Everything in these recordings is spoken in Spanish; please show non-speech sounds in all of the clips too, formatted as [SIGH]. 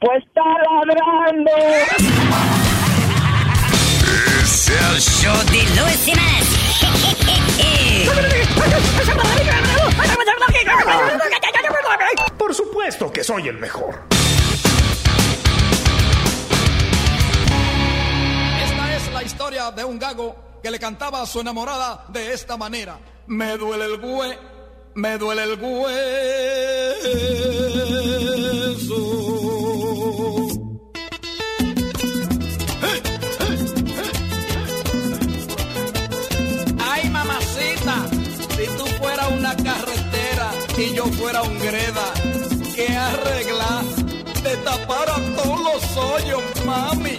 Pues está ladrando. Es el show de Luis Jiménez. Por supuesto que soy el mejor. Esta es la historia de un gago que le cantaba a su enamorada de esta manera. Me duele el güey, me duele el hueso. Y yo fuera un greda, ¿qué arregla? Te tapara todos los hoyos, mami.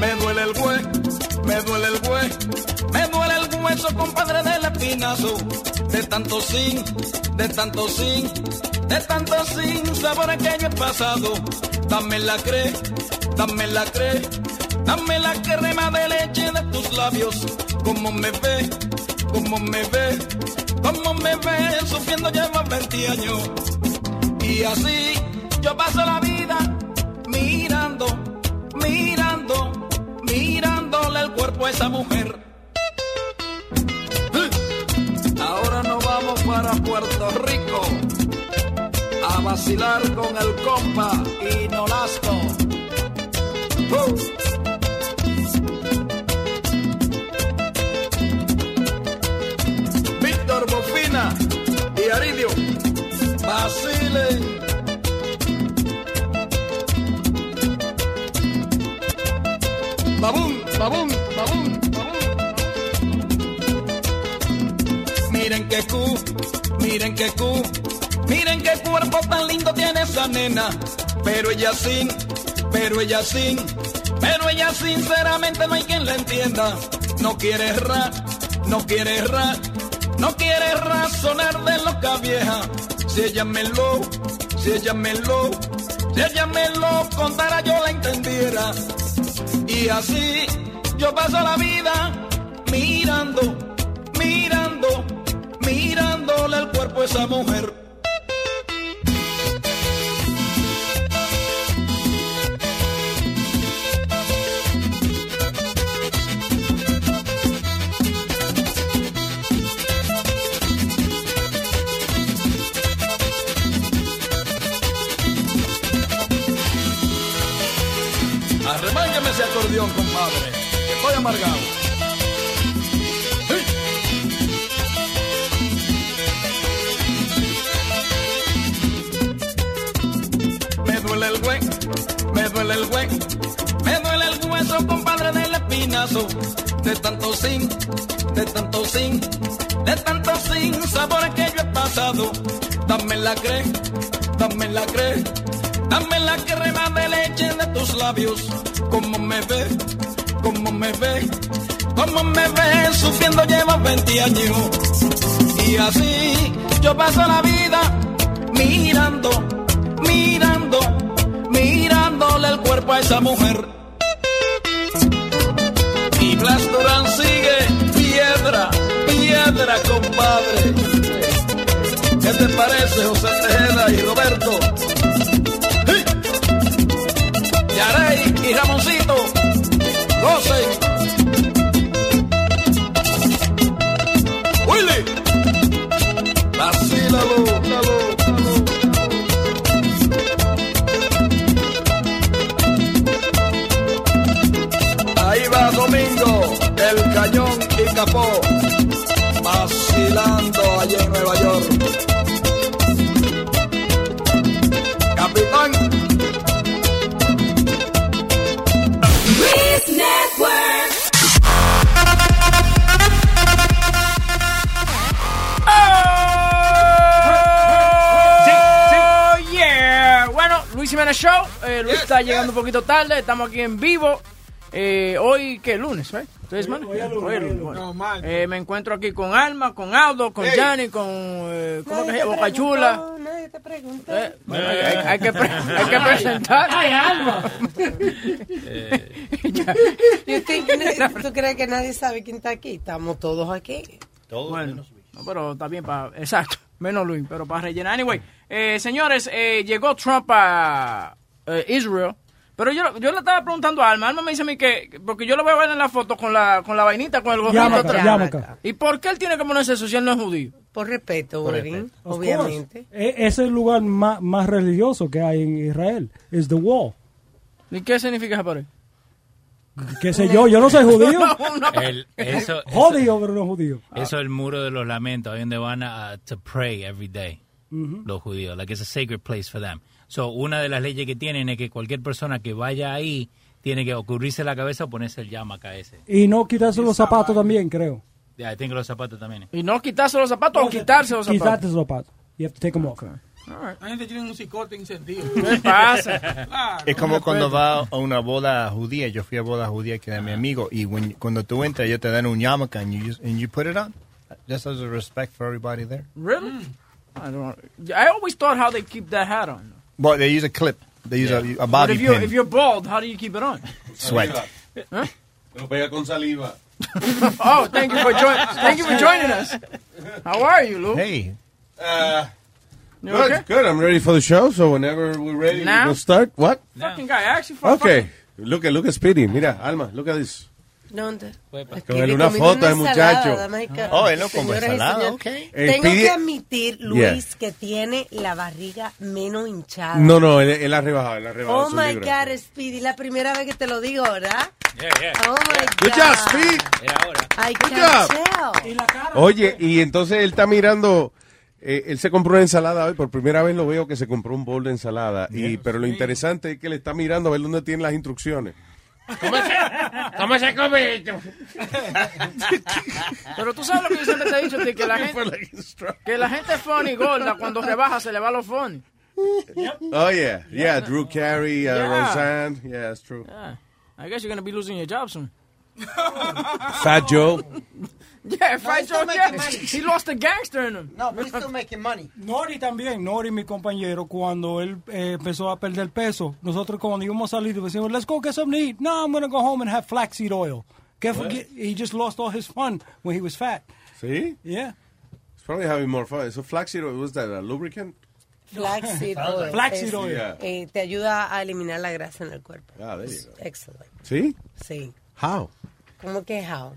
Me duele el hue, me duele el hue, me duele el hueso, compadre del espinazo. De tanto sin, de tanto sin, de tanto sin sabor que yo he pasado. Dame la cre, dame la cre, dame la crema de leche de tus labios. Como me ve, como me ve, como me ve, sufriendo lleva 20 años. Y así yo paso la vida mirando, mirando, mirándole el cuerpo a esa mujer. Ahora nos vamos para Puerto Rico a vacilar con el compa y Nolasco. ¡Uh! Vacilen. Babum, babum, babum, babum. Miren que cu, miren que cu, miren qué cuerpo tan lindo tiene esa nena. Pero ella sin, pero ella sin, pero ella sinceramente no hay quien la entienda. No quiere errar, no quiere errar, no quiere razonar de loca vieja. Si ella me lo, si ella me lo, si ella me lo contara yo la entendiera. Y así yo paso la vida mirando, mirando, mirándole el cuerpo a esa mujer. Acordeón, compadre. que Estoy amargado. Me duele el güey, me duele el güey, me duele el hueso, compadre del espinazo. De tanto sin, de tanto sin, de tanto sin sabores que yo he pasado. Dame la cre, dame la cre, dame la crema de leche de tus labios. Como me ve, como me ve, como me ve, sufriendo llevo 20 años. Y así yo paso la vida mirando, mirando, mirándole el cuerpo a esa mujer. Y Blas Durán sigue piedra, piedra, compadre. ¿Qué te parece, José Tejeda y Roberto? Yarey y Ramoncito, gocen. Willy, vacílalo. Ahí va Domingo, el cañón y capó, vacilando allá en Nueva York. Jiménez Show. Eh, Luis está llegando un poquito tarde. Estamos aquí en vivo. Eh, hoy, ¿qué? Lunes, ¿eh? ¿Hoy es lunes? Hoy es lunes. bueno. Eh, me encuentro aquí con Alma, con Aldo, con Gianni, con. Eh, ¿Cómo que se llama? Boca Chula. Nadie te pregunta. Eh, bueno, hay, hay- hay que pre- [LAUGHS] hay que presentar. Ay, Alma. [LAUGHS] [LAUGHS] ¿Tú crees que nadie sabe quién está aquí? Estamos todos aquí. Bueno, no, pero está bien para. Exacto, menos Luis, pero para rellenar. Anyway, eh, señores, eh, llegó Trump a eh, Israel. Pero yo, yo le estaba preguntando a Alma. Alma me dice a mí que. Porque yo lo veo a ver en la foto con la, con la vainita, con el gorrito atrás. ¿Y por qué él tiene que ponerse eso si él no es judío? Por respeto, Por Wedding, respeto. Of obviamente. E- es el lugar más, más religioso que hay en Israel. Es the wall. ¿Y qué significa esa pared? ¿Qué sé yo? Yo no soy judío. [LAUGHS] El- eso, Jodido, pero no judío. Eso es el muro de los lamentos, ahí donde van a to pray every day los judíos, like it's a sacred place for them. So, una de las leyes que tienen es que cualquier persona que vaya ahí tiene que ocurrirse la cabeza o ponerse el yamaca ese. Y no quitarse los zapatos también, creo. Ya, yeah, tengo los zapatos también. Y no quitarse los zapatos o quitarse los zapatos. Quitarte los zapatos. You have to take them off. La gente tiene un psicote encendido. ¿Qué pasa? Claro. Es como cuando va a una boda judía. Yo fui a boda judía que era mi amigo. Y when- cuando tú entras, ellos te dan un yarmulke and you, just- and you put it on. Just as a respect for everybody there. Really? I don't. I always thought how they keep that hat on. But they use a clip. They use a, a But bobby if you're, pin. if you're bald, how do you keep it on? Sweat. Huh? Lo pega con saliva. [LAUGHS] oh, thank you for joining. Thank you for joining us. How are you, Lou? Hey. Uh, You good, okay? good. I'm ready for the show. So whenever we're ready, Now? we'll start. What? Fucking guy, I actually for Okay. Look at look at Speedy. Mira, Alma, look at this. ¿Dónde? Con él una foto de muchacho. Oh, él no come y ensalada, ok. Tengo pide- que admitir, Luis, Yeah. que tiene la barriga menos hinchada. No, no, él, él ha rebajado, él ha rebajado. Oh my libro. God, Speedy, la primera vez que te lo digo, ¿verdad? Oh my God. Good job, Speed. I Good can job. tell. Oye, y entonces él está mirando. Eh, él se compró una ensalada hoy, por primera vez lo veo que se compró un bol de ensalada. Y, pero lo interesante es que le está mirando a ver dónde tiene las instrucciones. ¿Cómo se, cómo se come esto? Pero tú sabes lo que yo siempre te he dicho, tío, que la gente, que la gente funny gorda cuando rebaja se le va lo funny. Oh, yeah. Yeah, Drew Carey, uh, Yeah. Roseanne. Yeah, that's true. Yeah. I guess you're gonna be losing your job soon. Fat Joe. [LAUGHS] Yeah, No, he's still Joe, making money. He lost a gangster in him. No, but he's still making money. Nori también, Nori, mi compañero, cuando él eh, empezó a perder peso, nosotros cuando íbamos a salir, decíamos, let's go get something to eat. No, I'm going to go home and have flaxseed oil. Forget, he just lost all his fun when he was fat. See? Yeah. He's probably having more fun. So flaxseed, oil, was that a lubricant? Flaxseed [LAUGHS] oil. Flaxseed oil. Yeah. eh, te ayuda a eliminar la grasa en el cuerpo. Ah, there you go. Excellent. ¿Sí? Sí. How? ¿Cómo que how?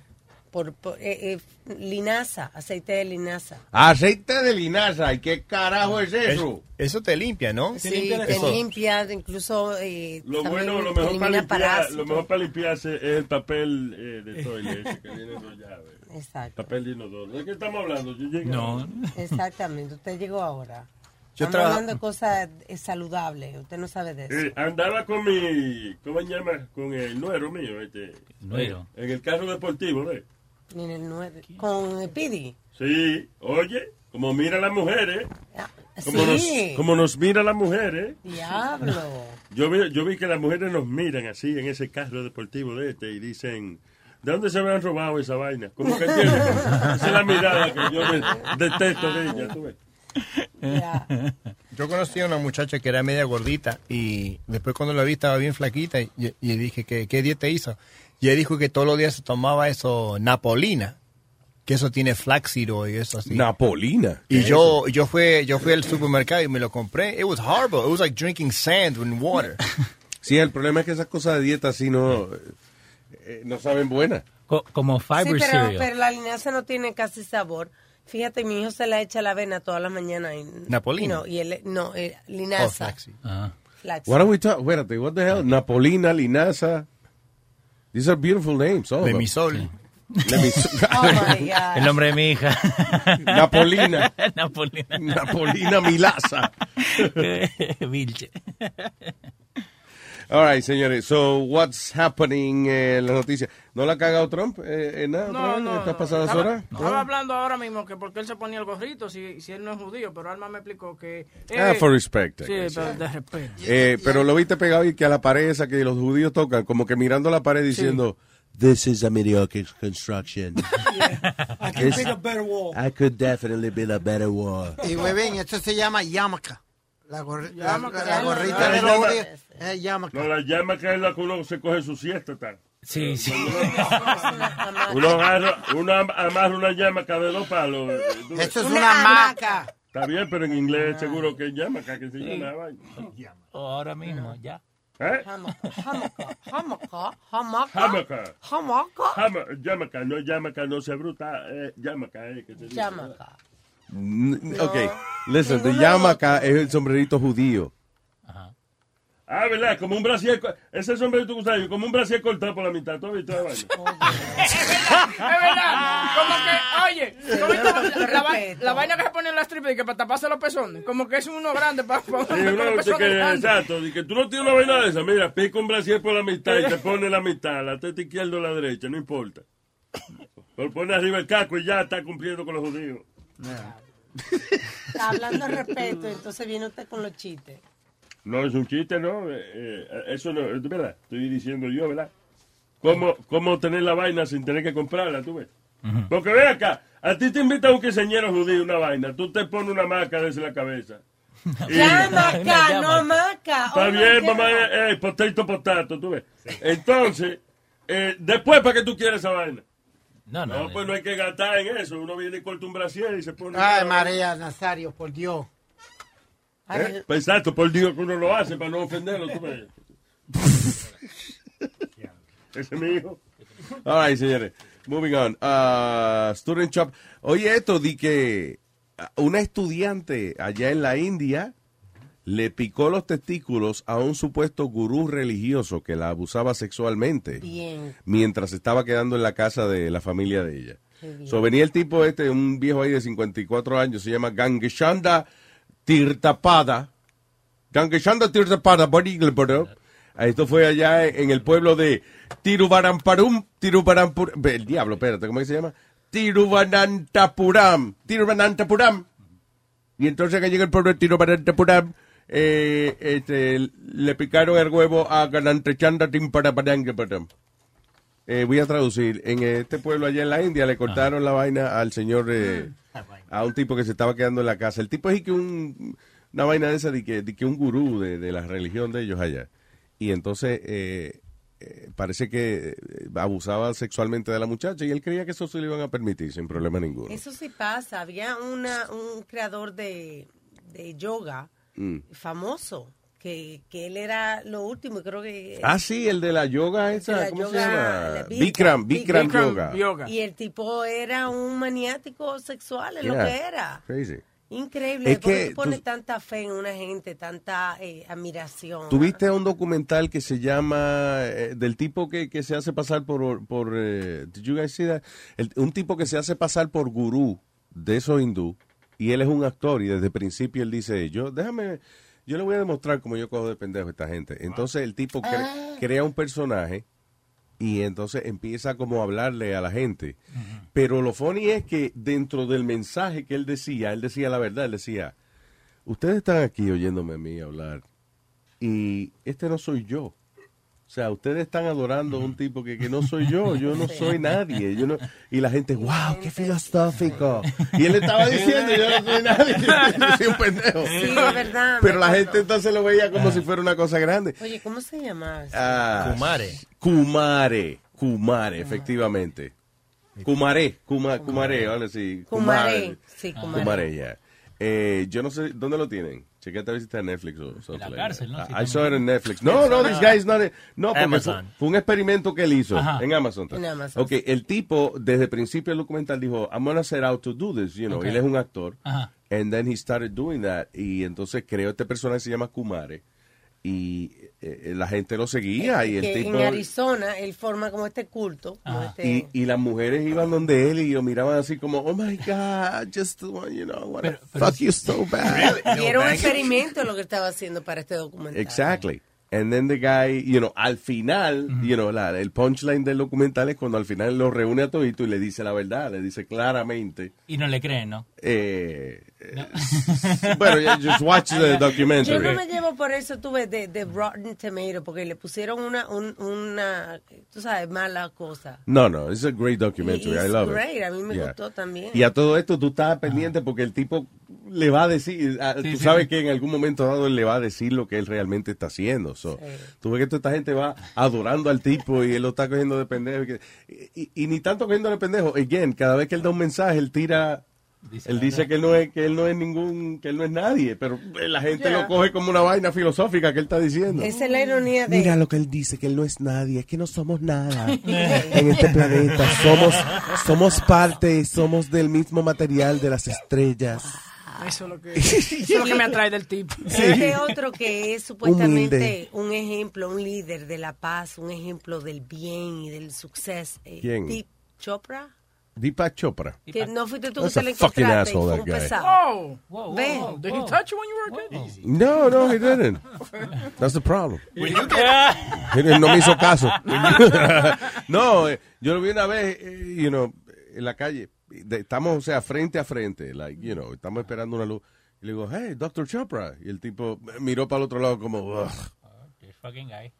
Por, por eh, eh, linaza, aceite de linaza. Aceite de linaza. ¿Y qué carajo es eso? Eso te limpia, ¿no? Sí, te limpia, incluso eh, Lo bueno, lo mejor, para limpiar, parásitos. lo mejor para limpiarse es el papel eh, de toilet ese que viene enrollado. Exacto. Papel de inodoro. ¿De qué estamos hablando? Yo llegué No. Exactamente, usted llegó ahora. Yo Estamos traba- hablando de cosas eh, saludables, usted no sabe de eso. Eh, andaba con mi, ¿cómo se llama? Con el nuero mío, este. Nuero. En el carro deportivo, ¿ves? Ni en el nueve- Con el Pidi. Sí, oye, como mira a las mujeres. Como, sí. nos, como nos mira las mujeres. Diablo. Yo vi, yo vi que las mujeres nos miran así en ese carro deportivo de este y dicen, ¿de dónde se habrán robado esa vaina? Como que tiene, [LAUGHS] esa es la mirada que yo me detesto de ella, tú ves. Yo conocí a una muchacha que era media gordita y después cuando la vi estaba bien flaquita y, y dije que qué dieta hizo. Y ella dijo que todos los días se tomaba eso, napolina, que eso tiene flaxseed oil y eso así. Napolina. Y ¿Qué es yo yo fui yo fui al supermercado y me lo compré. It was horrible. It was like drinking sand in water. [LAUGHS] Sí, el problema es que esas cosas de dieta así no, eh, no saben buenas. como Sí, pero, pero la linaza no tiene casi sabor. Fíjate, mi hijo se la echa a la avena toda la mañana. Y, Napolina. y No, y él, no, eh, linaza. flaxseed. Flaxseed. What are we talking? Espérate, what the hell? Napolina, linaza. These are beautiful names. all of them. Lemisol. Lemisol. [LAUGHS] Oh, my God. El nombre de mi hija. [LAUGHS] [LAUGHS] Napolina. Napolina. Napolina Milasa. Vilche. All right, señores. So, what's happening en la noticia? ¿No la ha cagado Trump eh, en nada? otra No, no. ¿Estas no. pasadas Estaba- horas? Estaba hablando ahora mismo que porque él se ponía el gorrito si, si él no es judío, pero Alma me explicó que... Ah, eh, for respect, Sí, pero de respeto. Eh, pero lo viste pegado y que a la pared esa que los judíos tocan, como que mirando la pared diciendo, This is a mediocre construction. [LAUGHS] I It's- build a better wall. I could definitely build a better wall. Y huevín, esto se llama yamaca. La, gorri- la- la gorrita Ah, de los llama- es yamaca. No, la llama que es la que uno se coge su siesta, tal. Sí, sí. [LAUGHS] Uno agarra, uno am- amarra una llamaca de dos palos. eh. Esto es una hamaca. Está bien, pero en inglés seguro que es llamaca que se llama la vaina. Ahora mismo, ya. ¿Eh? Hamaca, hamaca, hamaca. Hamaca. Hamaca. Hama- Llamaca, no llamaca, no se bruta, eh, llamaca, eh, que se dice. Llamaca. Ok, listen, the yamaka es el sombrerito judío. Ah, ¿verdad? Como un brasier, ese sombrerito que yo, como un brasier cortado por la mitad, ¿tú has visto la vaina? [LAUGHS] es verdad. Como que, oye, ¿cómo está la, va- la vaina que se pone en la strip y que para taparse los pezones, como que es uno grande para Sí, uno dice que, exacto, de que tú no tienes una vaina de esa, mira, pica un brasier por la mitad y te pone la mitad, la teta izquierda o la derecha, no importa. Lo pone arriba el casco y ya está cumpliendo con los judíos. Está hablando de respeto, entonces viene usted con los chistes. No es un chiste, ¿no? Eh, eh, eso no, es verdad, estoy diciendo yo, ¿verdad? ¿Cómo, ¿Cómo tener la vaina sin tener que comprarla, tú ves? Porque ve acá, a ti te invita un quinceañero judío una vaina, tú te pones una maca desde la cabeza. [LAUGHS] Y- Llamaca, no maca. Está Oh, bien, no, mamá, eh, eh, potato, potato, tú ves. Entonces, eh, después, ¿para qué tú quieres esa vaina? No, no. pues no hay que gastar en eso. Uno viene y corta un brasier y se pone... Ay, María Nazario, por Dios. ¿Eh? Pues exacto, por Dios que uno lo hace para no ofenderlo, tú ves. [LAUGHS] Ese es mi hijo. All right, señores. Moving on. Uh, student shop. Oye, esto di que uh, una estudiante allá en la India le picó los testículos a un supuesto gurú religioso que la abusaba sexualmente Bien. mientras estaba quedando en la casa de la familia de ella. So, venía el tipo este, un viejo ahí de 54 años, se llama Gangeshanda Tirtapada. Gangeshanda Tirtapada. Esto fue allá en el pueblo de Tiruvaramparum, Tiruvarampur, el diablo, espérate, ¿cómo es que se llama? Tiruvanantapuram, Tiruvanantapuram. Y entonces que llega el pueblo de Tiruvanantapuram, eh, este, le picaron el huevo a Ganantechanda Timparapadangaparam. Eh, voy a traducir. En este pueblo allá en la India le cortaron la vaina al señor, eh, a un tipo que se estaba quedando en la casa. El tipo es que un, una vaina de esa, de que, un gurú de, la religión de ellos allá. Y entonces eh, eh, parece que eh, abusaba sexualmente de la muchacha y él creía que eso se le iban a permitir sin problema ninguno. Eso sí pasa. Había una, un creador de yoga Mm. famoso que, que él era lo último, creo que... Ah, sí, el de la yoga esa, la ¿cómo se yoga, llama? la Bikram, Bikram, yoga. Y el tipo era un maniático sexual, es lo que era. Crazy. Increíble. Es ¿Por qué tú- tanta fe en una gente, tanta eh, admiración? Tuviste un documental que se llama eh, del tipo que, que se hace pasar por por eh, did you guys see that? El- un tipo que se hace pasar por gurú de esos hindú y él es un actor y desde el principio él dice yo déjame yo le voy a demostrar cómo yo cojo de pendejo a esta gente entonces el tipo cre- Ah. crea un personaje y entonces empieza como a hablarle a la gente pero lo funny es que dentro del mensaje que él decía él decía la verdad él decía ustedes están aquí oyéndome a mí hablar y este no soy yo. O sea, ustedes están adorando a un tipo que, que no soy yo, yo no [LAUGHS] soy nadie. Yo no, y la gente, wow, qué filosófico. Y él estaba diciendo, yo no soy nadie, [LAUGHS] yo soy un pendejo. Sí, es verdad. Pero la gente entonces lo veía como si fuera una cosa grande. Oye, ¿cómo se llama? Ah, Kumare. Kumare, Kumare, efectivamente. Kumare, Kuma, Kumare, ahora sí. Kumare, sí, Kumare. Kumare, ya. Eh, yo no sé, ¿dónde lo tienen? Chequete a ver si está en Netflix o something la cárcel. ¿no? I saw it in Netflix. No, no, this guy is not... a- no, porque fue, Amazon. fue un experimento que él hizo Ajá. en Amazon. En Amazon. Ok, el tipo, desde el principio del documental dijo, I'm gonna set out to do this, you know. Él es un actor. Ajá. And then he started doing that. Y entonces creó este personaje que se llama Kumare. Y eh, la gente lo seguía y el que tipo... en Arizona él forma como este culto. como este- Y, y las mujeres iban donde él y lo miraban así como, oh my God, just, you know, what fuck you so bad. y era un experimento lo que estaba haciendo para este documental. Exactly. And then the guy, you know, al final, you know, la- el punchline del documental es cuando al final lo reúne a todito y le dice la verdad, le dice claramente. Y no le creen, ¿no? Eh, bueno, ya, just watch the [LAUGHS] documentary. Yo no me llevo por eso, tuve de, de Rotten Tomato, porque le pusieron una, un- una, tú sabes, mala cosa. No, no, it's a great documentary. I It's love great, it. a mí me Yeah. gustó también. Y a todo esto tú estás pendiente porque el tipo le va a decir, a- Sí, tú sí, sabes sí. que en algún momento dado él le va a decir lo que él realmente está haciendo. So, Tú ves que toda esta gente va adorando al tipo y él lo está cogiendo de pendejo. Y, que- y- y ni tanto cogiendo de pendejo. Again, cada vez que él da un mensaje, él tira... él dice que él no es que él no es ningún que él no es nadie, pero la gente Yeah. lo coge como una vaina filosófica que él está diciendo. Esa es la ironía de... Mira lo que él dice, que él no es nadie, es que no somos nada [LAUGHS] en este planeta. Somos, somos parte, somos del mismo material de las estrellas. Eso es lo que, [LAUGHS] eso es lo que me atrae del tipo. Este [LAUGHS] otro que es supuestamente Humilde. un ejemplo, un líder de la paz, un ejemplo del bien y del suceso. eh, ¿Quién? Deep Chopra. Deepak Chopra. Que no fuiste tú que le fucking encontraste asshole, that guy. Whoa, Ve. whoa. Did he touch you when you were a kid? No, no, he didn't. That's the problem. [LAUGHS] When you get- Él no me hizo caso. no, eh, yo lo vi una vez, eh, you know, en la calle. De- estamos, o sea, frente a frente, like, you know, estamos esperando una luz. Y le digo, hey, Dr. Chopra. Y el tipo miró para el otro lado como, "Ugh, This fucking guy.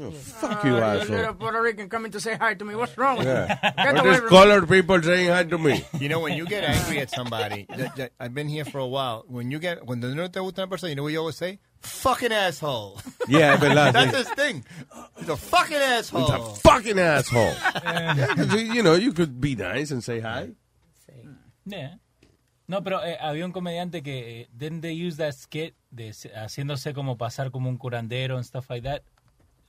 Oh, fuck you, Uh, asshole. little Puerto Rican coming to say hi to me. What's wrong with Yeah. you? Get from colored people saying hi to me? You know, when you get angry at somebody, that- that- I've been here for a while. When you get, cuando no te gusta una persona, you know what you always say? Fucking asshole. Yeah, es verdad, That's his thing. He's a fucking asshole. He's a fucking asshole. Yeah, you know, you could be nice and say hi. Yeah. No, pero eh, había un comediante que eh, didn't they use that skit de se- haciéndose como pasar como un curandero and stuff like that.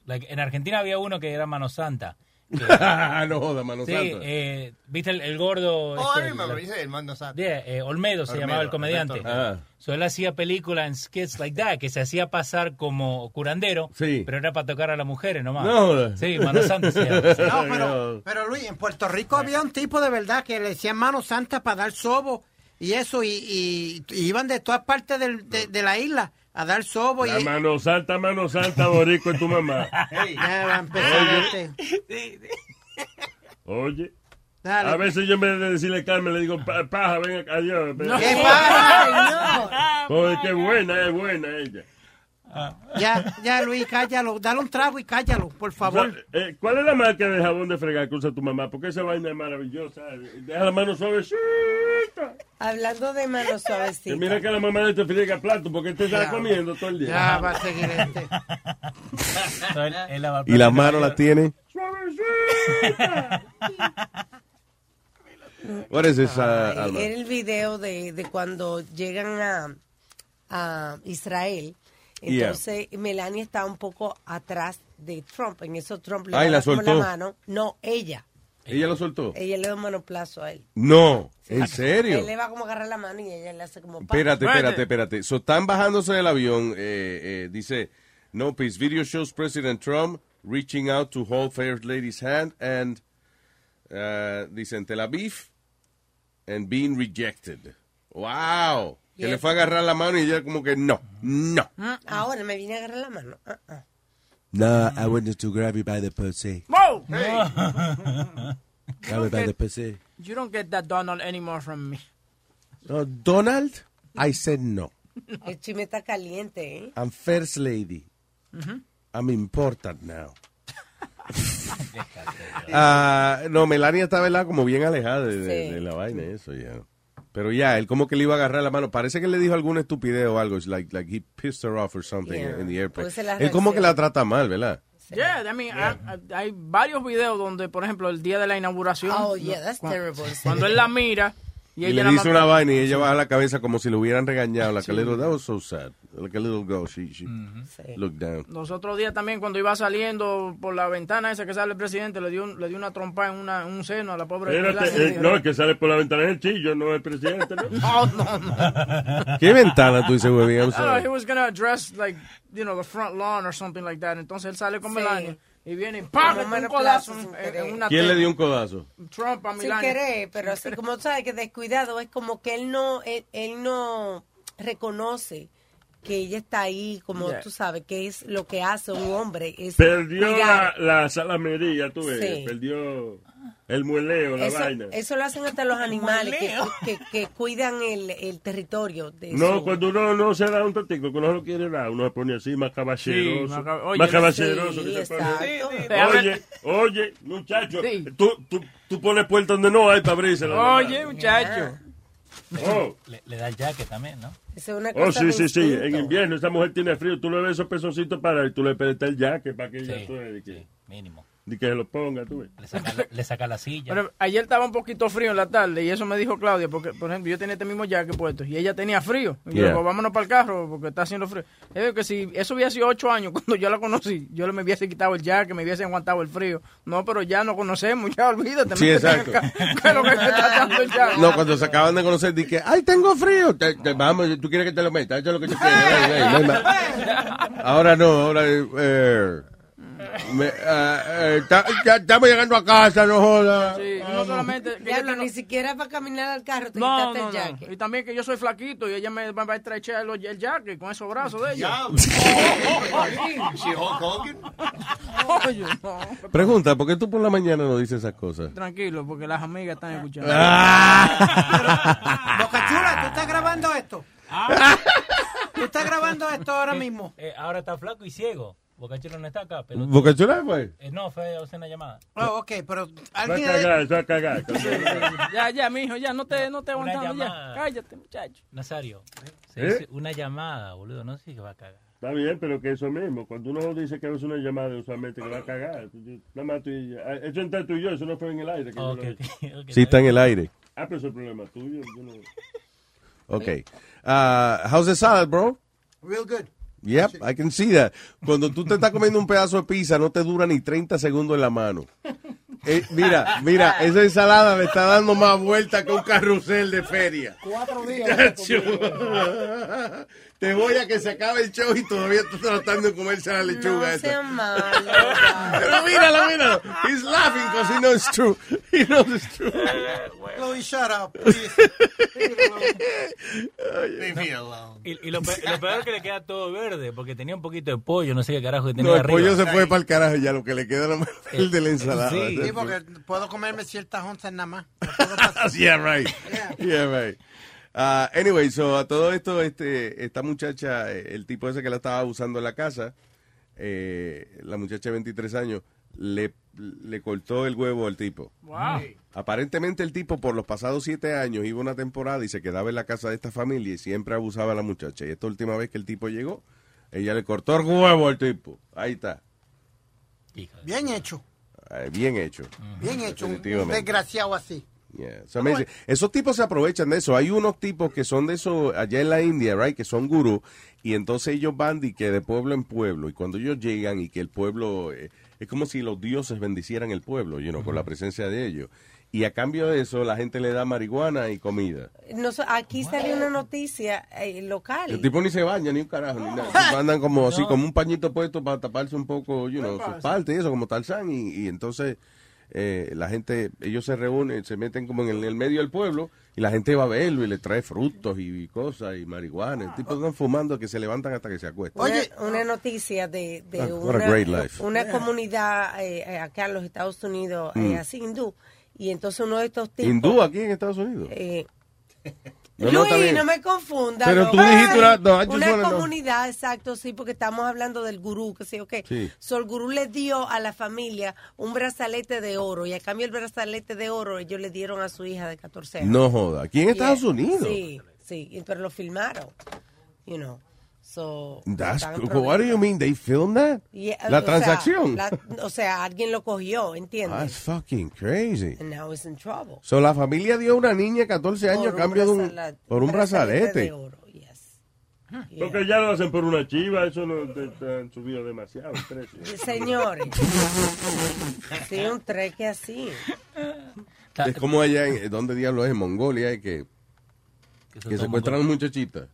Like en Argentina había uno que era Mano Santa. que- [LAUGHS] no joda, Mano sí, Santa. eh, viste el, el gordo. Oh, este, I remember. el mando santo. Yeah, eh, Olmedo se llamaba el comediante. Ah. So él hacía películas en skits like that, que se hacía pasar como curandero, Sí. pero era para tocar a las mujeres nomás. No. Sí, Mano Santa se llama. sí. [LAUGHS] No, pero, pero Luis, en Puerto Rico había un tipo de verdad que le decían mano santa para dar sobo y eso, y, y- y iban de todas partes del- de, de la isla a dar sobo. La y, mano santa, mano santa, borico es tu mamá. [LAUGHS] Ya va a empezar Oye. este. Oye. Dale. A veces yo en vez de decirle Carmen le digo, "Pa- paja, ven acá, adiós. acá". ¿Qué pasa? Joder, qué buena, es buena ella. Ya, ya, Luis, cállalo. Dale un trago y cállalo, por favor. O sea, eh, ¿Cuál es la marca de jabón de fregar que usa tu mamá? Porque esa vaina es maravillosa. Deja la mano suavecita. Hablando de manos Que suavecitas. mira que la mamá de te friega plato porque te está Ya. comiendo todo el día. Ya va a seguir este. [LAUGHS] Y la mano la tiene. Suavecita. What is this, uh, Ay, Alma? Era el video de, de cuando llegan a, a Israel. Yeah. Entonces, Melania está un poco atrás de Trump. En eso Trump le Ay, da la la mano. No, ella. ¿Ella lo soltó? Ella le da un manoplazo a él. No, ¿en serio? Él le va como a agarrar la mano y ella le hace como... pa. Espérate, espérate, espérate. So, están bajándose del avión. eh, eh, dice, no peace. Video shows President Trump reaching out to hold First Lady's hand and, uh, dice, en Tel Aviv and being rejected. Wow. Que Yes. le fue a agarrar la mano y ella como que no, no. Mm, Ahora me viene a agarrar la mano. Ah, ah. No, I wanted to grab you by the pussy. Whoa! [LAUGHS] Grab me by the pussy. You don't get that Donald anymore from me. No, Donald, I said no. El chisme está caliente, ¿eh? I'm First Lady. Ujú. I'm important now. [LAUGHS] Ah, no, Melania está, ¿verdad? Como bien alejada de, de- Sí. de la vaina, eso ya. Pero ya, él como que le iba a agarrar la mano. Parece que le dijo alguna estupidez o algo. It's like, like he pissed her off or something Yeah. in the la Él como que la trata mal, ¿verdad? Yeah, I mean, hay- hay varios videos donde, por ejemplo, el día de la inauguración. Oh, yeah, that's terrible. Cuando él la mira y, Y, le dice más- una vaina y ella baja la cabeza como si le hubieran regañado. Like a little, that was so sad. Like a little girl, she, she looked down. Los otros días también, cuando iba saliendo por la ventana esa que sale el presidente, le dio, le dio una trompa en, una, un seno a la pobre. Espérate, eh, no, el que sale por la ventana es el chillo, no el presidente, ¿no? [LAUGHS] No, no, no. [LAUGHS] ¿Qué ventana tú dices, güey? I don't know, he was gonna address, like, you know, the front lawn or something like that. Entonces él sale con Sí. Melania y viene y ¡pam! Un codazo sin en, una ¿Quién le dio un codazo? Trump a Sin Melania. querer, pero así como sabes que descuidado, es como que él no, él, él no reconoce que ella está ahí, como Yeah. tú sabes, que es lo que hace un hombre. Es Perdió la, la salamería, tú ves. Sí. Perdió el mueleo, la Eso, vaina. eso lo hacen hasta los animales que, que, que cuidan el, el territorio. De No, su- cuando uno no se da un totico, que uno no lo quiere dar, uno se pone así, más caballeroso. Sí, oye, más caballeroso sí, que se pone. Sí, sí. Oye, oye, muchacho, Sí. tú, tú, tú pones puertas donde no hay para abrirse la Oye, muchacho. Oh. Le, le da el jacket también, ¿no? Eso es una Oh, cosa sí, de sí, sí. instinto. En invierno esa mujer tiene frío. Tú le ves esos pezocitos para y tú le prestas el jacket para que ella Sí, tú que, Mínimo. De que se lo ponga, tú ves. Le saca, la, le saca la silla. Pero ayer estaba un poquito frío en la tarde y eso me dijo Claudia, porque por ejemplo yo tenía este mismo jacket puesto y ella tenía frío. Y yo Yeah. digo, vámonos para el carro porque está haciendo frío. Yo digo que si eso hubiera sido ocho años [LAUGHS] cuando yo la conocí, yo me hubiese quitado el jacket, me hubiese aguantado el frío. No, pero ya no conocemos, [LAUGHS] ya olvídate. Sí, exacto. ca- ¿Qué es lo que te está dando el jacket? No, cuando se acaban de conocer, dije, ay, tengo frío. Te- te- vamos, tú quieres que te lo meta, eso es lo que yo quiero. [LAUGHS] Ahora no, ahora... Eh, me- ah, eh, ta- ya estamos llegando a casa, no jodas. Sí, no solamente... que Diablo, ella te- ni siquiera para caminar al carro te No, quitaste no, el no. jacket. Y también que yo soy flaquito y ella me va a estrechar el, el jacket con esos brazos de ella. [LAUGHS] Oye, no. Pregunta, ¿por qué tú por la mañana no dices esas cosas? Tranquilo, porque las amigas están escuchando. Ah. [LAUGHS] Boca Chula, ¿tú estás grabando esto? ¿Tú estás grabando esto ahora mismo? Eh, ahora está flaco y ciego. Bocachero no está acá. Pero ¿Boca Chula fue? Eh, no, fue a hacer una llamada. Oh, ok, pero Va a alguien... cagar, va a cagar. Ya, ya, mijo, ya, no te, no te aguantando ya. Cállate, muchacho. Nazario, se ¿Eh? dice una llamada, boludo. No sé si va a cagar. Está bien, pero que eso mismo. Cuando uno dice que es una llamada, usualmente que va a cagar. Nada más tú y ah, Eso entre tú y yo, eso no fue en el aire. que yo Ok, lo ok, dije. ok. Sí, está en el aire. Ah, pero eso es problema tuyo. yo no- [LAUGHS] Ok. Uh, how's the salad, bro? Real good. Yep, I can see that. Cuando tú te estás comiendo un pedazo de pizza, no te dura ni 30 segundos en la mano. Eh, mira, mira, esa ensalada me está dando más vuelta que un carrusel de feria. Cuatro días. Te voy a que se acabe el show y todavía estás tratando de comerse la lechuga No esa. sean malos. Pero míralo, míralo. He's laughing because he knows it's true. He knows it's true. Chloe, shut up, please. Leave me alone. Y, y lo, pe- lo peor es que le queda todo verde, porque tenía un poquito de pollo, no sé qué carajo que tenía No, el arriba. pollo se fue para el carajo y ya lo que le queda es el de la ensalada. Sí. Sí, porque puedo comerme ciertas onzas nada más. [LAUGHS] yeah, right. Yeah, right. Uh, anyway, so a todo esto, este, esta muchacha, eh, el tipo ese que la estaba abusando en la casa, eh, la muchacha de 23 años, le, le cortó el huevo al tipo. Wow. Aparentemente el tipo por los pasados siete años iba una temporada y se quedaba en la casa de esta familia y siempre abusaba a la muchacha. Y esta última vez que el tipo llegó, ella le cortó el huevo al tipo. Ahí está. Bien hecho, Eh, bien hecho. bien hecho. Un, desgraciado así. Yeah, it's amazing. Esos tipos se aprovechan de eso. Hay unos tipos que son de eso allá en la India, right, que son gurús y entonces ellos van y que de pueblo en pueblo y cuando ellos llegan y que el pueblo eh, es como si los dioses bendicieran el pueblo, you know, con la presencia de ellos. Y a cambio de eso la gente le da marihuana y comida. No, aquí salió una noticia eh, local. El tipo ni se baña ni un carajo ni nada. [LAUGHS] Andan como así, como un pañito puesto para taparse un poco, you know, sus partes y eso, como Tarzán. Y, y entonces eh, la gente, ellos se reúnen, se meten como en el, en el medio del pueblo y la gente va a verlo y le trae frutos y, y cosas y marihuana. El tipo están fumando que se levantan hasta que se acuestan. Una, una noticia de, de Ah, una, great life. una comunidad eh, eh, acá en los Estados Unidos, eh, Mm. así hindú, y entonces uno de estos tipos... Hindú aquí en Estados Unidos. No, Luis, no me confunda. Pero no. tú dijiste una- comunidad, exacto, sí, porque estamos hablando del gurú, que sí, ok. Sí. So, el gurú le dio a la familia un brazalete de oro y a cambio del brazalete de oro ellos le dieron a su hija de 14 años. No joda. Aquí en Estados Yeah. Unidos. Sí, sí, pero lo filmaron, you know. So, That's cool. What do you mean? They film that? Yeah, la o sea, transacción. la- o sea, alguien lo cogió, ¿entiendes? That's fucking crazy. And now he's in trouble. So, la familia dio a una niña de 14 años Por a cambio de un, brazalete- por un brazalete. de oro, yes. Porque ya lo hacen por una chiva, eso no te, te han subido demasiado el precio. [LAUGHS] Señores. sí, un treque así. Es como allá, en, ¿dónde diablo es? En Mongolia, eh, que, que secuestran muchachitas.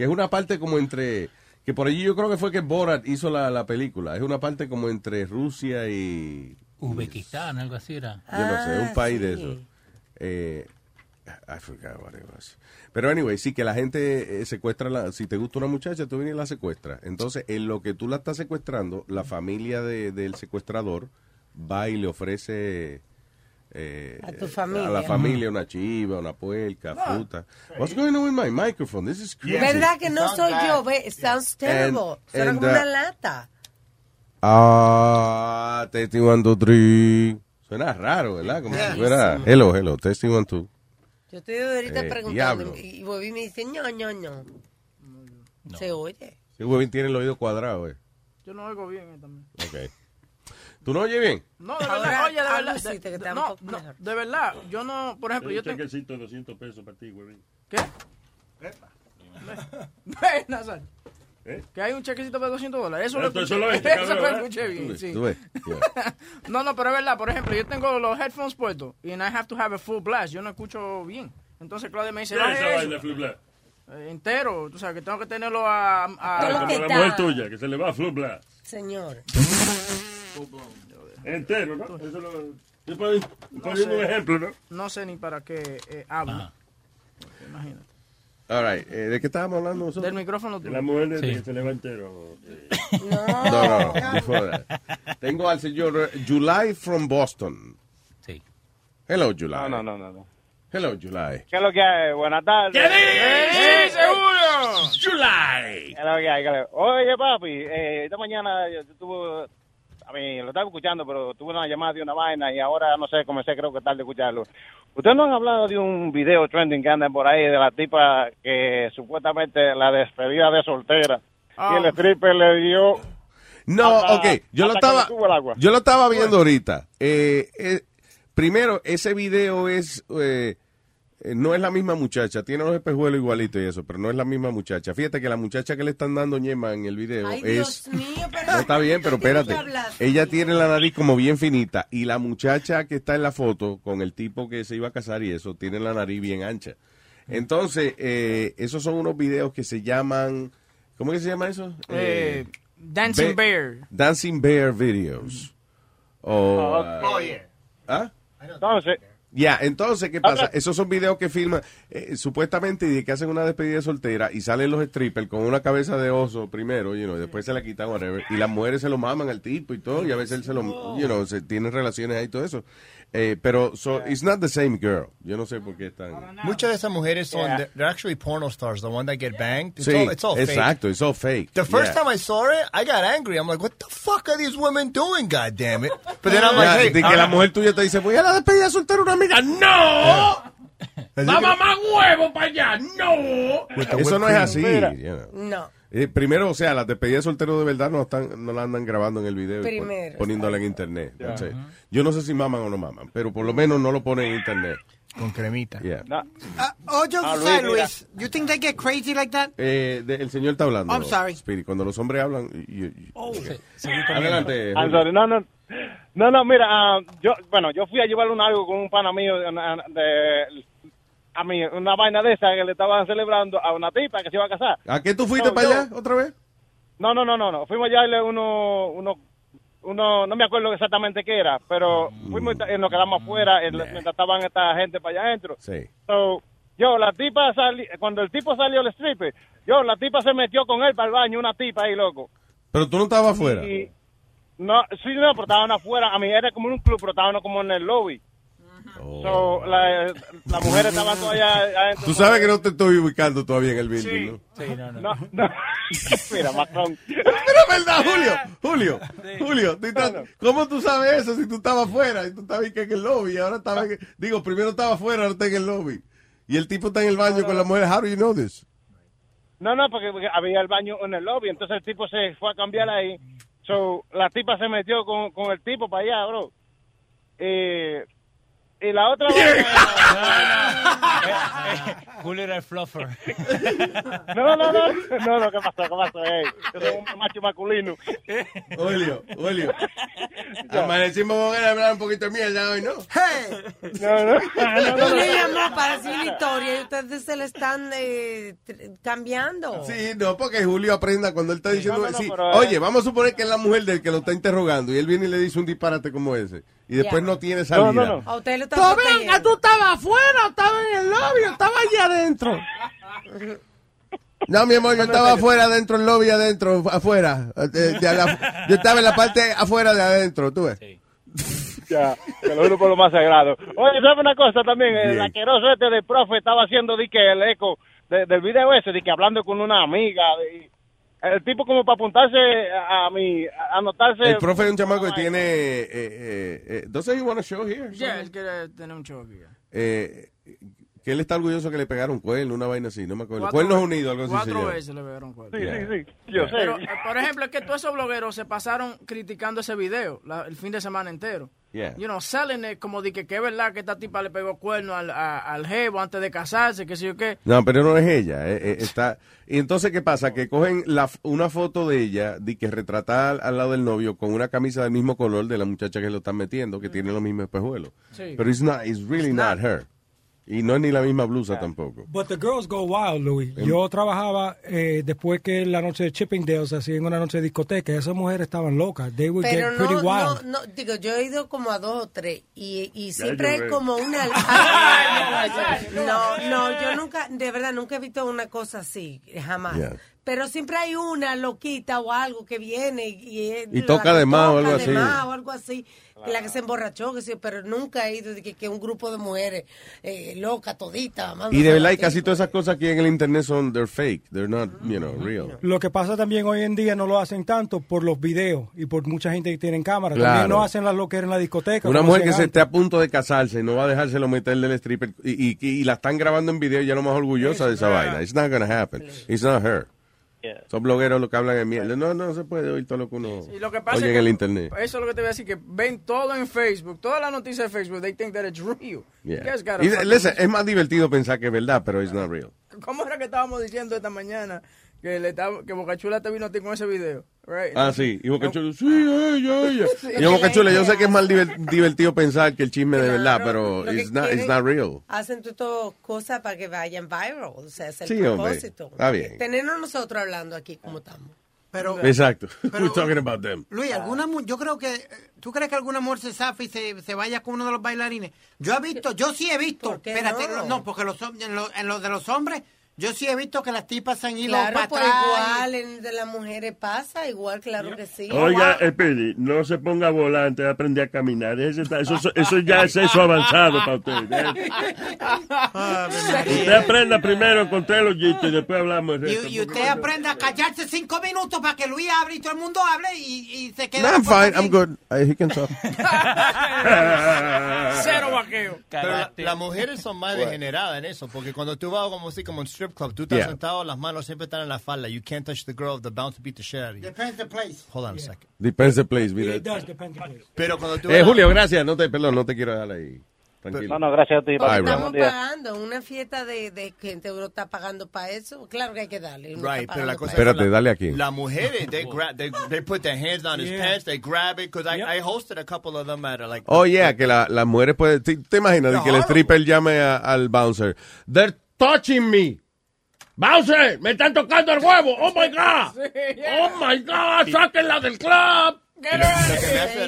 Que es una parte como entre... Que por allí yo creo que fue que Borat hizo la, la película. Es una parte como entre Rusia y... Uzbekistán, algo así era. Yo no sé, Ah, un país de eso. Eh, I forgot what it was. Pero anyway, sí que la gente eh, secuestra, la, si te gusta una muchacha, tú vienes y la secuestras. Entonces, en lo que tú la estás secuestrando, la familia de- del secuestrador va y le ofrece eh, A tu familia. a la familia una chiva, una puerca, fruta. What's going on with my microphone? This is crazy. ¿Verdad que no soy yo? It sounds terrible. And- Suena and, como uh, una lata. Ah, testing one, two, three. Suena raro, ¿verdad? Como Yeah. si fuera hello, hello, testing one, two. Yo estoy ahorita Eh, preguntando diablo. y Bobby me dice, no, no, no. Se oye. El huevín tiene el oído cuadrado, eh. Yo no oigo bien eh, también. Ok. ¿Tú no oyes bien? No, de Ahora, verdad, oye, de verdad. de- de- un no, no, de verdad, yo no, por ejemplo, yo Un tengo... chequecito de 200 pesos para ti, güey. ¿Qué? Ve, Nazar. ¿Eh? Que hay un chequecito de 200 dólares. Eso lo es escuché, eso lo ¿verdad? escuché bien, sí. Tú ves. Yeah. [LAUGHS] No, no, pero es verdad. Por ejemplo, yo tengo los headphones puestos y I have to have a full blast. Yo no escucho bien. Entonces Claudia me dice, ¿Qué es eso. Flu Black? Eh, entero. Tú sabes que tengo que tenerlo a... a- lo como que la mujer tuya, que se le va Flu Black. Señor. Entero, ¿no? Eso lo... Estoy poni- poniendo un ejemplo, ¿no? No sé ni para qué eh, hablo. Porque Imagínate. All right. eh, ¿De qué estábamos hablando nosotros? Del micrófono De la mujer de Sí. que se le va entero. eh. [LAUGHS] No, no, no. before that. Tengo al señor July from Boston. Sí. Hello, July. No, no, no, no. no. Hello, July. ¿Qué es lo que hay? Buenas tardes. ¡Sí, seguro! July. ¿Qué es lo que hay? ¿Qué Oye, papi, eh, esta mañana yo yo tuve, a mí lo estaba escuchando, pero tuve una llamada de una vaina y ahora, no sé, comencé creo que tarde de escucharlo. Ustedes no han hablado de un video trending que anda por ahí de la tipa que supuestamente la despedida de soltera y el Ah. stripper le dio... No, hasta- ok. Yo lo estaba, yo lo estaba viendo ahorita. Eh, eh, primero, ese video es, eh, no es la misma muchacha. Tiene los espejuelos igualitos y eso, pero no es la misma muchacha. Fíjate que la muchacha que le están dando ñema en el video Ay, es... Dios mío, pero... No está bien, pero ¿de qué tú espérate. Ella tiene la nariz como bien finita y la muchacha que está en la foto con el tipo que se iba a casar y eso tiene la nariz bien ancha. Entonces, eh, esos son unos videos que se llaman, ¿cómo que se llama eso? Eh, Dancing Be- Bear. Dancing Bear Videos. O, Oh, uh, ¿ah? Entonces, Ya, entonces, ¿qué pasa? Esos son videos que filman eh, supuestamente y que hacen una despedida soltera y salen los strippers con una cabeza de oso primero, you know, y después se la quitan, whatever, y las mujeres se lo maman al tipo y todo, y a veces él se lo, you know, se tienen relaciones ahí y todo eso. Eh, pero, so, it's not the same girl. Yo no sé por qué están... Muchas de esas mujeres son, Yeah. they're, they're actually porno stars, the one that get banged. It's Sí, all, it's all fake. exacto, it's all fake. The first Yeah. time I saw it, I got angry. I'm like, what the fuck are these women doing, God damn it? But then I'm like, hey, de que la mujer tuya te dice, voy a la despedida soltera una amiga. ¡No! ¡Va mamá huevo para allá! ¡No! Eso no es así. Mira. you know. No. Eh, primero, o sea, las despedidas solteros de verdad no están, no la andan grabando en el video y pon- Primero, poniéndola en internet. Entonces, Yo no sé si maman o no maman, pero por lo menos no lo ponen en internet. con cremita. Yeah. no, Oh, just Ah, Luis, mira. Luis, you think they get crazy like that? Eh, de- el señor está hablando. I'm sorry. Spirit. Cuando los hombres hablan. y- y- Oh. Adelante. I'm Julio. sorry, no, no, no, no, mira, ah, yo, bueno, yo fui a llevarle un algo con un pana mío de, de- a mí, una vaina de esa que le estaban celebrando a una tipa que se iba a casar. ¿A qué tú fuiste No, para yo- allá otra vez? No, no, no, no, no, fuimos a llevarle uno, uno, uno, no me acuerdo exactamente qué era, pero fuimos y nos quedamos afuera el- mientras estaban esta gente para allá adentro. Sí. So, yo, la tipa sali, cuando el tipo salió el stripper, yo, la tipa se metió con él para el baño, una tipa ahí, loco. Pero tú no estabas afuera. Y, no, sí, no, pero estaban afuera. A mí era como en un club, pero estaban como en el lobby. Oh. So, la, la mujer estaba todavía adentro. Tú sabes que no te estoy ubicando todavía en el building, Sí. ¿no? Sí, no, no. No, no. [LAUGHS] Mira, Macron. Pero es verdad, Julio, Julio, Julio, tú estás- ¿cómo tú sabes eso si tú estabas afuera y tú estabas aquí en el lobby ahora estabas, en- digo, primero estaba afuera, ahora está en el lobby y el tipo está en el baño con la mujer, how do you know this? No, no, porque, porque había el baño en el lobby, entonces el tipo se fue a cambiar ahí. So, la tipa se metió con, con el tipo para allá, bro. Eh, y la otra... [LAUGHS] Julio era [LAUGHS] el fluffer. [LAUGHS] no, no, no, no, no, ¿qué pasó? ¿Qué pasó? Ey, yo soy un macho masculino. Julio, Julio, amanecimos con él a hablar un poquito de mierda hoy, ¿no? Hey, No, no, Tú le llamó para decir la historia y ustedes se le están eh, cambiando. Sí, no, porque Julio aprenda cuando él está diciendo, no, no, sí, pero, eh. oye, vamos a suponer que es la mujer del que lo está interrogando y él viene y le dice un disparate como ese. Y después no tiene salida. A usted lo está Tú protegiendo. venga, tú estabas afuera, estabas en el lobby, estaba allá adentro. No, mi amor, yo estaba afuera, adentro, el lobby, adentro, afuera. Eh, de a la- yo estaba en la parte afuera de adentro, tú ves. [LAUGHS] Ya, te lo juro por lo más sagrado. Oye, ¿sabes una cosa también? El Bien. asqueroso este del profe estaba haciendo di que el eco de- del video ese, de que hablando con una amiga. de- el tipo como para apuntarse a, mi, a anotarse. El profe es un chamaco que tiene... Eh, eh, eh, ¿Doesn't he want to show here? Ya, él quiere tener un show aquí. Eh, que él está orgulloso que le pegaron cuerno, una vaina así, no me acuerdo. Cuatro Cuernos Unidos, algo así Cuatro veces le pegaron cuerno. Sí, sí, sí, yo sé. Pero, por ejemplo, es que todos esos blogueros se pasaron criticando ese video la- el fin de semana entero. Yeah. You know, it como de que, que es verdad que esta tipa le pegó cuerno al, a- al jevo antes de casarse, que sé yo qué. No, pero no es ella. eh, eh, está... Y entonces, ¿qué pasa? Que cogen la, una foto de ella, de que retratada al, al lado del novio, con una camisa del mismo color de la muchacha que lo están metiendo, que tiene los mismos espejuelos. Sí. Pero it's, not, it's really not her. Y no es ni la misma blusa tampoco. But the girls go wild, Louis. Yo trabajaba eh, después que la noche de Chippingdales, así en una noche de discoteca. Esas mujeres estaban locas. They would Pero get pretty no, wild. no, no, digo, yo he ido como a dos o tres y, y siempre veo. como una... [LAUGHS] no, no, yo nunca, de verdad, nunca he visto una cosa así, jamás. Yeah. Pero siempre hay una loquita o algo que viene y, Y toca de más o algo toca de así. más o algo así, que la que se emborrachó, que sí, pero nunca he ido de que, que un grupo de mujeres eh, locas, toditas. Y de verdad, y casi todas esas cosas aquí en el internet son, they're fake. They're not, you know, real. Lo que pasa también hoy en día no lo hacen tanto por los videos y por mucha gente que tiene cámara. Claro. También no hacen las loqueras en la discoteca. Una mujer que se esté a punto de casarse y no va a dejárselo meter del stripper y, y, y la están grabando en video ya no más orgullosa de esa vaina. It's not gonna happen. It's not her. Son blogueros los que hablan en mierda. No, no se puede oír todo lo que uno Y lo que pasa oye es en que el internet. Eso es lo que te voy a decir, que ven todo en Facebook, todas las noticias de Facebook, they think that it's real. Yeah. Y, listen, es más divertido pensar que es verdad, pero it's not real. ¿Cómo era que estábamos diciendo esta mañana que le estaba- que Bocachula te vino a ti con ese video? Right? Ah, sí. Y Boca Chula, sí, ella, [LAUGHS] ella. Sí. Y yo, Boca Chula, yo sé que es más diver- divertido pensar que el chisme de verdad, pero it's not, it's not real. Hacen todas cosas para que vayan viral, o sea, es el Sí, hombre. propósito. Está bien. Tenernos nosotros hablando aquí como estamos. Pero, Exacto. [LAUGHS] We're talking about them. Luis, alguna mu- yo creo que, ¿tú crees que alguna mujer se zafa y se, se vaya con uno de los bailarines? Yo he visto, yo sí he visto, qué espérate, no? no? porque los, en, lo, en lo de los hombres, yo sí he visto que las tipas se han ido Claro, para pues atrás. igual en de las mujeres pasa, igual, claro que sí. Oiga, Espiri, no se ponga volante, aprende a caminar. Está- eso, [LAUGHS] eso ya es eso avanzado para usted. ¿eh? Usted aprenda primero con tres hoyitos y después hablamos. de Y, esto, y usted aprende a callarse cinco minutos para que Luis hable y todo el mundo hable y, y se quede. No, I'm fine. I'm good. He can talk. Cero vaqueo. Pero la- las mujeres son más degeneradas en eso, porque cuando tú vas como así como en strip club, tú estás Yeah. sentado, las manos siempre están en la falda. You can't touch the girl, the bound to beat the shit out of you. Depends the place. Hold on a second. Depends the place, mira. It does depend on the place. Pero cuando tú Eh, Julio, gracias. No te, perdón, no te quiero dejar ahí. Tranquilo. No, no, gracias a ti. Estamos pagando una fiesta de, de gente uno está pagando para eso. Claro que hay que darle. Right, pero la cosa Espérate, que la- dale aquí. Las mujeres, they [LAUGHS] grab, they, they put their hands his Yeah. pants, they grab it, because I, I hosted a couple of them at like. Oh, yeah, que la- las mujeres pueden... ¿Te, te imaginas que el stripper llame a- al bouncer? They're touching me. ¡Bouncer! ¡Me están tocando el huevo! ¡Oh, my God! [LAUGHS] ¡Oh, my God! ¡Sáquenla del club!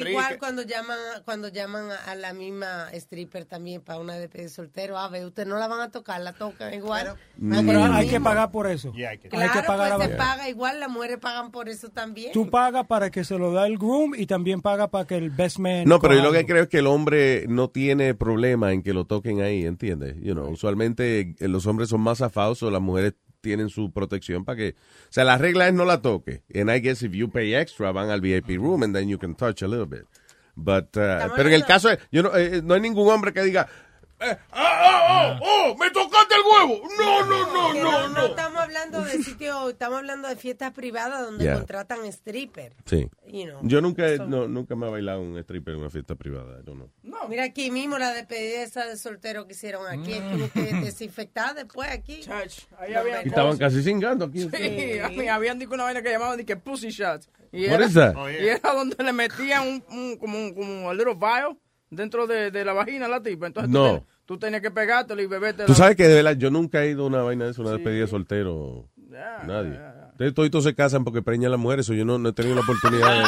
Igual cuando llaman cuando llaman a- la misma stripper también para una despedida de soltero a ver ustedes no la van a tocar la tocan igual. No, pero hay que pagar por eso. claro hay que pagar pues se paga igual las mujeres pagan por eso también. Tú pagas para que se lo da el groom y también pagas para que el best man. No, pero yo lo que creo es que el hombre no tiene problema en que lo toquen ahí, ¿entiendes? You know, usualmente eh, los hombres son más afados o las mujeres tienen su protección para que... O sea, la regla es no la toque. And I guess if you pay extra, van al VIP room and then you can touch a little bit. But, uh, pero en el caso, de- yo no, eh, no hay ningún hombre que diga, ¡Ah, ah, oh, oh! ¡Me tocaste el huevo! ¡No, no, no, no, no no! estamos hablando de sitios estamos hablando de fiestas privadas donde Yeah. contratan stripper sí. You know. Yo nunca, he- no, nunca me he bailado un stripper en una fiesta privada. I don't know. mira aquí mismo la despedida esa de soltero que hicieron aquí tuvo que desinfectar después aquí ahí había Y estaban casi cingando aquí. Sí, a mí habían dicho una vaina que llamaban de que pussy shots. Y What era, is that? y era donde le metían un, un- como un como a little vial dentro de, de la vagina a la tipa. Entonces tú, No. Tú tenías que pegártelo y beberte Tú sabes que de verdad yo nunca he ido a una vaina de eso, una despedida de soltero. Nadie. Ustedes toditos se casan porque preñan las mujeres, o yo no, no he tenido la oportunidad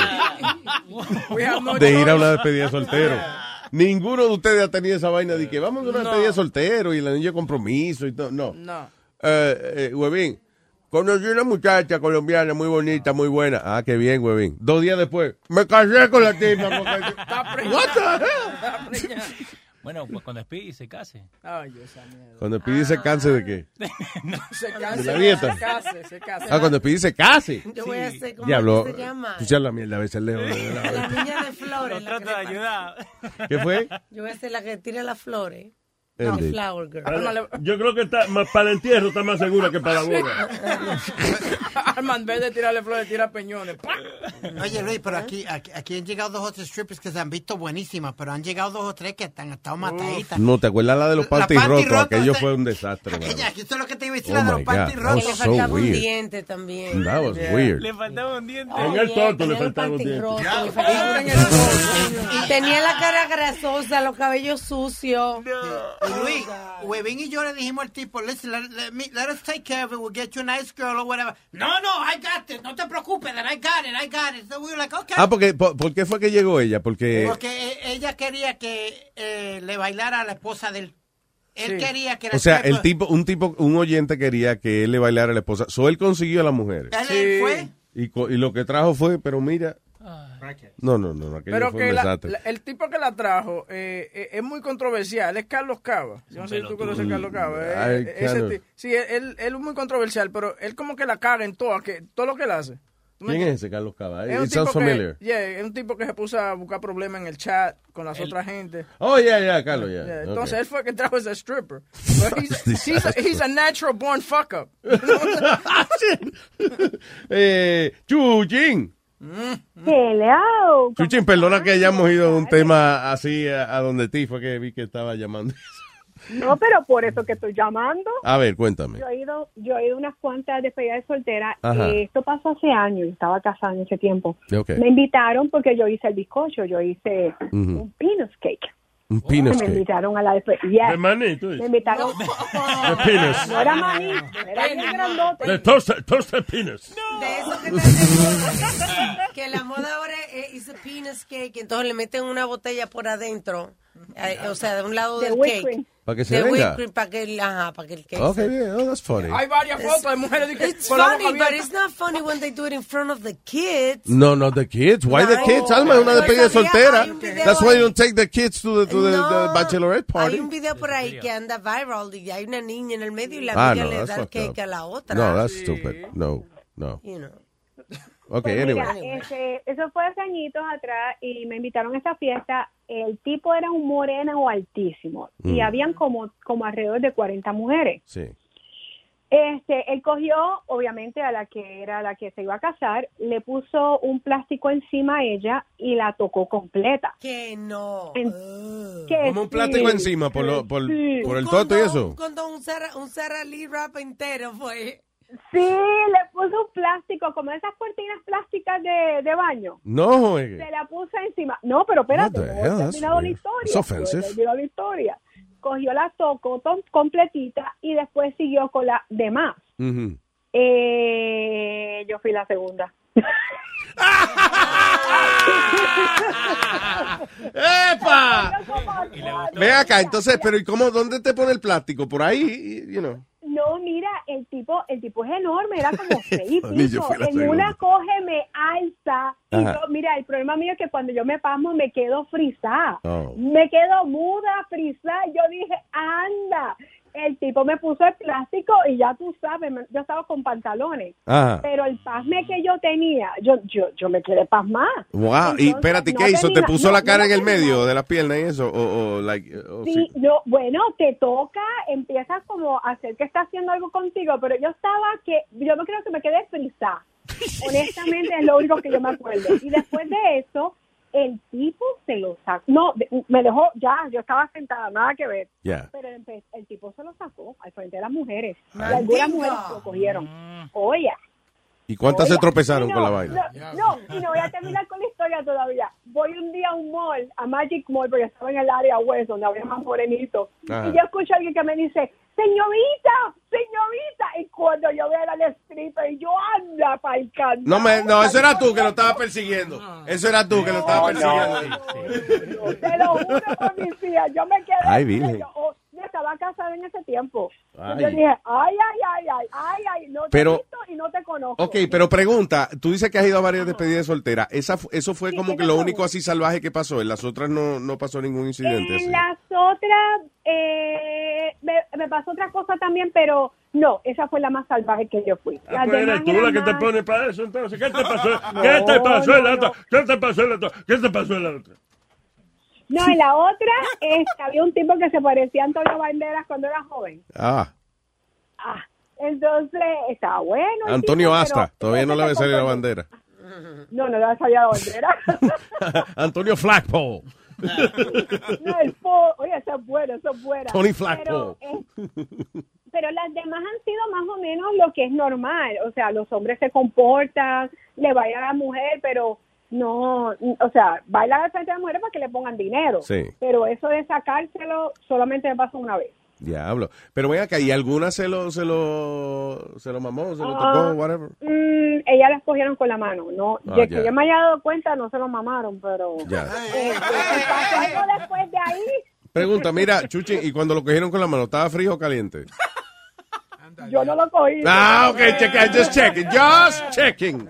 de, [LAUGHS] ir a una despedida de soltero. [LAUGHS] Ninguno de ustedes ha tenido esa vaina de que vamos a una No. despedida de soltero y la niña compromiso y todo. No. No. Eh, eh, huevín, conocí una muchacha colombiana muy bonita, muy buena. Ah, qué bien, huevín. Dos días después, me casé con la tipa. porque- [LAUGHS] What the hell? Bueno, pues cuando Speedy se case. Ay, esa mierda. Cuando Speedy se canse de qué? [LAUGHS] Se ¿De case. la dieta? Se case, se case. Ah, cuando Speedy se case. Yo voy a hacer como Diablo, se llama. seas la mierda a veces, Leo. La niña de flores. la que le pasa. ¿Qué fue? Yo voy a ser la que tira las flores. No, de- flower girl. Yo creo que está más para el entierro está más segura que para la boda. [LAUGHS] Arma, en vez de tirarle flores, tira peñones. Oye, Luis, pero aquí, aquí, aquí han llegado dos o tres strippers que se han visto buenísimas, pero han llegado dos o tres que han estado mataditas. No, ¿te acuerdas la de los panty rotos? roto, Aquello fue un desastre. Aquella, aquí esto es lo que te iba a decir, Oh la de my los panty rotos. that was so faltaba un weird. diente también. That was weird. Le faltaba un diente. En el toto le faltaba un diente. Le faltaba tenía la cara grasosa, los cabellos sucios. Y Luis, Webin y yo le dijimos al tipo, listen, let, let me, let us take care of it, we'll get you a nice girl or whatever. No, no, I got it, no te preocupes, that I got it, I got it. So we were like, okay. Ah, porque, por, ¿por qué fue que llegó ella? Porque... Porque e- ella quería que eh, le bailara a la esposa del... Él Sí. quería que la O sea, el tipo, un tipo, un oyente quería que él le bailara a la esposa. So él consiguió a las mujeres. Él, él fue. Y lo que trajo fue, pero mira. No, no, no, aquello Pero fue que un la- desastre. la- el tipo que la trajo eh, eh, es muy controversial, es Carlos Cava. Yo no sé si tú conoces a Carlos Cava. eh, Ay, eh, ese Carlos. ti- sí, él, él es muy controversial, pero él como que la caga en todo, que, todo lo que él hace. ¿Tú me ¿Quién es ese Carlos Cava? Es un, It sounds tipo familiar. que, yeah, es un tipo que se puso a buscar problemas en el chat con las otras gente. Oh, ya, ya, Carlos, ya. Yeah. Entonces él fue el que trajo ese stripper. [LAUGHS] But he's, he's, a, he's a natural born fuck up. [LAUGHS] [LAUGHS] eh, Chuchín. Hello. Chuchín, perdona que hayamos ido a un tema así a, a donde ti fue que vi que estaba llamando. [LAUGHS] No, pero por eso que estoy llamando. A ver, cuéntame. Yo he ido, yo he ido a unas cuantas despedidas de soltera. Eh, esto pasó hace años, estaba casada en ese tiempo. Ok. Me invitaron porque yo hice el bizcocho, yo hice Ujú. un peanut cake. Un peanut me cake. invitaron a la despedida. De maní, tú dices. Me invitaron. [LAUGHS] De peanuts. No era maní, era bien grandote. De toasted, toasted peanuts. De eso que te [LAUGHS] que la moda ahora es a penis cake, entonces le meten una botella por adentro, eh, o sea, de un lado De del cake. Cream. Para que se de venga. whipped cream, para que, el- ajá, para que el cake Ok, se- bien. Oh, that's funny. Hay varias fotos de mujeres que It's con la boca funny, but it's not funny when they do it in front of the kids. No, no, the kids. Why the kids? Alma, es una despedida de soltera. un That's why you don't take the kids to the, to the, the bachelorette party. Hay un video por ahí que anda viral y hay una niña en el medio y la Ah, amiga no, le da el cake up. a la otra. No, that's stupid. No, no. You know. Okay, Pues mira, este, eso fue hace añitos atrás y me invitaron a esta fiesta. El tipo era un moreno altísimo y Mm. habían como, como alrededor de 40 mujeres. Sí. Este, él cogió, obviamente, a la que era la que se iba a casar, le puso un plástico encima a ella y la tocó completa. Que no. En- que Como un plástico sí, encima por, lo, por, sí. por el toto y eso. Un condón, un Sara, un Sara Lee rap entero fue. Sí, le puso un plástico, como esas cortinas plásticas de, de baño. No, oye. Se la puso encima. No, pero espérate, no he terminado la historia. Terminado historia. Cogió la tocó completita y después siguió con la demás. Ujú. Eh, yo fui la segunda. [LAUGHS] ¡Epa! Ve acá, entonces, pero ¿y cómo, dónde te pone el plástico? Por ahí, you know. No, mira, el tipo, el tipo es enorme, era como [LAUGHS] seis En una coge, me alza. Y yo, mira, el problema mío es que cuando yo me pasmo me quedo frisada. Oh. Me quedo muda, frisada. Yo dije, anda. El tipo me puso el plástico y ya tú sabes, yo estaba con pantalones. Ajá. Pero el pasme que yo tenía, yo, yo, yo me quedé pasmada. Wow, y Entonces, espérate, no ¿qué hizo? ¿Te puso no, la no cara en el medio de la pierna y eso? O, o like, o Sí, sí. yo, bueno, te toca, empiezas como a hacer que está haciendo algo contigo, pero yo estaba que, yo no creo que me quedé frisada. [LAUGHS] Honestamente es lo único que yo me acuerdo. Y después de eso, el tipo se lo sacó. No, me dejó, ya, yo estaba sentada, nada que ver. Pero el, el tipo se lo sacó al frente de las mujeres. Y algunas mujeres lo cogieron. Oye. ¿Y cuántas se tropezaron y con la no, vaina? No, no, y no voy a terminar con la historia todavía. Voy un día a un mall, a Magic Mall, porque estaba en el área west, donde había más morenitos. Ajá. Y yo escucho a alguien que me dice, señorita, señorita. Y cuando yo veo al stripper, y yo, anda pa'l candado. No, me, no, eso era tú que lo estabas persiguiendo. Eso era tú que lo estabas persiguiendo. Te lo juro hijas. Yo me quedé. Ay, Virgen. Yo, oh, estaba casada en ese tiempo. Ay. Yo dije, ay, ay, ay, ay, ay, ay, no te Pero- no te conozco. Ok, pero pregunta, tú dices que has ido a varias despedidas de soltera. Esa, ¿Eso fue como que lo único así salvaje que pasó? En las otras no, no pasó ningún incidente. así? En las otras, eh, me, me pasó otra cosa también, pero no, esa fue la más salvaje que yo fui. Ah, pues demás eres tú la que te pone para eso, entonces. ¿Qué te [LAUGHS] pasó? No, ¿Qué te pasó en la no, otra? ¿Qué te pasó en la otra? ¿Qué te pasó en la otra? No, en la otra este, había un tipo que se parecía a Antonio Banderas cuando era joven. Ah, Ah, entonces estaba bueno. Antonio tipo, Asta. Todavía no le va a salir la bandera. No, no le va a salir la bandera. [LAUGHS] Antonio Flagpole. no, el po, oye, eso es bueno, eso es bueno. Tony Pero, Flagpole. eh, pero las demás han sido más o menos lo que es normal. O sea, los hombres se comportan, le bailan a la mujer, pero no, o sea, bailan al frente de la mujer para que le pongan dinero. Sí. Pero eso de sacárselo solamente me pasó una vez. Diablo. Pero ven acá, ¿y alguna se lo, se lo, se lo mamó, se lo Ah, tocó, whatever? Mm, ellas las cogieron con la mano, ¿no? Ah, de ya. que yo me haya dado cuenta, no se lo mamaron, pero... Ya. Eh, después de ahí, Pregunta, [LAUGHS] mira, Chuchi, ¿y cuando lo cogieron con la mano, estaba frío o caliente? yo no lo cogí. Ah, ok, check, just checking, just checking. [LAUGHS]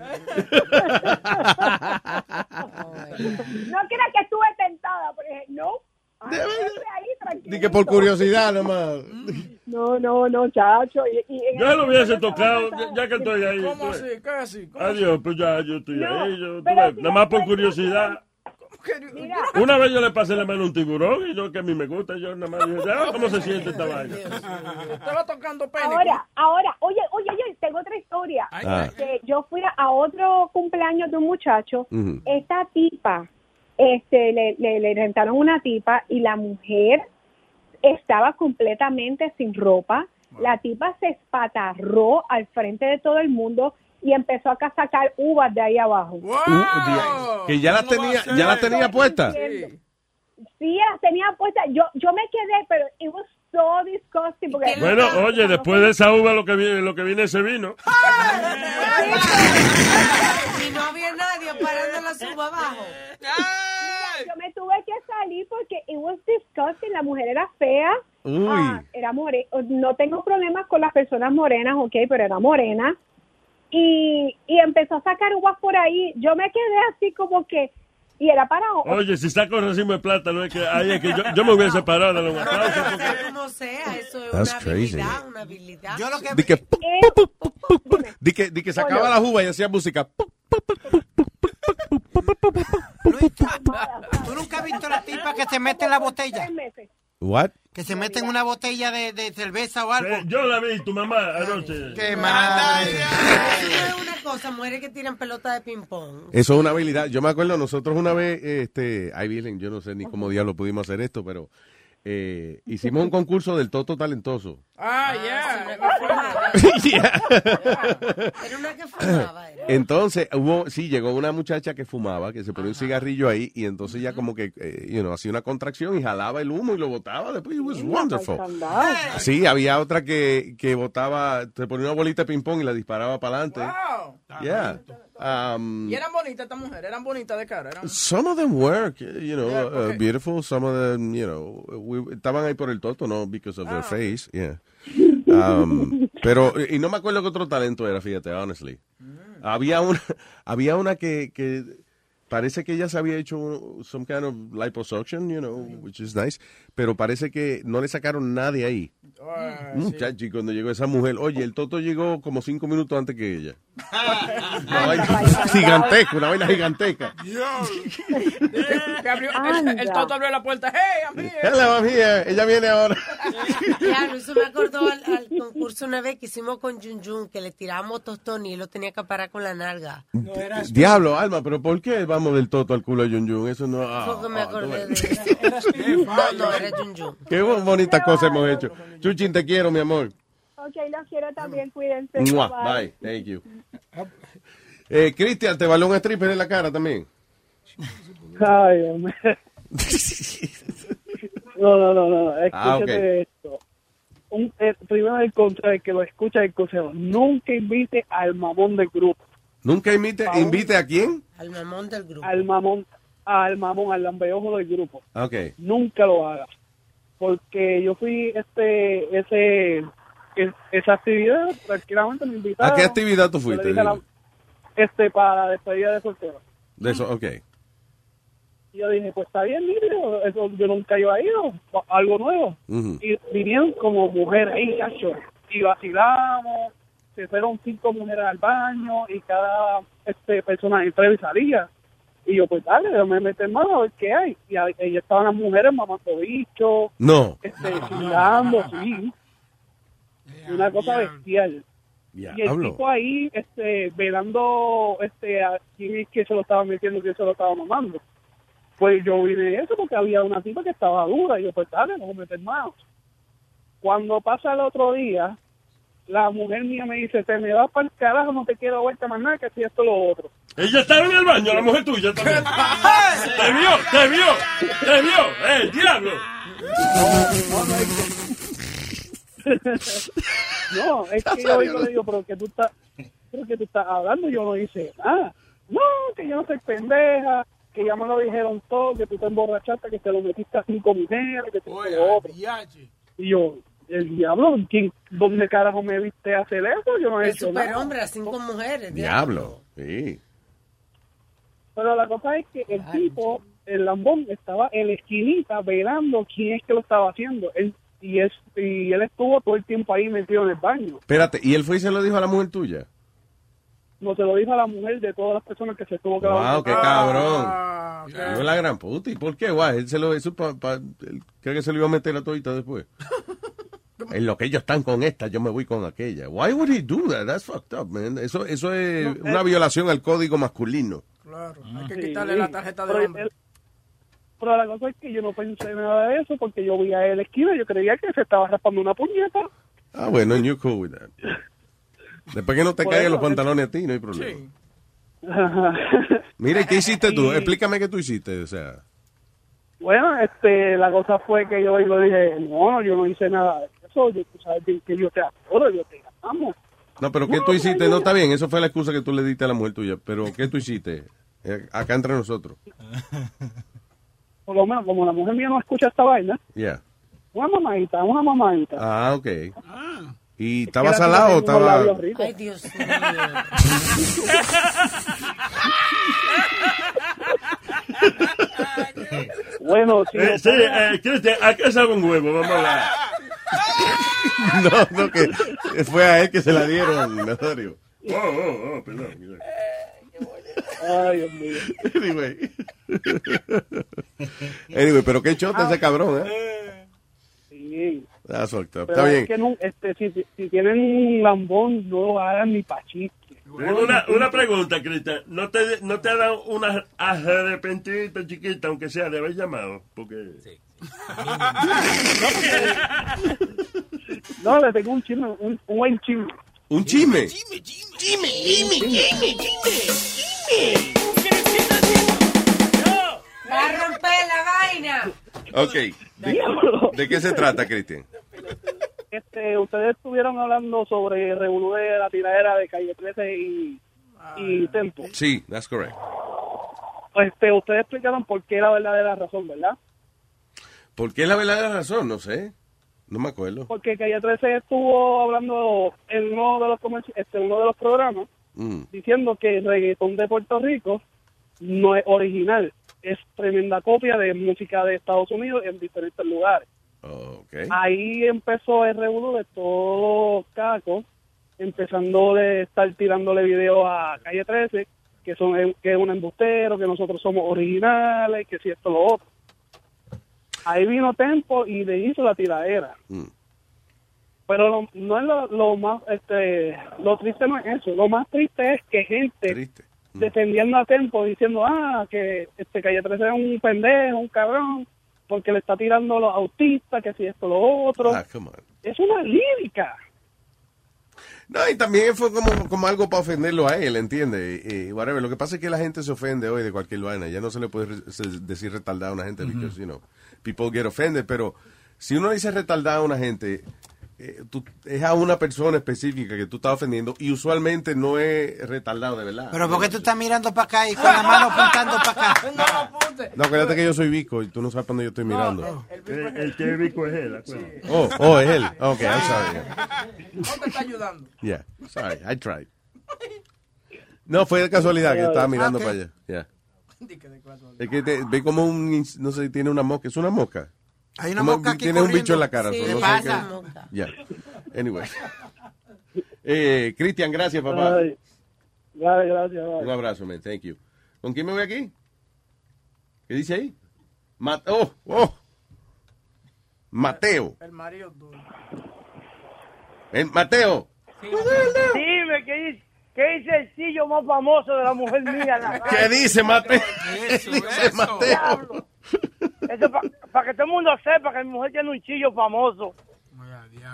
No creas que estuve tentada, pero dije, no. Ay, quédate ahí, tranquilo. Di que por curiosidad nomás. No, no, no, chacho. Y, y Yo lo hubiese tocado, ya, ya que estoy ahí. ¿Cómo así? ¿Qué así? ¿Cómo Adiós, pues ya yo estoy No, ahí. Yo, ves, si nada más por curiosidad. Mira, Una vez yo le pasé la mano a un tiburón y yo que a mí me gusta, yo nada más dije, "Ah, ¿cómo se siente esta vaina? Va tocando pene. ahora, ahora, oye, oye, oye, tengo otra historia. Ah. Que yo fui a otro cumpleaños de un muchacho, Ujú. esta tipa, este, le, le, le rentaron una tipa y la mujer estaba completamente sin ropa. La tipa se espatarró al frente de todo el mundo y empezó a sacar uvas de ahí abajo. Que ya la tenía, ya la tenía puesta. Sí. Sí, las tenía puestas. Yo, yo me quedé, pero it was so disgusting. Porque Bueno, oye, después de esa uva lo que viene, lo que viene ese vino. Y no había nadie parando la suba abajo. yo me tuve que salir porque it was disgusting. La mujer era fea. Uy. Ah, era more No tengo problemas con las personas morenas, ok, pero era morena. Y, y empezó a sacar uvas por ahí. Yo me quedé así como que... Y era para... Oye, si saco racimo de plátano, es que, ahí es que yo, yo me hubiese parado de los aplausos. porque- Como sea, eso es That's una crazy. habilidad, una habilidad. Yo lo que Di que, Eh, di que, di que sacaba la uva y hacía música. ¿Tú nunca has visto la tipa que se mete en la botella? What? Que se mete en una botella de, de cerveza o algo. Eh, Yo la vi, tu mamá, anoche. ¡Qué madre! Eso es una cosa, mujeres que tiran pelota de ping-pong. Eso es una habilidad. Yo me acuerdo, nosotros una vez, este, ay, Virgen, yo no sé ni cómo diablo pudimos hacer esto, pero eh, hicimos un concurso del Toto Talentoso. Ah, ya. [LAUGHS] Era una que fumaba. era. Entonces, hubo, sí, llegó una muchacha que fumaba, que se ponía un cigarrillo ahí, y entonces ya como que, eh, you know, hacía una contracción y jalaba el humo y lo botaba. Después, it was wonderful. Sí, había otra que, que botaba, se ponía una bolita de ping-pong y la disparaba para adelante. Wow. Yeah. Um, Y eran bonitas estas mujeres, eran bonitas de cara. Eran... Some of them were, you know, Yeah, uh, beautiful. Some of them, you know, we- estaban ahí por el toto, no because of their Ah. face, yeah. Um, pero, y no me acuerdo qué otro talento era, fíjate, honestly. Mm. Había una, había una que, que parece que ella se había hecho some kind of liposuction, you know, which is nice, pero parece que no le sacaron nadie ahí. Ah, Muchacho, y cuando llegó esa mujer, oye, el toto llegó como cinco minutos antes que ella. [LAUGHS] Una vaina gigantesca, una vaina gigantesca. Abrió- el, el toto abrió la puerta. ¡Hey, here! Hello, here. Ella viene ahora. [LAUGHS] Claro, eso me acordó al, al concurso una vez que hicimos con Jun Jun, que le tirábamos tostón y él lo tenía que parar con la nalga. Diablo, Alma, pero ¿por qué vamos del toto al culo de Jun Jun? Eso no. ah, Porque me ah, acordé no, de [LAUGHS] No, no, era Qué bonita cosa hemos hecho. Chuchin, te quiero, mi amor. Ok, los quiero también, cuídense. Mua, Bye. Bye. Thank you. Eh, Cristian, ¿te valió un stripper en la cara también? Ay, hombre. No, no, no, no. Ah, Escúchate esto. un, eh, primero el consejo, el que lo escucha el consejo, nunca invite al mamón del grupo. Nunca invite, invite a quién? Al mamón del grupo. Al mamón, al mamón, al lambeojo del grupo. Nunca lo haga. Porque yo fui este, ese, es- esa actividad, tranquilamente me invitaron. ¿A qué actividad tú Yo fuiste? la- este, para la despedida de soltero. De eso, ok. Y yo dije, pues está bien, mire, eso yo nunca iba a ir, algo nuevo. Y vinieron como mujeres ahí, cacho, y vacilamos, se fueron cinco mujeres al baño y cada este persona entraba y salía. Y yo, pues dale, déjame meter mano a ver qué hay. Y ahí estaban las mujeres mamando bichos, No. este, chingando, sí. Una cosa bestial. Y el Diablo. tipo ahí, este, velando, este, a quién es que se lo estaba metiendo, quién se lo estaba mamando. Pues yo vine de eso porque había una tipa que estaba dura. Y yo, pues dale, vamos a meter manos. Cuando pasa el otro día, la mujer mía me dice, te me vas para el carajo, no te quiero vuelta más nada, que si esto lo otro. Ella estaba en el baño, la mujer tuya también. [LAUGHS] ¡Te vio! ¡Te vio! ¡Te vio! ¡Eh, diablo! No, es que yo oigo, le digo, pero que tú estás, pero que tú estás hablando, yo no hice nada. No, que yo no soy pendeja, que ya me lo dijeron todo, que tú te emborrachaste, que te lo metiste a cinco mujeres, que te lo otro. Y yo, el diablo, ¿quién, ¿dónde carajo me viste hacer eso? Yo no he El hecho nada. superhombre a cinco mujeres. Diablo. Sí. Pero la cosa es que el tipo, el lambón, estaba en la esquinita velando quién es que lo estaba haciendo. Él, y, es, y él estuvo todo el tiempo ahí metido en el baño. Espérate, ¿y él fue y se lo dijo a la mujer tuya? No se lo dijo a la mujer de todas las personas que se estuvo grabando. Wow, qué cabrón. No es la gran puta. ¿Y por qué? Guay, él se lo eso pa, pa- él cree que se lo iba a meter a todita después. [LAUGHS] en lo que ellos están con esta, yo me voy con aquella. Why would he do that? That's fucked up, man. Eso, eso es una violación al código masculino. Claro, hay que Sí, quitarle la tarjeta de hombre. él- pero la cosa es que yo no pensé nada de eso porque yo vi a él esquina yo creía que se estaba raspando una puñeta. Ah, bueno, and you're cool with that. Después que no te Por caigan eso, los pantalones a ti, no hay problema. Sí. [LAUGHS] Mira, ¿y qué hiciste tú? Y- Explícame qué tú hiciste, o sea. Bueno, este, la cosa fue que yo le dije, no, yo no hice nada de eso, yo, tú sabes que yo te adoro, yo te amo. No, pero ¿qué tú hiciste? No, está bien, eso fue la excusa que tú le diste a la mujer tuya, pero ¿qué tú hiciste? Eh, acá entre nosotros. [LAUGHS] Por lo menos, como la mujer mía no escucha esta vaina, Ya. una mamadita, una mamadita. Ah, ok. ¿Y estaba salado o estaba...? Ay, Dios mío. [LAUGHS] Bueno, sí. Eh, sí, eh, Cristian, ¿a qué sabe un huevo? Vamos a hablar. [LAUGHS] No, no, que fue a él que se la dieron, Nazario. Oh, oh, oh, perdón. Ay, Dios mío. Anyway. Anyway, pero qué chota ese cabrón, ¿eh? Sí. That's fucked up. Pero Está es bien. que no, este, si, si- tienen un lambón, no lo hagan ni pa' chiste. Una, una pregunta, Cristian. ¿No te, ¿No te ha dado una arrepentidita chiquita, aunque sea, de haber llamado? Porque... No, le tengo un chisme, un, un buen chisme. ¿Un chisme? Va a romper la vaina. Ok. ¿De, de qué se trata, Cristian? Este, ustedes estuvieron hablando sobre revolú de la tiradera de Calle 13 y, y Tempo. Sí, that's correct. Este, ustedes explicaron por qué la verdadera razón, ¿verdad? ¿Por qué la verdadera razón? No sé. No me acuerdo. Porque Calle 13 estuvo hablando en uno de los este, uno de los programas Mm. diciendo que el reggaetón de Puerto Rico no es original, es tremenda copia de música de Estados Unidos en diferentes lugares. Okay. Ahí empezó el revuelo de todos los cacos, empezando de estar tirándole videos a Calle 13, que son que es un embustero, que nosotros somos originales, que si esto lo otro. Ahí vino Tempo y le hizo la tiradera. Mm. Pero lo- no es lo, lo más, este, lo triste no es eso. Lo más triste es que gente defendiendo a Tempo diciendo, ah, que este Calle 13 es un pendejo, un cabrón, porque le está tirando a los autistas, que si esto, lo otro. Ah, come on. Es una lírica. No, y también fue como, como algo para ofenderlo a él, ¿entiende? Y, y whatever. Lo que pasa es que la gente se ofende hoy de cualquier vaina. Ya no se le puede re- se- decir retardado a una gente, because, you know, people get offended. Pero si uno dice retardado a una gente, eh, tú- es a una persona específica que tú estás ofendiendo y usualmente no es retardado de verdad. Pero ¿por qué tú estás mirando para acá y con la mano apuntando para acá? [LAUGHS] No, acuérdate que yo soy Vico y tú no sabes para dónde yo estoy mirando. El, el que es rico es él, acuérdate. Oh, oh, es él. Ok, I'm sorry. No te está ayudando. Yeah, sorry, I tried. No, fue de casualidad que estaba mirando para allá. Yeah. Es que te- ve como un, no sé, tiene una mosca, es una mosca. Hay una Como mosca aquí Tiene un corriendo. bicho en la cara. Sí, so ¿qué no pasa? qué- Yeah. Anyway. Eh, Cristian, gracias, papá. Ay, Gracias, bye. Un abrazo, man. Thank you. ¿Con quién me voy aquí? ¿Qué dice ahí? Ma- oh, oh. Mateo. El marido tuyo. El Mateo. Dime, ¿qué dice, ¿qué dice el sillo más famoso de la mujer mía? la ¿Qué dice Mateo? Eso, dice Mateo? Diablo. Eso para que todo el mundo sepa que mi mujer tiene un chillo famoso.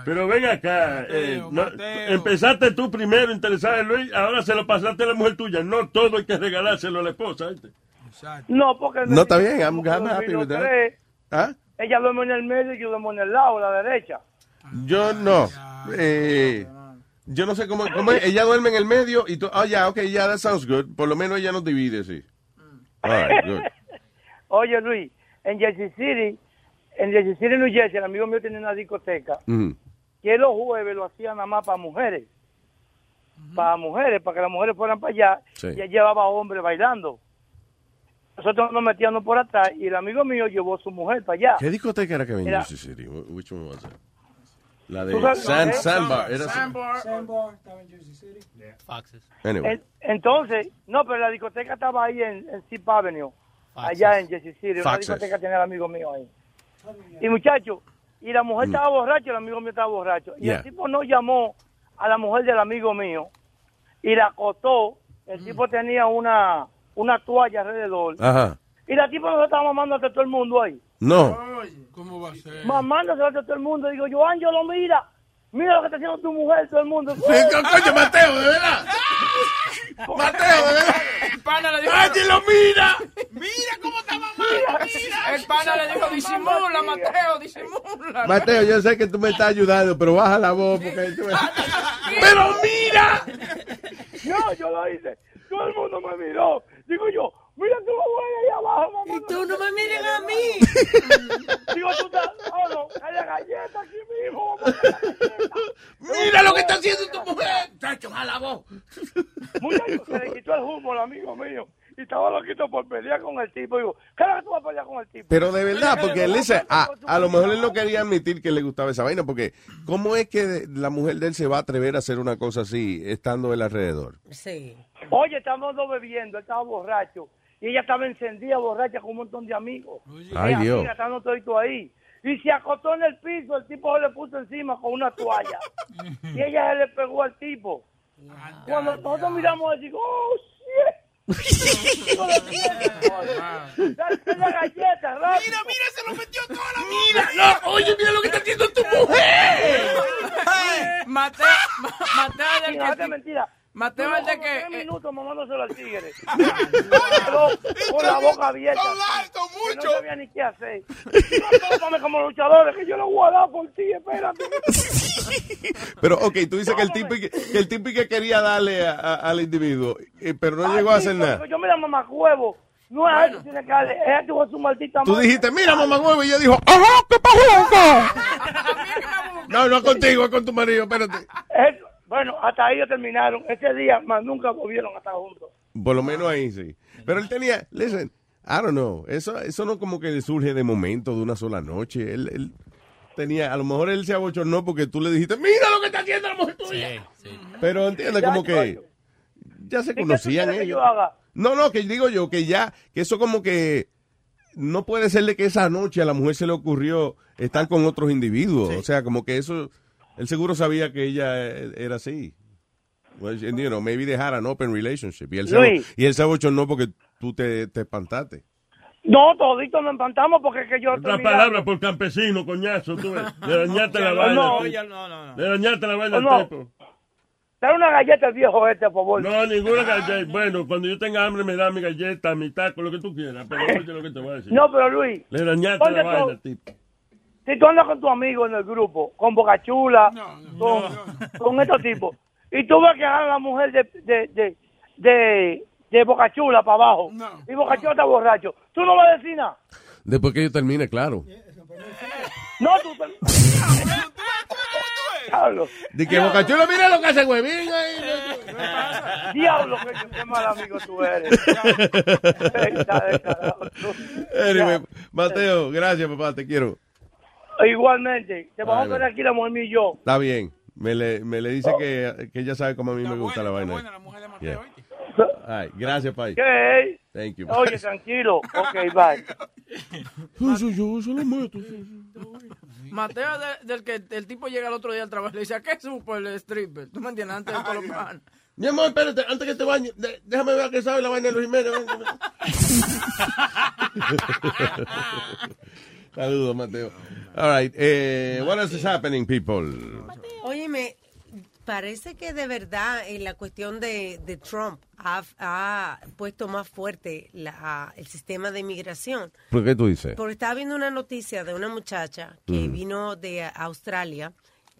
Pero ven acá, eh, no, empezaste tú primero interesada en Luis, ahora se lo pasaste a la mujer tuya. No todo hay que regalárselo a la esposa. ¿viste? No, porque... No, está bien, I'm, porque I'm happy with that. ¿Ah? Ella duerme en el medio y yo duermo en el lado, la derecha. Yo no. Eh, yo no sé cómo, cómo es. Ella duerme en el medio y tú. Oh, ya, ok, ya, that sounds good. Por lo menos ella nos divide, sí. All right, good. [LAUGHS] Oye, Luis, en Jersey City, en Jersey City, New Jersey, el amigo mío tiene una discoteca Ujú. que los jueves lo hacían nada más para mujeres. Para mujeres, para que las mujeres fueran para allá. Sí. Y él llevaba hombres bailando. Nosotros nos metíamos por atrás y el amigo mío llevó a su mujer para allá. ¿Qué discoteca era que venía en Jersey City? Wh- Which one was it? La. Sandbar. Era Sandbar. Sandbar, estaba en Jersey City. Foxes. Anyway. En- entonces, no, pero la discoteca estaba ahí en, en Sip Avenue, allá en Jersey City. Una Foxes. discoteca tenía el amigo mío ahí. Y muchacho, y la mujer estaba borracha, el amigo mío estaba borracho. Y Mm. Yeah. el tipo no llamó a la mujer del amigo mío y la acostó. El Mm. tipo tenía una, una toalla alrededor. Ajá. Y la tipa nos estaba mamando a todo el mundo ahí. No. ¿Cómo va a ser? Mamándose a todo el mundo. Digo yo, Ángelo, mira. Mira lo que está haciendo tu mujer, todo el mundo. [LAUGHS] Coño, Mateo, de verdad. [LAUGHS] Mateo, de verdad. El pana le dijo. ¡Ángelo, mira! ¡Mira cómo está mamá! El pana le dijo, disimula, Mateo, disimula. Mateo, yo sé que tú me estás ayudando, pero baja la voz porque tú me- [LAUGHS] ¡Pero mira! No, yo lo hice. Todo el mundo me miró. Digo yo, mira tu mujer ahí abajo, mamá. Y tú no me miren a mí. [LAUGHS] Digo, tú estás... Oh, no, hay la galleta aquí mismo. vamos a hacer la galleta. Mira lo que está haciendo tu mujer. Chacho, jala vos. Muchacho, se le quitó el humo al amigo mío. Y estaba loquito por pelear con el tipo. Digo, ¿qué es lo que tú vas a pelear con el tipo? Pero de verdad, porque él dice, a, a lo mejor él no quería admitir que le gustaba esa vaina, porque ¿cómo es que la mujer de él se va a atrever a hacer una cosa así, estando él alrededor? Sí. Oye, estábamos dos bebiendo, él estaba borracho. Y ella estaba encendida, borracha, con un montón de amigos. Ay, Dios. Mira, estando todito ahí. Y se acostó en el piso, el tipo se le puso encima con una toalla. [LAUGHS] y ella se le pegó al tipo. Cuando nosotros miramos, digo, oh, shit. La galleta, rápido. Mira, mira, se lo metió toda la Mira, no, oye, mira lo que está haciendo tu mujer. Mateo, Ma- Mateo es del Mira, que... es mentira. Mateo es de que... tres eh, minutos mamándoselo al tigre. Quedó [LAUGHS] con la boca abierta. Que No sabía ni qué hacer. Tómame como luchadores, que yo lo voy a dar por ti, espérate. [LAUGHS] Pero, ok, tú dices que el tipo que, que el tipo que quería darle a- a- al individuo, eh, pero no llegó a hacer nada. Yo me llamo mamá huevo. No es que tiene que darle, es él tuvo su maldita Tú dijiste, mira, mamá huevo, y ella dijo, ajá, ¿qué pasó? [LAUGHS] No, no es contigo, es con tu marido, espérate. Bueno, hasta ahí ya terminaron. Ese día, más nunca volvieron a estar juntos. Por lo menos ahí sí. Pero él tenía, listen, I don't know, eso, eso no como que surge de momento, de una sola noche. Él, él tenía, a lo mejor él se abochornó porque tú le dijiste, mira lo que está haciendo la mujer tuya. Pero entiende como que ya se ¿Y qué tú conocían que ellos. yo haga? No, no, que digo yo que ya, que eso como que no puede ser de que esa noche a la mujer se le ocurrió estar con otros individuos. O sea, como que eso, él seguro sabía que ella eh, era así. Well, you know, maybe they had an open relationship. Y él se, y él se abochornó porque tú te, te espantaste. No, toditos nos espantamos porque es que yo... Otra palabra por campesino, coñazo, tú ves. Le dañaste la vaina. no, tú. no, no, Le dañaste la vaina No, al no. tipo. Dale una galleta al viejo este, por favor. No, ninguna galleta. Bueno, cuando yo tenga hambre me da mi galleta, mi taco, lo que tú quieras. Pero [LAUGHS] oye lo que te voy a decir. No, pero Luis. Le dañaste la vaina al tipo. Si tú andas con tu amigo en el grupo, con Boca Chula, con, con estos tipos, y tú ves que a la mujer de, de, de, de, de Boca Chula para abajo, y Boca Chula está borracho, tú no vas a decir nada. Después que yo termine, claro. No, tú te... [LAUGHS] Diablo. De que Bocachula, mira lo que hace Huevín ahí. Diablo, que qué mal amigo tú eres. [LAUGHS] Tú. Anyway, Mateo, gracias, papá, te quiero. Igualmente, te vamos a ver aquí la mujer y yo. Está bien. Me le, me le dice que, que ella sabe cómo a mí me gusta la vaina. Yeah. Ay, gracias, Pai. ¿Qué? Thank you. Oye, tranquilo. [LAUGHS] Ok, bye. Eso yo, eso lo meto. Mateo de- del que el tipo llega el otro día al trabajo y le dice, ¿a qué supo el stripper? ¿Tú me entiendes? Antes de todos los panes. Mi amor, espérate, antes que te bañe, de- déjame ver que sabe la vaina de Luis Jiménez. [LAUGHS] Saludos, Mateo. All right, eh, what else is happening, people? Óyeme, parece que de verdad en la cuestión de, de Trump ha, ha puesto más fuerte la- el sistema de inmigración. ¿Por qué tú dices? Porque estaba viendo una noticia de una muchacha que Mm. vino de Australia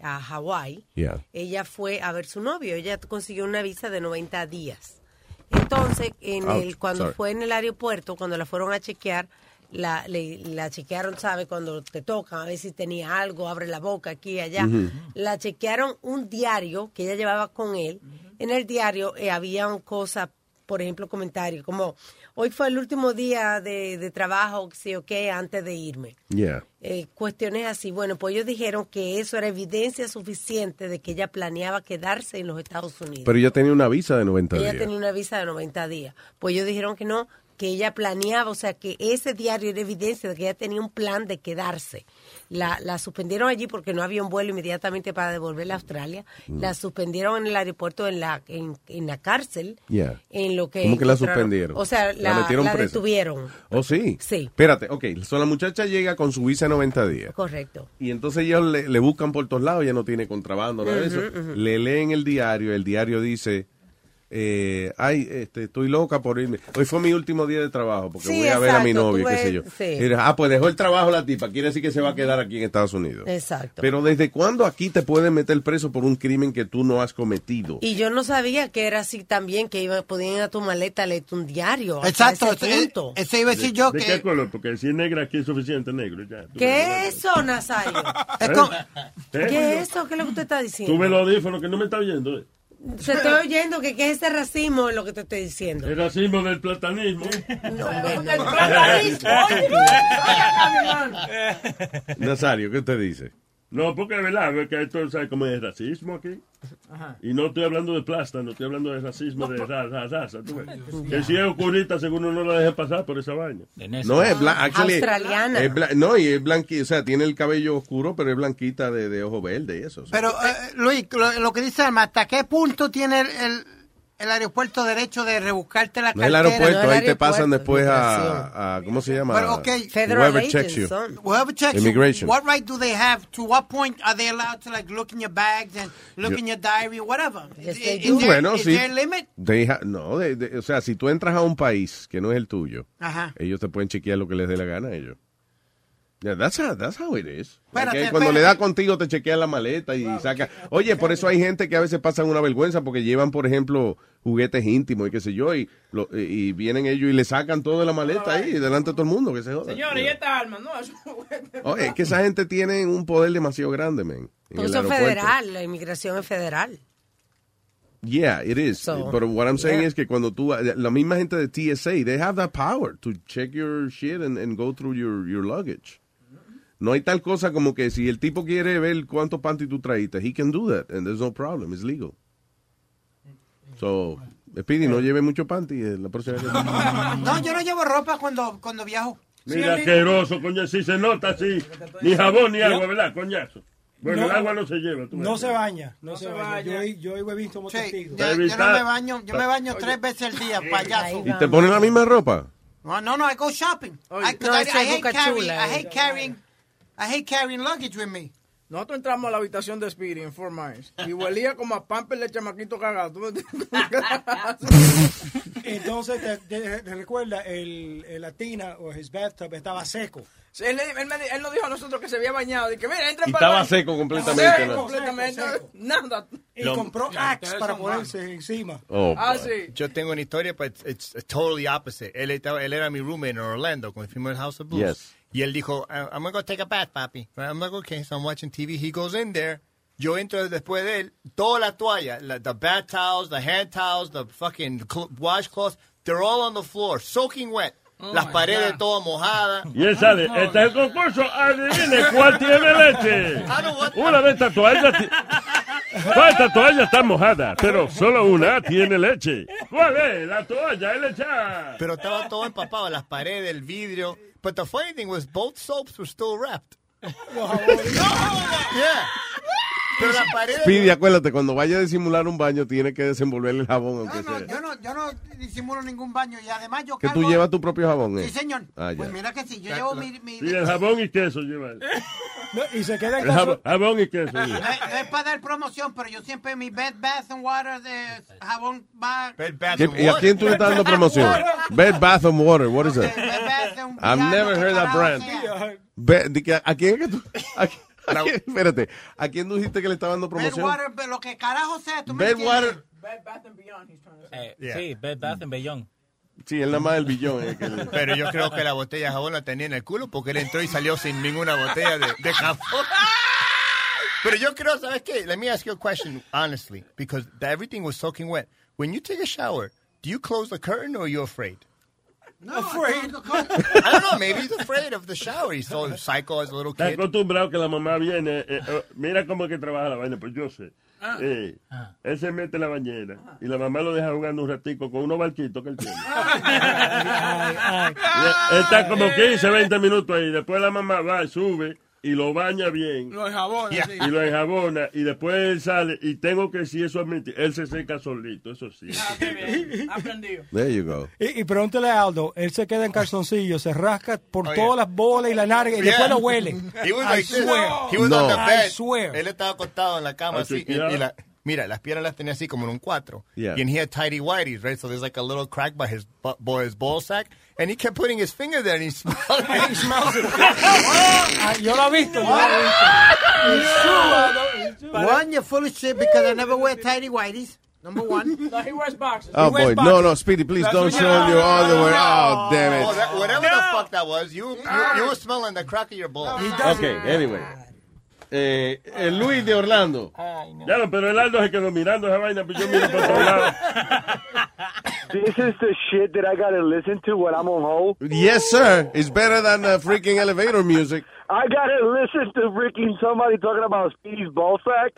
a Hawái. Yeah. Ella fue a ver su novio. Ella consiguió una visa de 90 días. Entonces, en el, cuando sorry. fue en el aeropuerto, cuando la fueron a chequear, la, le- la chequearon, ¿sabe? Cuando te tocan, a ver si tenía algo, abre la boca aquí y allá. La chequearon un diario que ella llevaba con él. En el diario eh, habían cosas, por ejemplo, comentarios como, hoy fue el último día de, de trabajo, sí o qué, antes de irme. Yeah. Eh, cuestiones así. Bueno, pues ellos dijeron que eso era evidencia suficiente de que ella planeaba quedarse en los Estados Unidos. Pero ella tenía una visa de 90 ella días. tenía una visa de 90 días. Pues ellos dijeron que no, que ella planeaba, o sea, que ese diario era evidencia de que ella tenía un plan de quedarse. La, la suspendieron allí porque no había un vuelo inmediatamente para devolverla a Australia. Mm. La suspendieron en el aeropuerto, en la, en, en la cárcel. Yeah. En lo que ¿Cómo que la suspendieron? O sea, la, metieron la presa? detuvieron. ¿Oh, sí? Sí. Espérate, ok. So, la muchacha llega con su visa de 90 días. Correcto. Y entonces ellos le, le buscan por todos lados, ella no tiene contrabando, nada de eso. Le leen el diario, el diario dice, eh, ay, este, estoy loca por irme. Hoy fue mi último día de trabajo porque Sí, voy a ver a mi novio, tú qué sé yo. sí. Y dice, ah, pues dejó el trabajo la tipa, quiere decir que se va a quedar aquí en Estados Unidos. Exacto. Pero ¿desde cuándo aquí te pueden meter preso por un crimen que tú no has cometido? Y yo no sabía que era así también, que iba, podían ir a tu maleta leerte un diario. Exacto, ese eso iba a decir yo ¿De que... qué color? Porque si es negra aquí es suficiente negro. Ya. Tú ¿Qué es eso, Nazario? ¿Eh? ¿Eh? ¿Qué es eso? ¿Qué es lo que usted está diciendo? Tuve el audífono que no me está oyendo. eh. Se estoy oyendo que qué es ese racismo lo que te estoy diciendo. El racismo del platanismo. No, hombre, no. El platanismo, [LAUGHS] oye, Nazario, ¿qué usted dice? No, porque es verdad, es que esto ¿sabes cómo es racismo aquí. Ajá. Y no estoy hablando de plasta, no estoy hablando de racismo de ra- ra- raza. tú ves. Que si es oscurita, según uno no la deje pasar por esa vaina. No, es blanca. Australiana. Es bla- no, y es blanquita, o sea, tiene el cabello oscuro, pero es blanquita de, de ojo verde y eso. Pero, eh, Luis, lo, lo que dice Alma, ¿hasta qué punto tiene el, el, el aeropuerto derecho de rebuscarte la no es el cartera? aeropuerto, ahí te pasan después a, a- ¿cómo se llama? Pero, ok. Whoever checks you. Whoever checks Immigration. you, what right do they have? To what point are they allowed to like look in your bags and look Yo- in your diary, whatever? Is, they is there, bueno, is sí. there a limit? They ha- no, de- de- o sea, si tú entras a un país que no es el tuyo, Ajá. ellos te pueden chequear lo que les dé la gana a ellos. Yeah, that's, how, that's how it is. Espérate, Like, cuando espérate. le da contigo te chequean la maleta y saca. Oye, por eso hay gente que a veces pasan una vergüenza porque llevan, por ejemplo, juguetes íntimos y qué sé yo, y, lo- y vienen ellos y le sacan todo de la maleta ahí delante de todo el mundo, que se joda. Señores, ¿y esta arma? No, eso Oye, es que esa gente tiene un poder demasiado grande, man. en Porque el eso es federal, la inmigración es federal. Yeah, it is. So, But what I'm saying yeah. is que cuando tú, la misma gente de TSA, they have that power to check your shit and, and go through your, your luggage. No hay tal cosa como que si el tipo quiere ver cuántos panty tú traíste, he can do that, and there's no problem, it's legal. So, Speedy, no lleve mucho panty eh, la próxima vez. [LAUGHS] No, yo no llevo ropa cuando, cuando viajo. Mira, asqueroso, coño, si se nota así. Ni jabón ni agua, ¿verdad, coñazo? Bueno, No. el agua no se lleva. tú No se baña, no, se, baña. Yo, yo y Huevín somos Sí, testigos. yo, yo no me baño, yo me baño tres veces al día, payaso. ¿Y te ponen la misma ropa? No, no, no, I go shopping. I, No, I, es hate Boca carrying, Chula, I hate eh. carrying, I hate carrying luggage with me. Nosotros entramos a la habitación de Speedy en Fort Myers y huelía como a pamper de chamaquito cagado. ¿Tú me entiendes? [LAUGHS] Entonces, te, te- te recuerda, el, el latina o his bathtub estaba seco. Sí, Él, él él nos dijo a nosotros que se había bañado. Dije, mira, entra Y para estaba el seco completamente, Seco, ¿no? completamente. Nada. Y Lo- compró Axe para ponerse encima. Oh, Ah, sí. Yo tengo una historia, pero it's, it's totally opposite. Él, estaba- él era mi roommate en Orlando cuando fuimos al House of Blues. Yes. Y él dijo, "I- I'm to go take a bath, papi. I'm like, okay, so I'm watching TV. He goes in there. Yo entro después de él. Toda la toalla, la- the bath towels, the hand towels, the fucking cl- washcloths, they're all on the floor, soaking wet. Las paredes todas mojadas. Y él sale, este es el concurso, adivine cuál tiene leche. Una de estas toallas, todas estas toallas están mojadas, pero solo una tiene leche. ¿Cuál es? La toalla, él echa. Pero estaba todo empapado, las paredes, el vidrio. But the funny thing was both soaps were still wrapped. yeah. Pero las paredes... Speedy, acuérdate, cuando vaya a disimular un baño, tiene que desenvolver el jabón, aunque No, sea. yo no, yo no disimulo ningún baño y además yo Que tú cargo- llevas tu propio jabón, ¿eh? Sí, señor. Ah, ya. Pues mira que sí, yo llevo mi... mi- Y el jabón y queso lleva él. [LAUGHS] No, y se queda en El casa. jabón, jabón y queso. No, lleva. es- no es para dar promoción, pero yo siempre mi Bed Bath and Water de jabón va... ¿Qué- ¿Y a quién tú le estás dando promoción? Bed Bath and Water, what is that? Bed Bath and I've never heard that brand. ¿A quién es que tú? A quién- a quién- espérate, ¿a quién tú dijiste que le estaba dando Bed promoción? Water, pero lo que carajo sea, tú me Bed entiendes. Water. Eh, Yeah. Sí, Bed Bath and Beyond. Sí, él nada más el billón. eh, que le- Pero yo creo que la botella de jabón la tenía en el culo porque él entró y salió sin ninguna botella de, de jabón. Pero yo creo, ¿sabes qué? Let me ask you a question, honestly, because the- everything was soaking wet. When you take a shower, do you close the curtain or are you afraid? No, afraid. I don't know, maybe he's afraid of the shower. He's so psycho as a little Está kid. acostumbrado que la mamá viene. eh, eh, mira cómo es que trabaja la vaina, pues yo sé. Ah. Eh, Él se mete en la bañera y la mamá lo deja jugando un ratico con unos barquitos que él tiene. [LAUGHS] Y él está como 15, 20 minutos ahí. Después la mamá va, sube y lo baña bien. Lo enjabona, sí. Y lo enjabona y después él sale y tengo que si eso admitir, él se seca solito, eso sí. Aprendido. There you go. Y, y pregúntale a Aldo, él se queda en calzoncillo, se rasca por Oh, todas yeah. las bolas y la narga y después lo huele. He was I like swear. He was No. on the I bed. swear. Él estaba acostado en la cama Ah, así. Y, chequeado. y la, mira, las piernas las tenía así como en un cuatro. Yeah. And he had tidy whities, right? So there's like a little crack by his bu- boy's ball sack. And he kept putting his finger there and he [LAUGHS] smelled it. He smells it. Ah, yo lo he visto, yo lo he visto. It's true. One, you're full of shit because I never wear tidy whities. Number one. [LAUGHS] No, he wears boxes. Oh, wears boy. boxers. No, no, Speedy, please That's don't what show you- your underwear. Oh, damn Oh, it. that, whatever the fuck that was, you, you, you were smelling the crack of your balls. Okay, anyway. Eh, eh, Luis de Orlando. Ya, no, pero el Aldo se quedó mirando esa vaina, pues yo miro por todos lados. This is the shit that I gotta listen to when I'm on hold. Yes, sir. It's better than the freaking elevator music. I gotta listen to freaking somebody talking about Speedy's ball sack.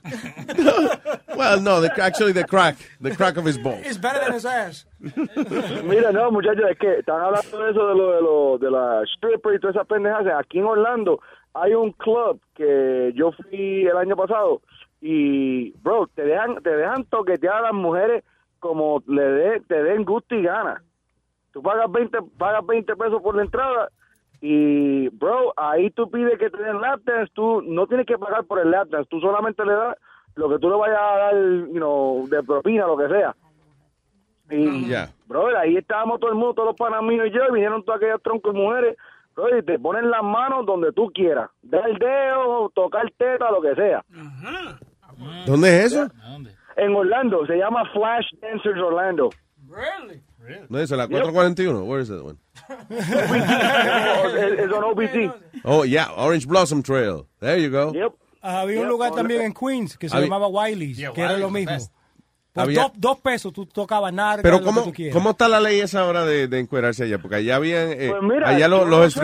[LAUGHS] Well, no, the, actually the crack. The crack of his balls. It's better than his ass. Mira, no, muchachos, es que están hablando de eso de lo de, lo, de la stripper y todas esas pendejas. Aquí en Orlando hay un club que yo fui el año pasado y, bro, te dejan, te dejan toquetear a las mujeres como le dé, te den gusto y gana. Tú pagas 20, pagas 20 pesos por la entrada y, bro, ahí tú pides que te den lap dance, tú no tienes que pagar por el lap dance, tú solamente le das lo que tú le vayas a dar, you know, de propina, lo que sea. Y, Ya. brother, ahí estábamos todo el mundo, todos los panas míos y yo, y vinieron todas aquellas troncos de mujeres, y te ponen las manos donde tú quieras, dar el dedo, tocar teta, lo que sea. ¿Dónde es eso? En Orlando, se llama Flash Dancers Orlando. Really? ¿Dónde es la 441? Where is that one? es, es on OBC. Oh, yeah, Orange Blossom Trail. There you go. Yep. Ah, había un Yep, lugar on también en Queens que se Había- llamaba Wiley's, Yeah, que era lo Wiley's, mismo. Best. Por Había- dos, dos pesos tú tocabas narga, Pero lo ¿cómo, que tú quieras. ¿cómo está la ley esa ahora de, de encuerarse allá? Porque allá habían, eh, Pues mira, allá los, los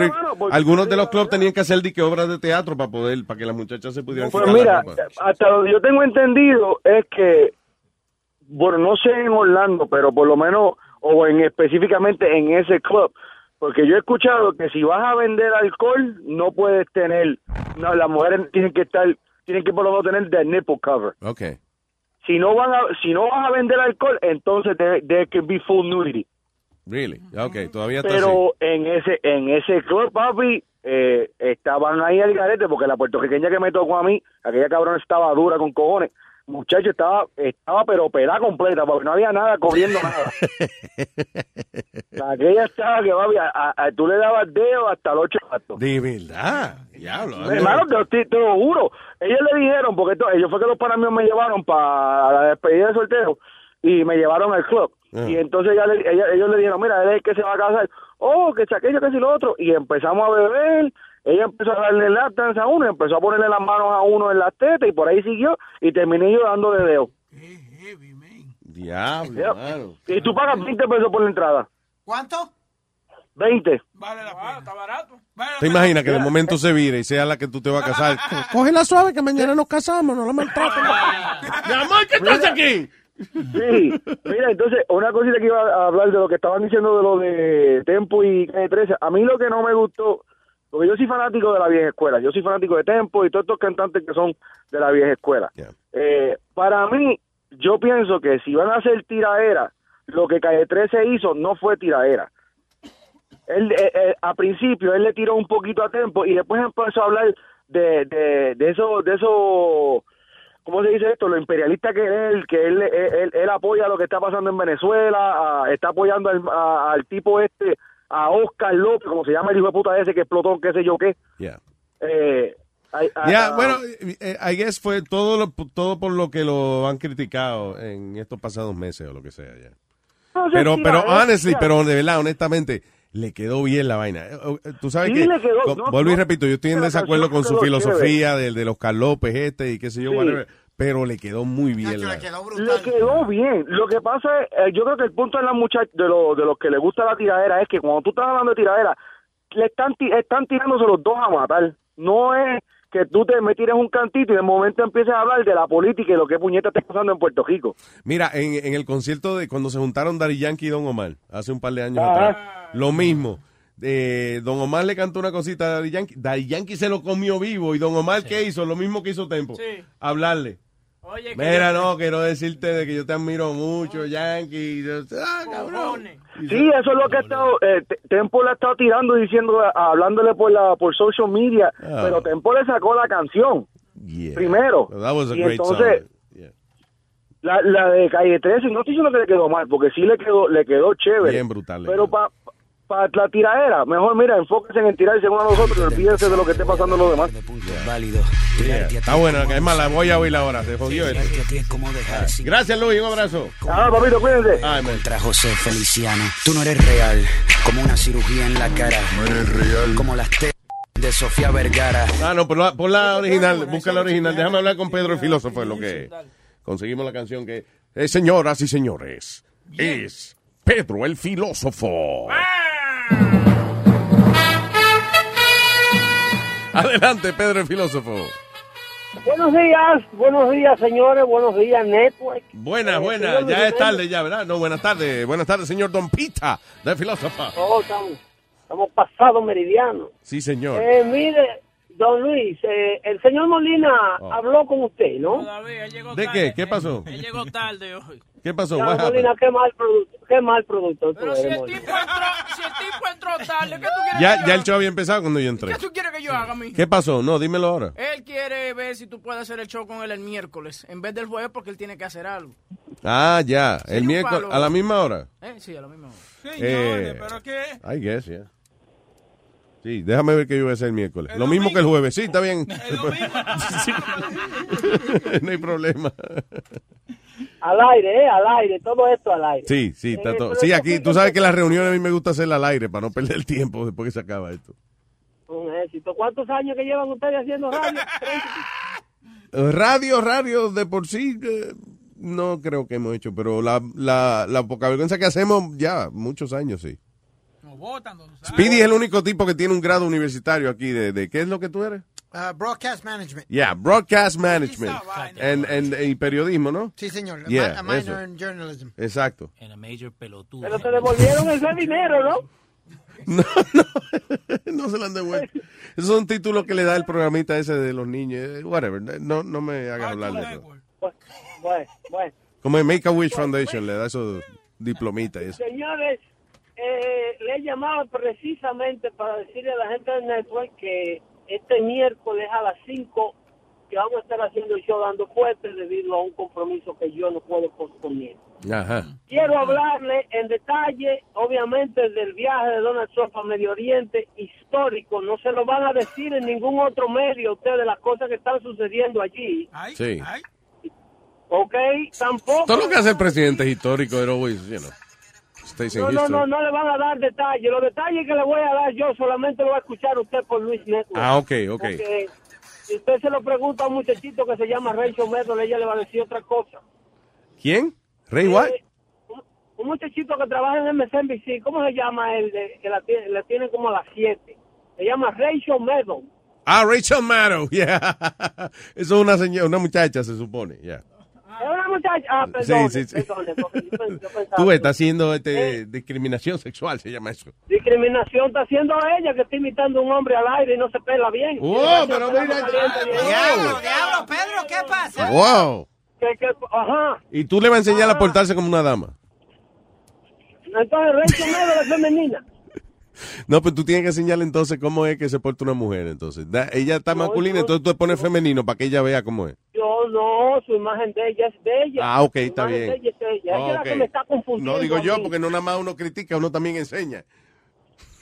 algunos de los clubs tenían que hacer dique obras de teatro para poder, para que las muchachas se pudieran Pues mira, hasta lo que yo tengo entendido es que, bueno, no sé en Orlando, pero por lo menos, o en específicamente en ese club, porque yo he escuchado que si vas a vender alcohol, no puedes tener, no, las mujeres tienen que estar, tienen que por lo menos tener the nipple cover. Ok. Si no van a, si no vas a vender alcohol, entonces there, there can be full nudity. Really? Ok, todavía está así. Pero en ese en ese club, papi, eh, estaban ahí al garete porque la puertorriqueña que me tocó a mí, aquella cabrona estaba dura con cojones. Muchacho, estaba, estaba pero pelada completa, porque no había nada corriendo nada. [LAUGHS] Aquella estaba que, papi, a, a- a- tú le dabas dedo hasta los ocho gatos. De verdad. Diablo. Hermano, te, te- te lo juro. Ellos le dijeron, porque esto- ellos fue que los panas míos me llevaron para la despedida de soltero y me llevaron al club. Ah. Y entonces ella le- ella- ellos le dijeron, mira, él es el que se va a casar. Oh, que si aquello, que si lo otro. Y empezamos a beber. Ella empezó a darle dance a uno, empezó a ponerle las manos a uno en las tetas y por ahí siguió. Y terminé yo dando de dedo. Diablo, Yeah. mano. Y tú pagas 20 pesos por la entrada. ¿Cuánto? 20. está barato. ¿Te imaginas que de momento se vire y sea la que tú te vas a casar? [LAUGHS] Cógela suave que mañana nos casamos, no la maltraten. [LAUGHS] Mi amor, ¿qué estás aquí? Sí, mira, entonces, una cosita que iba a hablar de lo que estaban diciendo de lo de Tempo y Calle 13. A mí lo que no me gustó, porque yo soy fanático de la vieja escuela, yo soy fanático de Tempo y todos estos cantantes que son de la vieja escuela. Eh, para mí, yo pienso que si van a hacer tiraera, lo que Calle 13 hizo no fue tiraera. Él, eh, eh, a principio, él le tiró un poquito a Tempo y después empezó a hablar de, de, de eso, de eso, ¿cómo se dice esto? Lo imperialista que él, que él, él, él- él apoya lo que está pasando en Venezuela, a- está apoyando al, a- al tipo este, a Oscar López, como se llama el hijo de puta ese que explotó, qué sé yo qué. Yeah. Eh, Ya, bueno, eh, I guess fue todo, lo, todo por lo que lo han criticado en estos pasados meses o lo que sea. ya. No Pero, pero, honestly, ya. pero de verdad, honestamente, le quedó bien la vaina. Eh, eh, Tú sabes Sí, que, le quedó, no, vuelvo y repito, yo estoy en la desacuerdo con su quedó filosofía de, de los Carlópez este y qué sé yo, Sí. whatever, pero le quedó muy bien. la- Le quedó bien. Lo que pasa es, eh, yo creo que el punto de las muchachas, de, lo- de los que les gusta la tiradera, es que cuando tú estás hablando de tiradera, le están, ti- están tirándose los dos a matar. No es que tú te me tires un cantito y de momento empieces a hablar de la política y lo que puñeta está pasando en Puerto Rico. Mira, en, en el concierto de cuando se juntaron Daddy Yankee y Don Omar, hace un par de años Ajá. atrás, lo mismo. Eh, Don Omar le cantó una cosita a Daddy Yankee. Daddy Yankee se lo comió vivo. ¿Y Don Omar qué hizo? Lo mismo que hizo Tempo. Sí. Hablarle. Oye, Mira, no, quiero decirte de que yo te admiro mucho, Yankee. Yo- ah, cabrón. Sí, eso es lo que ha estado, eh, Te- Tempo le ha estado tirando diciendo, a- hablándole por la por social media, Ah. pero Tempo le sacó la canción primero. That was a y great entonces, song. La, la de Calle 13, no estoy diciendo que le quedó mal, porque sí le quedó, le quedó chévere. Bien brutal. Pero para la tiradera, mejor mira, enfóquense en tirarse uno a los otros y olvídense de lo que esté pasando en los demás. Yeah. Está bueno, es más, la voy a oír ahora. Se jodió esto. Ah, Gracias, Luis. Un abrazo. Ah, papito, cuídense. Contra José Feliciano. Tú no eres real, como una cirugía en la cara. No eres real. Como las T de Sofía Vergara. Ah, no, por la, por la original, busca la original. Déjame hablar con Pedro el filósofo, es lo que conseguimos la canción que... Eh, señoras y señores, es Pedro el filósofo. Adelante, Pedro el filósofo. Buenos días, buenos días, señores, buenos días, Network. Buenas, Eh, buenas, ya es tarde ya, ¿verdad? No, buenas tardes. Buenas tardes, señor Don Pita, del filósofo. Oh, estamos, estamos pasados meridianos. Sí, señor. Eh, mire, don Luis, eh, el señor Molina Oh. habló con usted, ¿no? ¿De qué? ¿Qué pasó? Él llegó tarde hoy. ¿Qué pasó? Molina, qué mal producto, qué mal producto Pero si eres, el tipo entró, si el tipo entró tarde, ¿qué tú quieres Ya, que yo ya el show había empezado cuando yo entré. ¿Qué tú quieres que yo haga, mi? ¿Qué pasó? No, dímelo ahora. Él quiere ver si tú puedes hacer el show con él el miércoles, en vez del jueves, porque él tiene que hacer algo. Ah, ya. El miércoles, palo. a la misma hora. ¿Eh? Sí, a la misma hora. Eh, I guess, yeah. Sí, déjame ver qué yo voy a hacer el miércoles. Lo mismo que el jueves. Sí, está bien. Sí. [LAUGHS] no hay problema. Al aire, eh, al aire, todo esto al aire. Sí, sí, está Eh, todo. Sí, aquí, tú sabes que las reuniones a mí me gusta hacerlas al aire para no perder el tiempo después que se acaba esto. Un éxito. ¿Cuántos años que llevan ustedes haciendo radio? [LAUGHS] Radio, radio, de por sí, eh, no creo que hemos hecho, pero la, la, la poca vergüenza que hacemos ya, muchos años, sí. Speedy es el único tipo que tiene un grado universitario aquí de, de ¿qué es lo que tú eres? Uh, broadcast management. Yeah, broadcast management en, en- y periodismo, ¿no? Sí, señor. A Yeah, a minor eso. in journalism. Exacto. En a major pelotudo. Pero te devolvieron ese dinero, ¿no? [LAUGHS] [LAUGHS] No se lo han devuelto. Esos son títulos que le da el programita ese de los niños. Whatever. No, no me hagas hablar de eso. Bueno, bueno. Como el Make a Wish Foundation le da esos diplomitas y eso. Señores, eh, le llamaba precisamente para decirle a la gente del network que este miércoles a las 5 que vamos a estar haciendo el show dando fuerte debido a un compromiso que yo no puedo posponer. Ajá. Quiero hablarle en detalle, obviamente, del viaje de Donald Trump a Medio Oriente histórico. No se lo van a decir en ningún otro medio a ustedes las cosas que están sucediendo allí. Sí. ¿Ok? Tampoco. Todo lo que hace el presidente es histórico, pero you know, stays in No, no, no, no le van a dar detalles. Los detalles que le voy a dar yo solamente lo va a escuchar usted por Luis Network. Ah, ok, ok. Porque si usted se lo pregunta a un muchachito que se llama Rachel Metal, ella le va a decir otra cosa. ¿Quién? ¿Rey White? Eh, un, un muchachito que trabaja en MSNBC, ¿cómo se llama él? De- que la tiene, la tiene como a las 7. Se llama Rachel Metal. Ah, Rachel Maddow, [LAUGHS] yeah. Eso es una señora, una muchacha, se supone, yeah. Es una muchacha. Ah, perdón. sí, sí. perdone, yo pensaba- Tú ves, está haciendo este, discriminación sexual, se llama eso. Discriminación está haciendo ella que está imitando a un hombre al aire y no se pela bien. Oh, pero mira, Diablo, diablo, Pedro, ¿qué pasa? Wow. Que- que- ajá. Y tú le vas a enseñar a portarse como una dama. Entonces Rachel Metal es femenina. [LAUGHS] No, pues tú tienes que enseñarle entonces cómo es que se porta una mujer. Entonces, Da- ella está masculina, entonces tú le pones femenino para que ella vea cómo es. Yo no, su imagen de ella es de ella. Ah, ok, Su está bien. de ella es ella. Ella es la que me está confundiendo. No digo a yo, mí. porque no nada más uno critica, uno también enseña.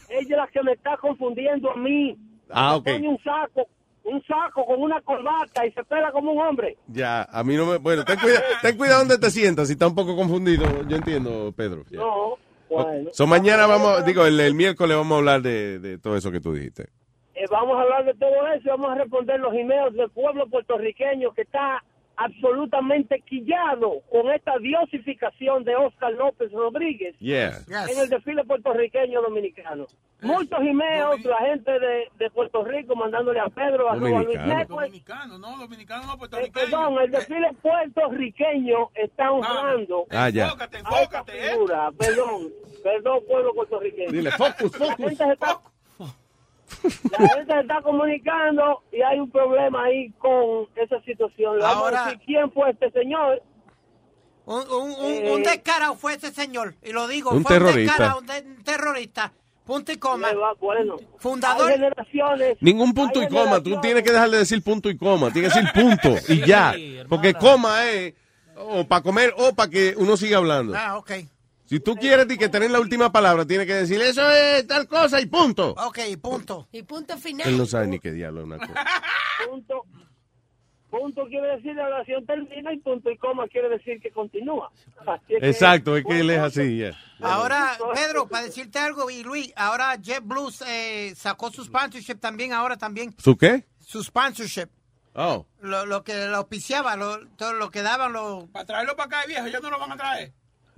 Ella es la que me está confundiendo a mí. Ah, ok. Pone un saco, un saco con una corbata y se pela como un hombre. Ya, a mí no me... Bueno, ten cuidado, ten cuidado donde te sientas, si está un poco confundido. Yo entiendo, Pedro. Ya. No, bueno. So, mañana vamos, digo, el, el miércoles vamos a hablar de, de todo eso que tú dijiste. Eh, vamos a hablar de todo eso y vamos a responder los emails del pueblo puertorriqueño que está absolutamente quillado con esta diosificación de Oscar López Rodríguez Yeah. en el desfile puertorriqueño dominicano. Muchos emails, la gente de, de Puerto Rico mandándole a Pedro, a Luis Dominicano. No, dominicano no, Eh, puertorriqueño. perdón, el desfile puertorriqueño está honrando Ah, ya. Enfócate, enfócate, ¿eh? Perdón, perdón, pueblo puertorriqueño. Dile, focus, La focus. gente se está, la gente se está comunicando y hay un problema ahí con esa situación. Le Vamos Ahora- a decir quién fue este señor. Un, un, un, Eh, un descarado fue ese señor, y lo digo, Un fue terrorista. un descarado, un, de- un terrorista, punto y coma. Le va- Bueno, Fundador. Ningún punto y coma, tú tienes que dejar de decir punto y coma, tienes que decir punto y ya. Porque coma es o para comer o para que uno siga hablando. Ah, ok. Si tú quieres que tener la última palabra, tienes que decir eso es tal cosa y punto. Ok, punto. Y punto final. Él no sabe ni qué diablo es una cosa. [LAUGHS] Punto, punto quiere decir la oración termina y punto y coma quiere decir que continúa. Así es que- Exacto, es que él es así. ya. Ahora, Pedro, para decirte algo, y Luis, ahora JetBlue eh, sacó su sponsorship también, ahora también. ¿Su qué? Su sponsorship. Oh. Lo, lo que lo auspiciaba, lo, todo lo que daban los... Para traerlo para acá, viejo, ellos no lo van a traer.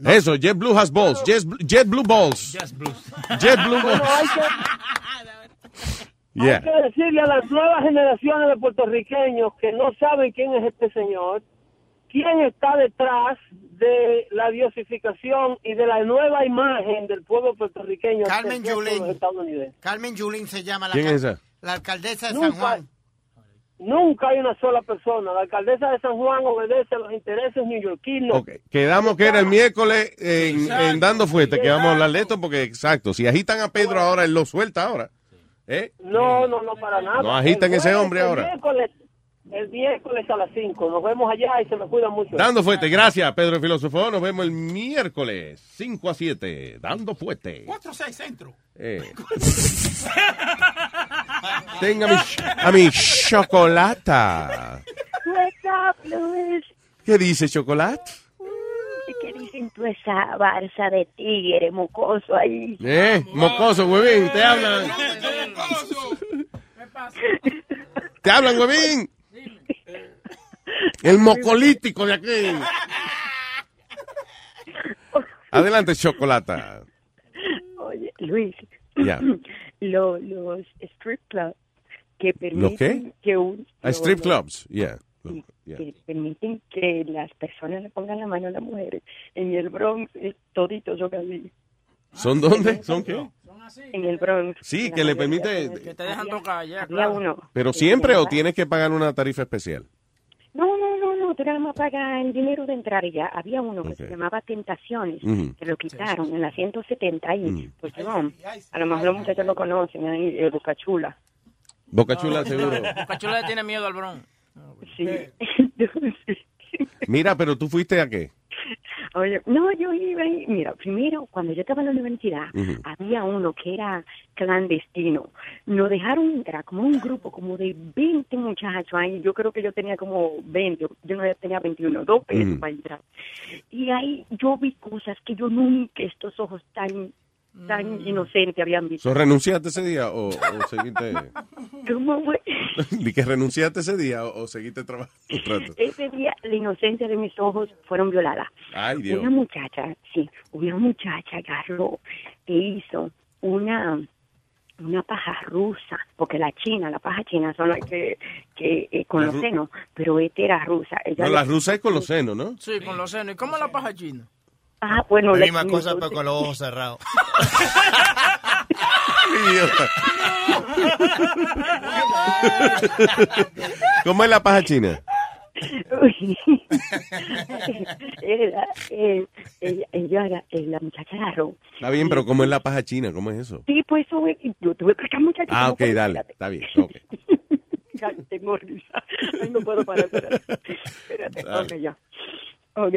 Eso, JetBlue has balls. Jet, JetBlue balls. JetBlue hay balls. que, [LAUGHS] Yeah. hay que decirle a las nuevas generaciones de puertorriqueños que no saben quién es este señor, quién está detrás de la diosificación y de la nueva imagen del pueblo puertorriqueño. Carmen Yulín. Carmen Yulín se llama la, ¿Quién ca- es esa? la alcaldesa de Nunca. San Juan. Nunca hay una sola persona. La alcaldesa de San Juan obedece a los intereses neoyorquinos. Quedamos que era el miércoles en, en Dando Fuerte, que vamos a hablar de esto, porque exacto, si agitan a Pedro ahora, él lo suelta ahora. ¿Eh? No, no, no, para nada. No agitan ese hombre el ahora. Miércoles, el miércoles a las 5. Nos vemos allá y se me cuida mucho. Dando Fuerte, gracias, Pedro el Filósofo. Nos vemos el miércoles, 5 a 7, Dando Fuerte. 4-6 centro. Eh. [LAUGHS] Tenga mi, a mi chocolata. What's up, Luis? ¿Qué dice chocolate? ¿Qué dicen tú esa barza de tigre mocoso ahí? Eh, mocoso, huevín, te hablan. Te hablan, huevín. El mocolítico de aquí. Adelante, chocolata. Oye, Luis. Ya. Lo- los strip clubs que permiten qué? que un A lo- strip lo- clubs, yeah. yeah. que permiten que las personas le pongan la mano a las mujeres. En el Bronx, eh, toditos son así. ¿Son dónde? ¿Son qué? En el Bronx. Sí, que le permite- son así. Que te dejan tocar ya, Había claro. uno. ¿Pero siempre o tienes que pagar una tarifa especial? No, no, no, no. no, más pagas el dinero de entrar y ya. Había uno que se llamaba Tentaciones, que lo quitaron en la 170 y pues yo, a lo mejor los muchachos lo conocen, ahí, eh, Boca Chula. Boca Chula, seguro. Cachula le tiene miedo al bron. [LAUGHS] Sí. Mira, pero tú fuiste a qué? Oye, no, yo iba y, mira, primero, cuando yo estaba en la universidad, Ujú. había uno que era clandestino. Nos dejaron entrar como un grupo, como de 20 muchachos ahí. Yo creo que yo tenía como 20, yo no tenía 21, dos pesos para entrar. Y ahí yo vi cosas que yo nunca, estos ojos tan tan inocentes habían visto. ¿So renunciaste ese día o, o [LAUGHS] seguiste? ¿Cómo fue? [LAUGHS] ¿Di que renunciaste ese día o, o seguiste trabajando? Ese día la inocencia de mis ojos fueron violadas. Ay, Dios. Una muchacha, sí, una muchacha agarró e hizo una una paja rusa, porque la china, la paja china son las que, que eh, con La los senos, pero esta era rusa. Ella No, la rusa es con los senos, ¿no? Sí, con los senos. ¿Y cómo la paja china? Ah, bueno, La la misma cosa, pero con los ojos [LAUGHS] cerrados. [LAUGHS] ¿Cómo es la paja china? Uy. [LAUGHS] Era, eh, ella, ella era- eh, la muchacha agarró. Está bien, pero ¿cómo es la paja china? ¿Cómo es eso? Sí, pues eso, eh, yo tuve que explicar muchachos. Ah, ¿cómo ok, dale. Está bien, ok. Ya tengo risa. Ay, no puedo parar, espérate. Espérate, ok, ya. Ok.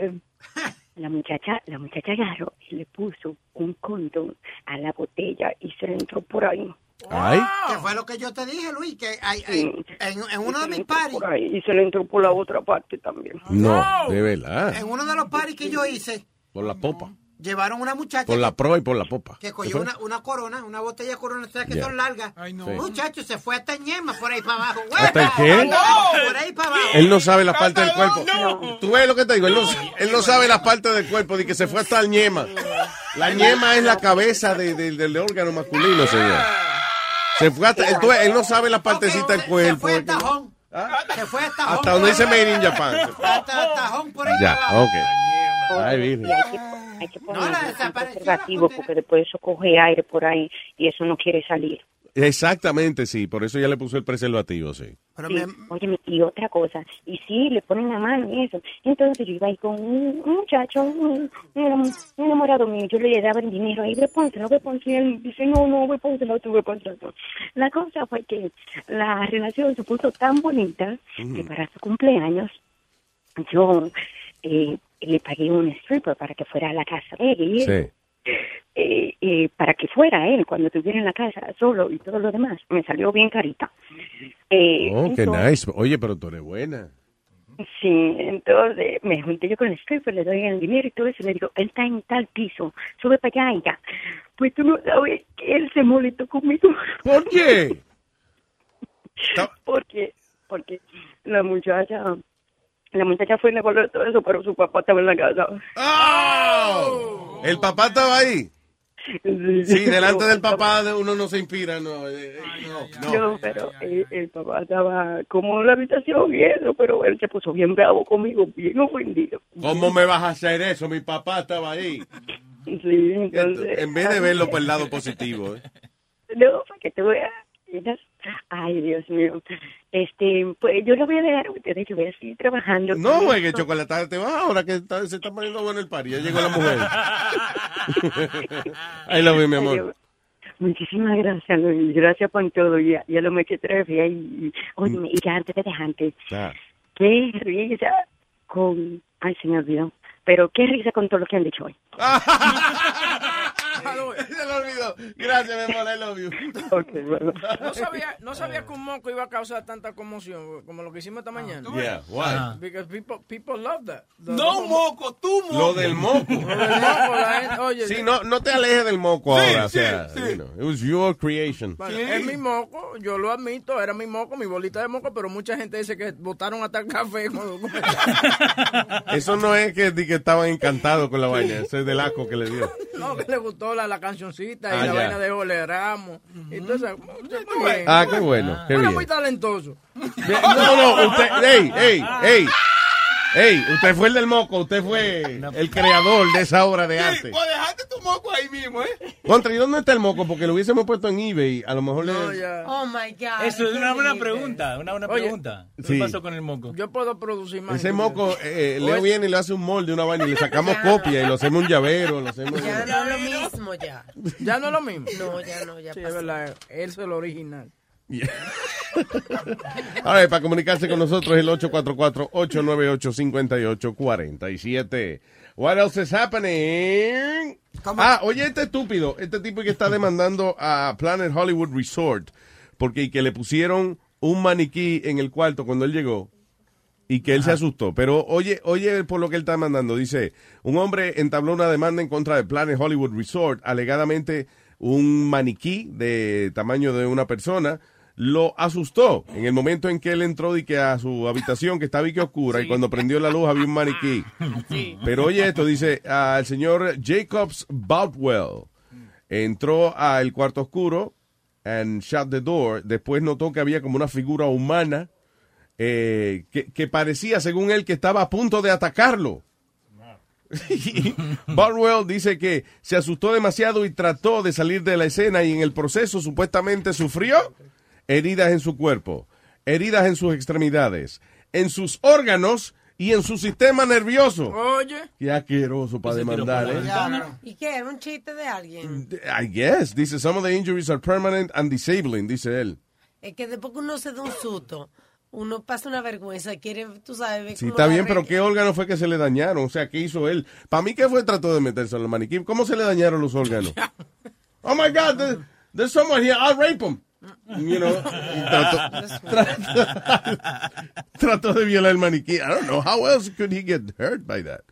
La muchacha, la muchacha agarró y le puso un condón a la botella y se le entró por ahí. Ay. Que fue lo que yo te dije, Luis, que hay, hay- en, en uno de mis paris, y se le entró por la otra parte también. No, de verdad. en uno de los paris que yo hice, Por la popa. Llevaron una muchacha Por la proa y por la popa. que ¿Qué cogió una, una corona, una botella de corona, ¿sabes que son largas? Sí. Muchacho, se fue hasta Ñema por ahí para abajo. ¿Hasta el qué? Por ahí para abajo. Él no sabe las partes del cuerpo. Tú ves lo que te digo, él no, él no sabe las partes del cuerpo, de que se fue hasta el ñema. La ñema es la cabeza de- de- del órgano masculino, señor. Se fue hasta, él, tú ves, él no sabe la partecita del Se cuerpo. fue hasta Tajón. Se fue hasta Tajón. Hasta donde dice Made in Japan. Hasta Tajón por ahí Ya, para abajo. ok. Ay, virgen. Hay que, poner un preservativo porque después eso coge aire por ahí y eso no quiere salir. Exactamente, sí. Por eso ya le puso el preservativo, sí. Sí, óyeme, y otra cosa, y sí, le ponen la mano y eso. Entonces yo iba ahí con un, un muchacho, un, un enam- un enamorado mío, yo le daba el dinero ahí, ve pónselo, ve pónselo, y él dice, no, no, ve pónselo, tú ve pónselo. tú". La cosa fue que la relación se puso tan bonita que para su cumpleaños yo eh, le pagué un stripper para que fuera a la casa de él. y él, Sí. eh, eh, para que fuera él cuando estuviera en la casa solo y todo lo demás. Me salió bien carita. Eh, Oh, qué entonces- nice. Oye, pero tú eres buena. Sí, entonces me junté yo con el stripper, le doy el dinero y todo eso, le digo, él está en tal piso, sube para allá y ya. Pues tú no sabes que él se molestó conmigo. ¿Por qué? [LAUGHS] porque, porque la muchacha, la muchacha fue y le volvió todo eso, pero su papá estaba en la casa. ¡Oh! ¿El papá estaba ahí? Sí, delante del papá de uno no se inspira, no. eh, eh, no, no. No, pero el, el papá estaba como en la habitación y eso, pero él se puso bien bravo conmigo, bien ofendido. ¿Cómo me vas a hacer eso? Mi papá estaba ahí. Sí, entonces... En vez de verlo por el lado [LAUGHS] positivo. ¿eh? No, para que tú veas. Ay, Dios mío. Este, pues yo lo voy a dejar a ustedes, yo voy a seguir trabajando. No, güey, que chocolate te va ahora que está- se está poniendo bueno el party. Ya llegó la mujer. [LAUGHS] Ahí lo vi, mi amor. Muchísimas gracias, Luis. Gracias por todo. Ya, ya lo me que tres y, y, oye, y ya antes de dejarte, Ah. qué risa con... Ay, se me olvidó. Pero qué risa con todo lo que han dicho hoy. [LAUGHS] [LAUGHS] Se lo olvidó. Gracias, mi amor. I love you. No sabía, no sabía que un moco iba a causar tanta conmoción como lo que hicimos esta mañana. Yeah, why? Because people, people love that. The- No the- moco, tú moco. Lo del moco. Lo del moco, la gente- oye, Sí, no, no te alejes del moco Sí, ahora. sí, o sea, sí. you know, it was your creation. Bueno, Es mi moco, yo lo admito, era mi moco, mi bolita de moco, pero mucha gente dice que botaron hasta el café. cuando- [LAUGHS] Eso no es que, di que estaban encantados con la vaina. Eso es del asco que le dio. no, que le gustó la, la cancioncita y Ah, la ya. vaina de Ole Ramos. Entonces, muy bien. Ah, qué bueno, qué Era bien. muy talentoso. No, no, usted, ey, ey, ey. Ey, usted fue el del moco, usted fue el creador de esa obra de Sí, arte. pues dejaste tu moco ahí mismo, ¿eh? Contra, ¿y dónde está el moco? Porque lo hubiésemos puesto en eBay, a lo mejor le... Oh my God. Eso es una buena increíble. pregunta, una buena Oye, pregunta. ¿Qué Sí. pasó con el moco? Yo puedo producir más. Ese moco, eh, Leo Oye. viene y le hace un molde, una vaina, y le sacamos [LAUGHS] copia y lo hacemos un llavero, lo hacemos... Ya no es lo mismo ya. Ya no es lo mismo. No, ya no, ya Sí, es verdad. Él es el original. [LAUGHS] Ver, para comunicarse con nosotros el 844-898-5847. What else is happening? Ah, oye, este estúpido, este tipo que está demandando a Planet Hollywood Resort porque que le pusieron un maniquí en el cuarto cuando él llegó y que él se asustó. Pero oye, oye por lo que él está demandando. Dice, un hombre entabló una demanda en contra de Planet Hollywood Resort, alegadamente un maniquí de tamaño de una persona lo asustó en el momento en que él entró y que a su habitación que estaba y que oscura y cuando prendió la luz había un maniquí. [LAUGHS] Pero oye esto, dice, el señor Jacobs Boutwell entró al cuarto oscuro and shut the door. Después notó que había como una figura humana eh, que, que parecía, según él, que estaba a punto de atacarlo. [LAUGHS] Barwell dice que se asustó demasiado y trató de salir de la escena y en el proceso supuestamente sufrió heridas en su cuerpo, heridas en sus extremidades, en sus órganos y en su sistema nervioso. Oye. Qué asqueroso para demandar, ¿eh? ¿Y qué? ¿Era un chiste de alguien? I guess. Dice, some of the injuries are permanent and disabling, dice él. Es que después que uno se da un susto, uno pasa una vergüenza, quiere, tú sabes, ver Sí, está bien, pero. ¿qué órgano fue que se le dañaron? O sea, ¿qué hizo él? Para mí, ¿qué fue? Trató de meterse en el maniquí. ¿Cómo se le dañaron los órganos? [LAUGHS] oh my God, there- there's someone here, I'll rape him. You know, trató, trató, trató de violar el maniquí. I don't know, how else could he get hurt by that?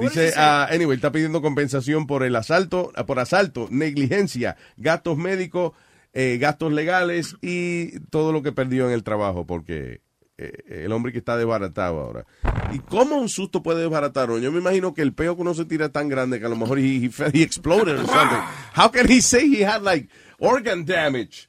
Dice, ah, anyway, está pidiendo compensación por el asalto, ah, por asalto, negligencia, gastos médicos, eh, gastos legales y todo lo que perdió en el trabajo, porque eh, el hombre que está desbaratado ahora. ¿Y cómo un susto puede desbaratar? Yo me imagino que el peo que uno se tira es tan grande que a lo mejor he, he, he exploded or something. How can he say he had like organ damage?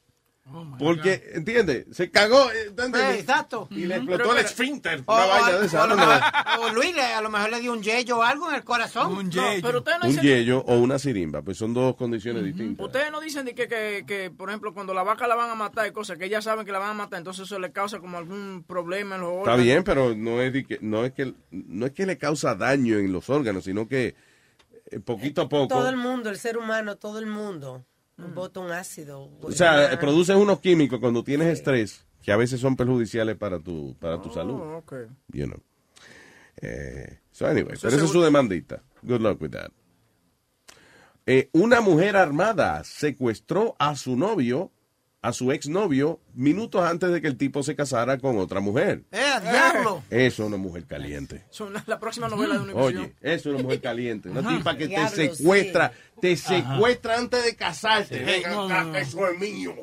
Porque, ¿entiendes? Se cagó. eh, ¿entiendes? Eh, exacto. Y le explotó el esfínter. O, Una o- vaina de esa. o Luis a lo mejor le dio un yello o algo en el corazón. Un pero ustedes no Un dicen, yello o una sirimba, pues son dos condiciones distintas. ustedes no dicen de que, que, que, por ejemplo, cuando la vaca la van a matar y cosas que ellas saben que la van a matar, entonces eso le causa como algún problema en los Está órganos. bien, pero no es, de que, no, es que, no es que le causa daño en los órganos, sino que eh, poquito a poco. Todo el mundo, el ser humano, todo el mundo, un ácido. O sea, produces unos químicos cuando tienes estrés que a veces son perjudiciales para tu, para tu salud. Oh, ok. You know. Eh, so anyway, Eso pero esa es su demandita. Good luck with that. Eh, una mujer armada secuestró a su novio, a su exnovio, minutos antes de que el tipo se casara con otra mujer. ¡Eh, diablo! Eso es una mujer caliente. Son la, la próxima novela de Univision. Oye, eso es una mujer caliente. Una tipa que te secuestra, te Ajá. secuestra antes de casarte. Venga No, acá, no, que no. eso es mío.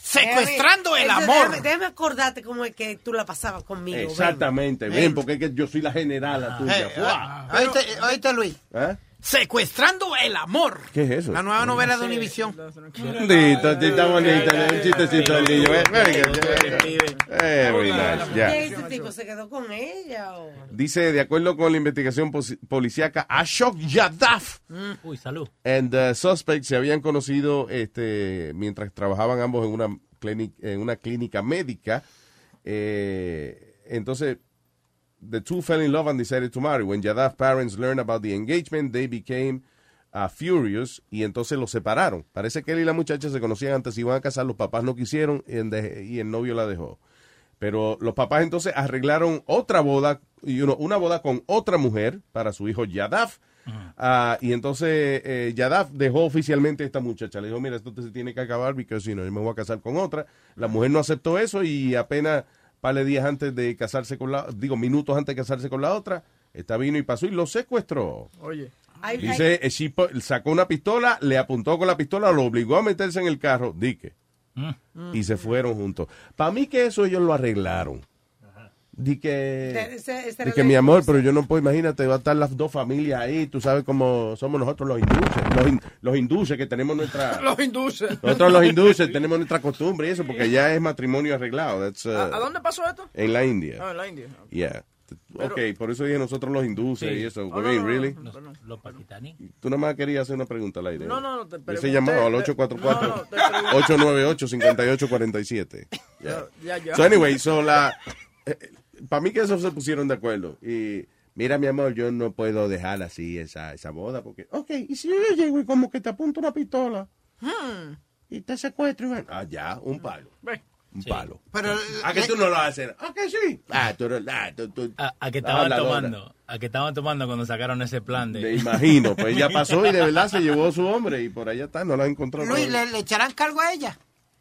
Secuestrando el amor. Déjame, déjame acordarte cómo es que tú la pasabas conmigo. Exactamente, Ven. bien, porque es que yo soy la generala tuya. Eh, ¡Fua! eh, oíste, oíste, Luis. ¿Eh? Secuestrando el amor. ¿Qué es eso? La nueva novela de Univision. Bonita, chita bonita, un chistecito del niño. eh, Very nice, ¿Qué yeah. ese tipo se quedó con ella? Dice, de acuerdo con la investigación policíaca, Ashok Yadav Uy, salud. and the suspect se habían conocido este, mientras trabajaban ambos en una, en una clínica médica. Eh, entonces, the two fell in love and decided to marry. When Yadav's parents learned about the engagement, they became uh, furious y entonces los separaron. Parece que él y la muchacha se conocían antes, se iban a casar, los papás no quisieron y el, y el novio la dejó. Pero los papás entonces arreglaron otra boda, y una boda con otra mujer para su hijo Yadav. Ah, y entonces eh, Yadav dejó oficialmente a esta muchacha. Le dijo, mira, esto se tiene que acabar porque si no, yo me voy a casar con otra. La mujer no aceptó eso y apenas par de días antes de casarse con la, digo, minutos antes de casarse con la otra, esta vino y pasó y lo secuestró. Oye. Dice, eh, she pu- sacó una pistola, le apuntó con la pistola, lo obligó a meterse en el carro, dique. Y se fueron juntos. Para mí que eso ellos lo arreglaron. Di que, Ese- ese- ese di que mi amor, pero yo no puedo, imagínate, va a estar las dos familias ahí, tú sabes cómo somos nosotros los induces, los, hin- los induces que tenemos nuestra... [LAUGHS] Los induces. Nosotros los induces tenemos nuestra costumbre y eso, porque ya es matrimonio arreglado. That's, uh, ¿A, a dónde pasó esto? En la India. Ah, en la India. Yeah. Ok, por eso dije nosotros los induces Sí. y eso. Oh, no, no, really? no, no, no. Los pakistaní. Tú nada más querías hacer una pregunta al aire. No, no, no, te Ese pregunté, llamado al te- 844-898-5847. [LAUGHS] Ya, ya, ya. So anyway, so la... [LAUGHS] Para mí que esos se pusieron de acuerdo. Y mira, mi amor, yo no puedo dejar así esa, esa boda porque... Ok, y si yo llego y como que te apunto una pistola Hmm. y te secuestro y... ven- Ah, ya, un palo. Ve. Un palo. Pero, ¿A que tú no lo vas a hacer? ¿A que sí? Ah, tú, ah, tú, tú- A, a que estaban tomando, a que estaban tomando cuando sacaron ese plan de. Me imagino, pues ya [LAUGHS] pasó y de verdad se llevó a su hombre y por allá está, no la encontró. Luis, ¿le, le echarán cargo a ella?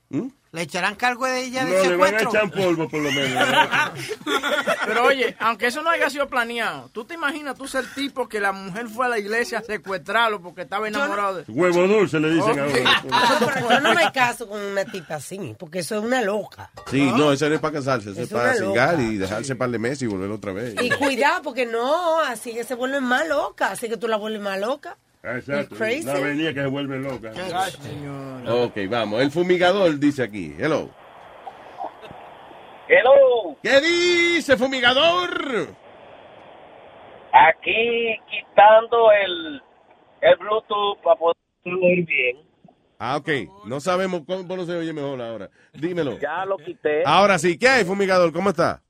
¿Mm? ¿Le echarán cargo a ella de No, le van a secuestro? echar polvo por lo menos. [LAUGHS] Pero oye, aunque eso no haya sido planeado, ¿tú te imaginas tú ser el tipo que la mujer fue a la iglesia a secuestrarlo porque estaba enamorado de... Huevo dulce le dicen ahora. Pero [LAUGHS] yo no me caso con una tipa así, porque eso es una loca. Sí, no, eso no es para casarse, eso es, para cingar y dejarse par de meses y volver otra vez. Y cuidado, porque no, así que se vuelven más loca, así que tú la vuelves más loca. Exacto. Crazy? Una avenida que se vuelve loca. Ok, vamos. El fumigador dice aquí. Hello. Hello, ¿Qué dice, fumigador? aquí quitando el, el Bluetooth para poder oír bien. Ah, ok. No sabemos cómo no se oye mejor ahora. Dímelo. Ya lo quité. Ahora sí. ¿Qué hay, fumigador? ¿Cómo está?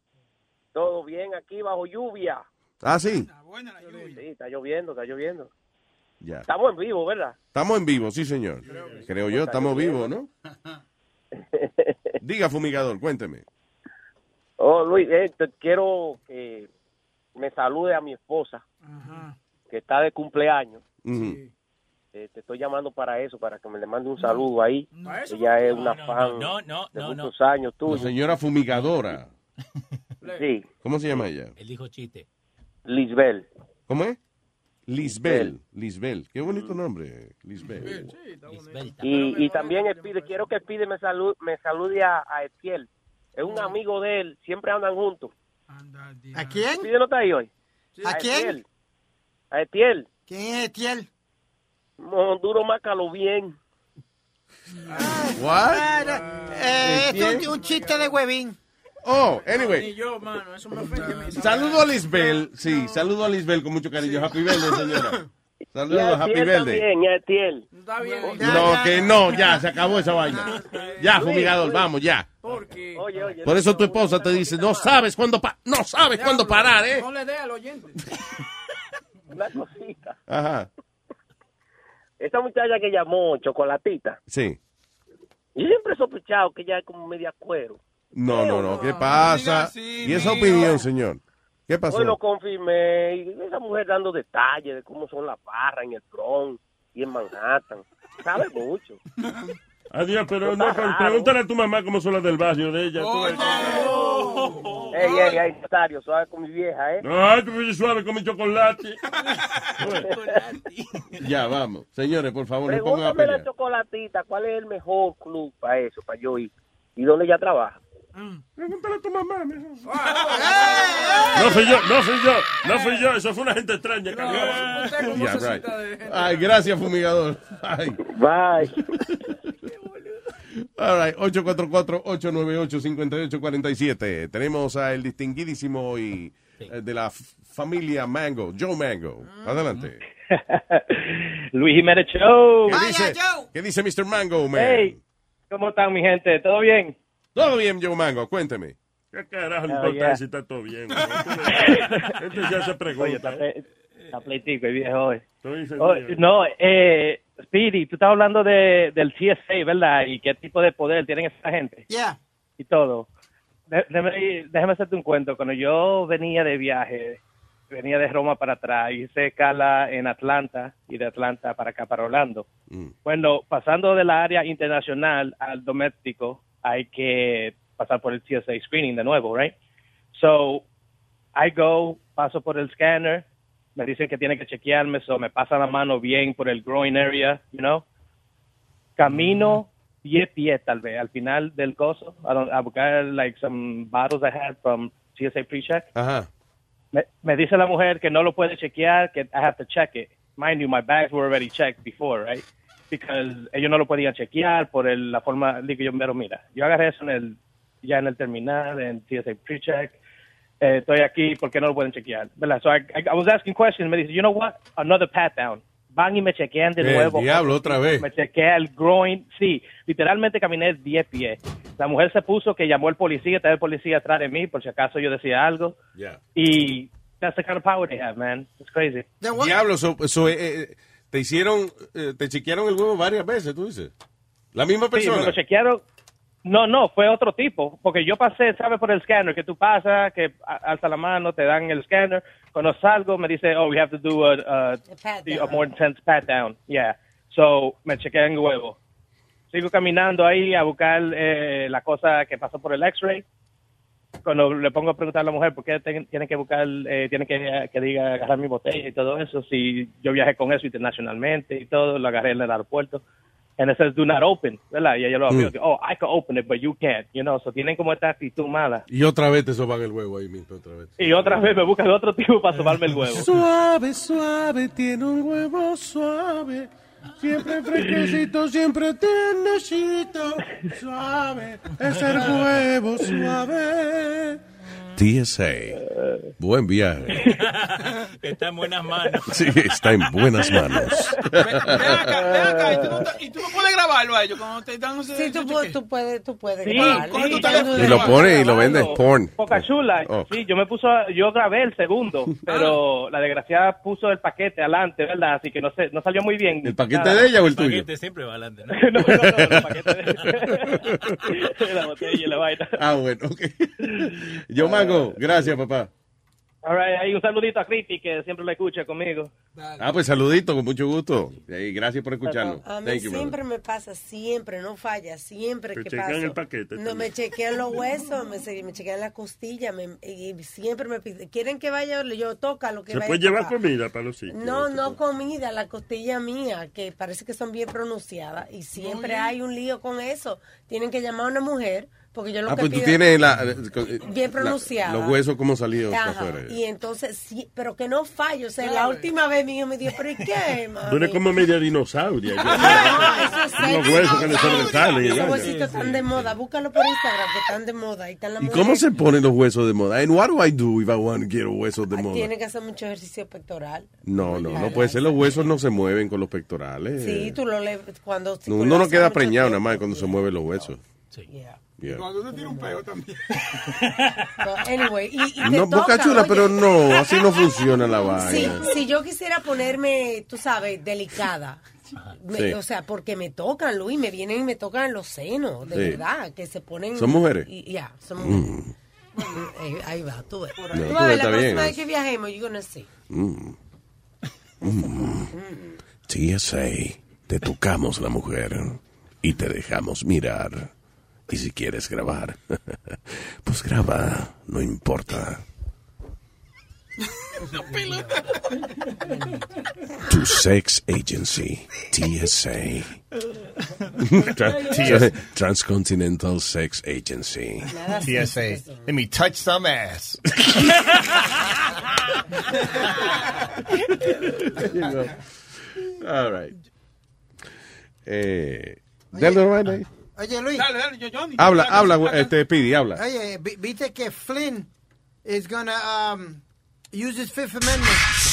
Todo bien aquí bajo lluvia. Ah, sí. Sí, está lloviendo, está lloviendo. Ya. Estamos en vivo, ¿verdad? Estamos en vivo, sí, señor. Creo yo, estamos vivos, ¿no? [LAUGHS] [LAUGHS] Diga, fumigador, cuénteme. Oh, Luis, eh, te quiero que me salude a mi esposa, que está de cumpleaños. Eh, te estoy llamando para eso, para que me le mande un saludo ahí. Ella es una fan no, no, de no, no. muchos años La tuyos. señora fumigadora. [LAUGHS] Sí, ¿Cómo se llama ella? Él dijo chiste. Lisbel. ¿Cómo es? Lisbel. Lisbel. Qué bonito nombre, Lisbel. Y, y también Espide, quiero que Espide me, salude, me salude a, a Etiel. Es un amigo de él, siempre andan juntos. ¿A quién? Espide no está ahí hoy. ¿A quién? Etiel. A Etiel. ¿Quién es Etiel? Monduro Mácalo bien. What? Eh, esto es un, un chiste de huevín. Oh, anyway. Ni yo, mano, eso me ofende. Saludo a Lisbel. Sí, saludo a Lisbel con mucho cariño. Happy birthday, señora. Saludos, a happy Etiel. Está bien. No, que no, ya, se acabó esa vaina. Ya, fumigador, vamos, ya. Porque... Oye, oye. Por eso tu esposa te dice, no sabes cuándo, pa- no sabes cuándo parar, ¿eh? No le dé al oyente. [LAUGHS] Una cosita. Ajá, Esa muchacha que llamó Chocolatita, sí. yo siempre he sospechado que ella es como media cuero. No, no, no, ¿qué pasa? Y esa opinión, señor. ¿Qué pasó? Hoy lo confirmé. Y esa mujer dando detalles de cómo son las barras en el Bronx y en Manhattan. Sabe mucho. [LAUGHS] Adiós, pero no, pregúntale a tu mamá cómo son las del barrio de ella. tú ves. Ey, ey, ey, Nazario, suave con mi vieja, ¿eh? Ay, tú suave con mi [LAUGHS] chocolate. Ya, vamos. Señores, por favor, no pongan a Pregúntame a la pelear. chocolatita cuál es el mejor club para eso, para yo ir. ¿Y dónde ella trabaja? Pregúntale a tu mamá. [LAUGHS] No fui yo, no fui yo, no fui yo, eso fue una gente extraña. cabrón. Ya, right. Ay, gracias, fumigador. Ay. Bye. [LAUGHS] All right, 844-898-5847. Tenemos a el distinguidísimo y eh, de la familia Mango, Joe Mango. Adelante. [LAUGHS] Luis Jiménez Show. ¿Qué dice, ¿Qué dice Mr. Mango, man? Hey, ¿cómo están mi gente? ¿Todo bien? Todo bien, Joe Mango, cuénteme. ¿Qué carajo le Oh, importa yeah. si está todo bien? ¿no? [LAUGHS] Este ya se Oye, pregunta. está, ple- está pleitico el viejo hoy. Oh, no, eh, Speedy, tú estás hablando de, del TSA, ¿verdad? Y qué tipo de poder tienen esa gente Yeah. y todo. De- déjame, déjame hacerte un cuento. Cuando yo venía de viaje, venía de Roma para atrás, hice escala en Atlanta y de Atlanta para acá, para Orlando. Bueno, pasando de la área internacional al doméstico, hay que pasar por el TSA screening de nuevo, right? So, I go, paso por el scanner, me dicen que tiene que chequearme, so me pasan la mano bien por el groin area, you know. Camino pie pie tal vez al final del coso a buscar like some bottles I had from TSA pre-check. Ajá. Me, me dice la mujer que no lo puede chequear, que I have to check it. Mind you, my bags were already checked before, right? Because ellos no lo podían chequear por el- la forma de que yo, pero mira, yo agarré eso en el, ya en el terminal, en TSA pre-check. eh, estoy aquí, ¿por qué no lo pueden chequear? ¿Verdad? So I, I, I was asking questions, me dice, you know what, another pat down. Van y me chequean de El nuevo. diablo, otra vez. Me chequea el groin, sí, literalmente caminé 10 pies. La mujer se puso que llamó el policía, estaba el policía atrás de mí, por si acaso yo decía algo. Yeah. Y that's the kind of power they have, man. It's crazy. Diablo, so- so, eh, eh, te hicieron, eh, te chequearon el huevo varias veces, tú dices. La misma Sí, persona. me lo chequearon. No, no, fue otro tipo, porque yo pasé, ¿sabes? Por el scanner, que tú pasas, que alza la mano, te dan el scanner. Cuando salgo, me dice, oh, we have to do a, a, a more intense pat down. Yeah. So, me chequeé en el huevo. Sigo caminando ahí a buscar eh, la cosa que pasó por el x-ray. Cuando le pongo a preguntar a la mujer por qué tiene que buscar, eh, tiene que, que diga agarrar mi botella y todo eso, si yo viajé con eso internacionalmente y todo, lo agarré en el aeropuerto. And it says do not open, ¿verdad? Y ella lo abrió. Mm. Oh, I can open it, but you can't, you know. So tienen como esta actitud mala. Y otra vez te soban el huevo ahí mismo, otra vez. Y otra vez me buscan otro tipo para sobarme el huevo. Suave, suave, tiene un huevo suave. Siempre fresquecito, siempre tiernecito. Suave, es el huevo suave. TSA. Buen viaje. [LAUGHS] Está en buenas manos. Sí, está en buenas manos. Ven acá, ven acá, y tú, no, y tú no puedes grabarlo a ellos cuando te dan ese Sí, tú, puedes- tú puedes, tú puedes Sí, grabarlo. sí, Y lo pone y lo vende porn. Poca chula. Oh. Sí, yo me puso, yo grabé el segundo, Ah. pero la desgraciada puso el paquete adelante, ¿verdad? Así que no sé, no salió muy bien. ¿El paquete Nada. de ella o el tuyo? paquete siempre va adelante, ¿no? [LAUGHS] no, no, no, el paquete de [LAUGHS] la botella y la vaina. Ah, bueno, ok. Yo, Mango, gracias, papá. All right, ahí un saludito a Cristi que siempre la escucha conmigo. Ah, pues saludito, con mucho gusto. Y gracias por escucharnos. A mí Thank you, brother. siempre me pasa, siempre, no falla, siempre Te que chequean pasa. el paquete No, también. me chequean los huesos, me, me chequean las costillas, me- y siempre me piden, ¿quieren que vaya? Yo toca lo que Se vaya puede llevar tocar. comida para los sitios. No, no comida, la costilla mía, que parece que son bien pronunciadas y siempre hay un lío con eso. Tienen que llamar a una mujer, porque yo lo Ah, que pues tú pido- tienes la, Bien la- pronunciada. los huesos como salidos para Ajá, afuera. Y entonces, sí, pero que no fallo. O sea, la última vez mi hijo me dijo, ¿pero y qué, [LAUGHS] mami? Tú eres como media dinosauria. [LAUGHS] eso es Los huesos que le sobresalen. Esos huesitos están de moda. Búscalo por Instagram, que están de moda. Ahí están las ¿Y mujeres. cómo se ponen los huesos de moda? And what do I do if I want to get huesos de moda? Tiene que hacer mucho ejercicio pectoral. No, no, no puede ser. Los huesos no se mueven con los pectorales. Sí, tú lo lees cuando... si No, tú uno no queda preñado tiempo. nada más cuando se mueven los huesos. Yeah. Yeah. Cuando uno tiene un peo también. [LAUGHS] Anyway, y, y te No, boca toca, chula, oye, pero no, así no funciona la Si, vaina. si yo quisiera ponerme, tú sabes, delicada, me- Sí. o sea, porque me tocan, Luis, me vienen y me tocan los senos, de Sí. verdad, que se ponen... ¿Son mujeres? y- Ya, son Mm. mujeres. Eh, ahí va, tú ves. No, Tú tú ves, la está próxima bien. vez que viajemos, you're gonna see. Mm. Mm. TSA, te tocamos la mujer y te dejamos mirar. Y si quieres grabar, [LAUGHS] pues graba, no importa. Tu sex agency, TSA. Tra- Transcontinental Sex Agency. TSA. Let me touch some ass. [LAUGHS] All right. Eh, dale. Oye, Luis. Dale, dale, yo, Johnny. Habla, habla, este, Pidi, habla. Oye, vi- viste que Flynn is gonna um, use his Fifth Amendment.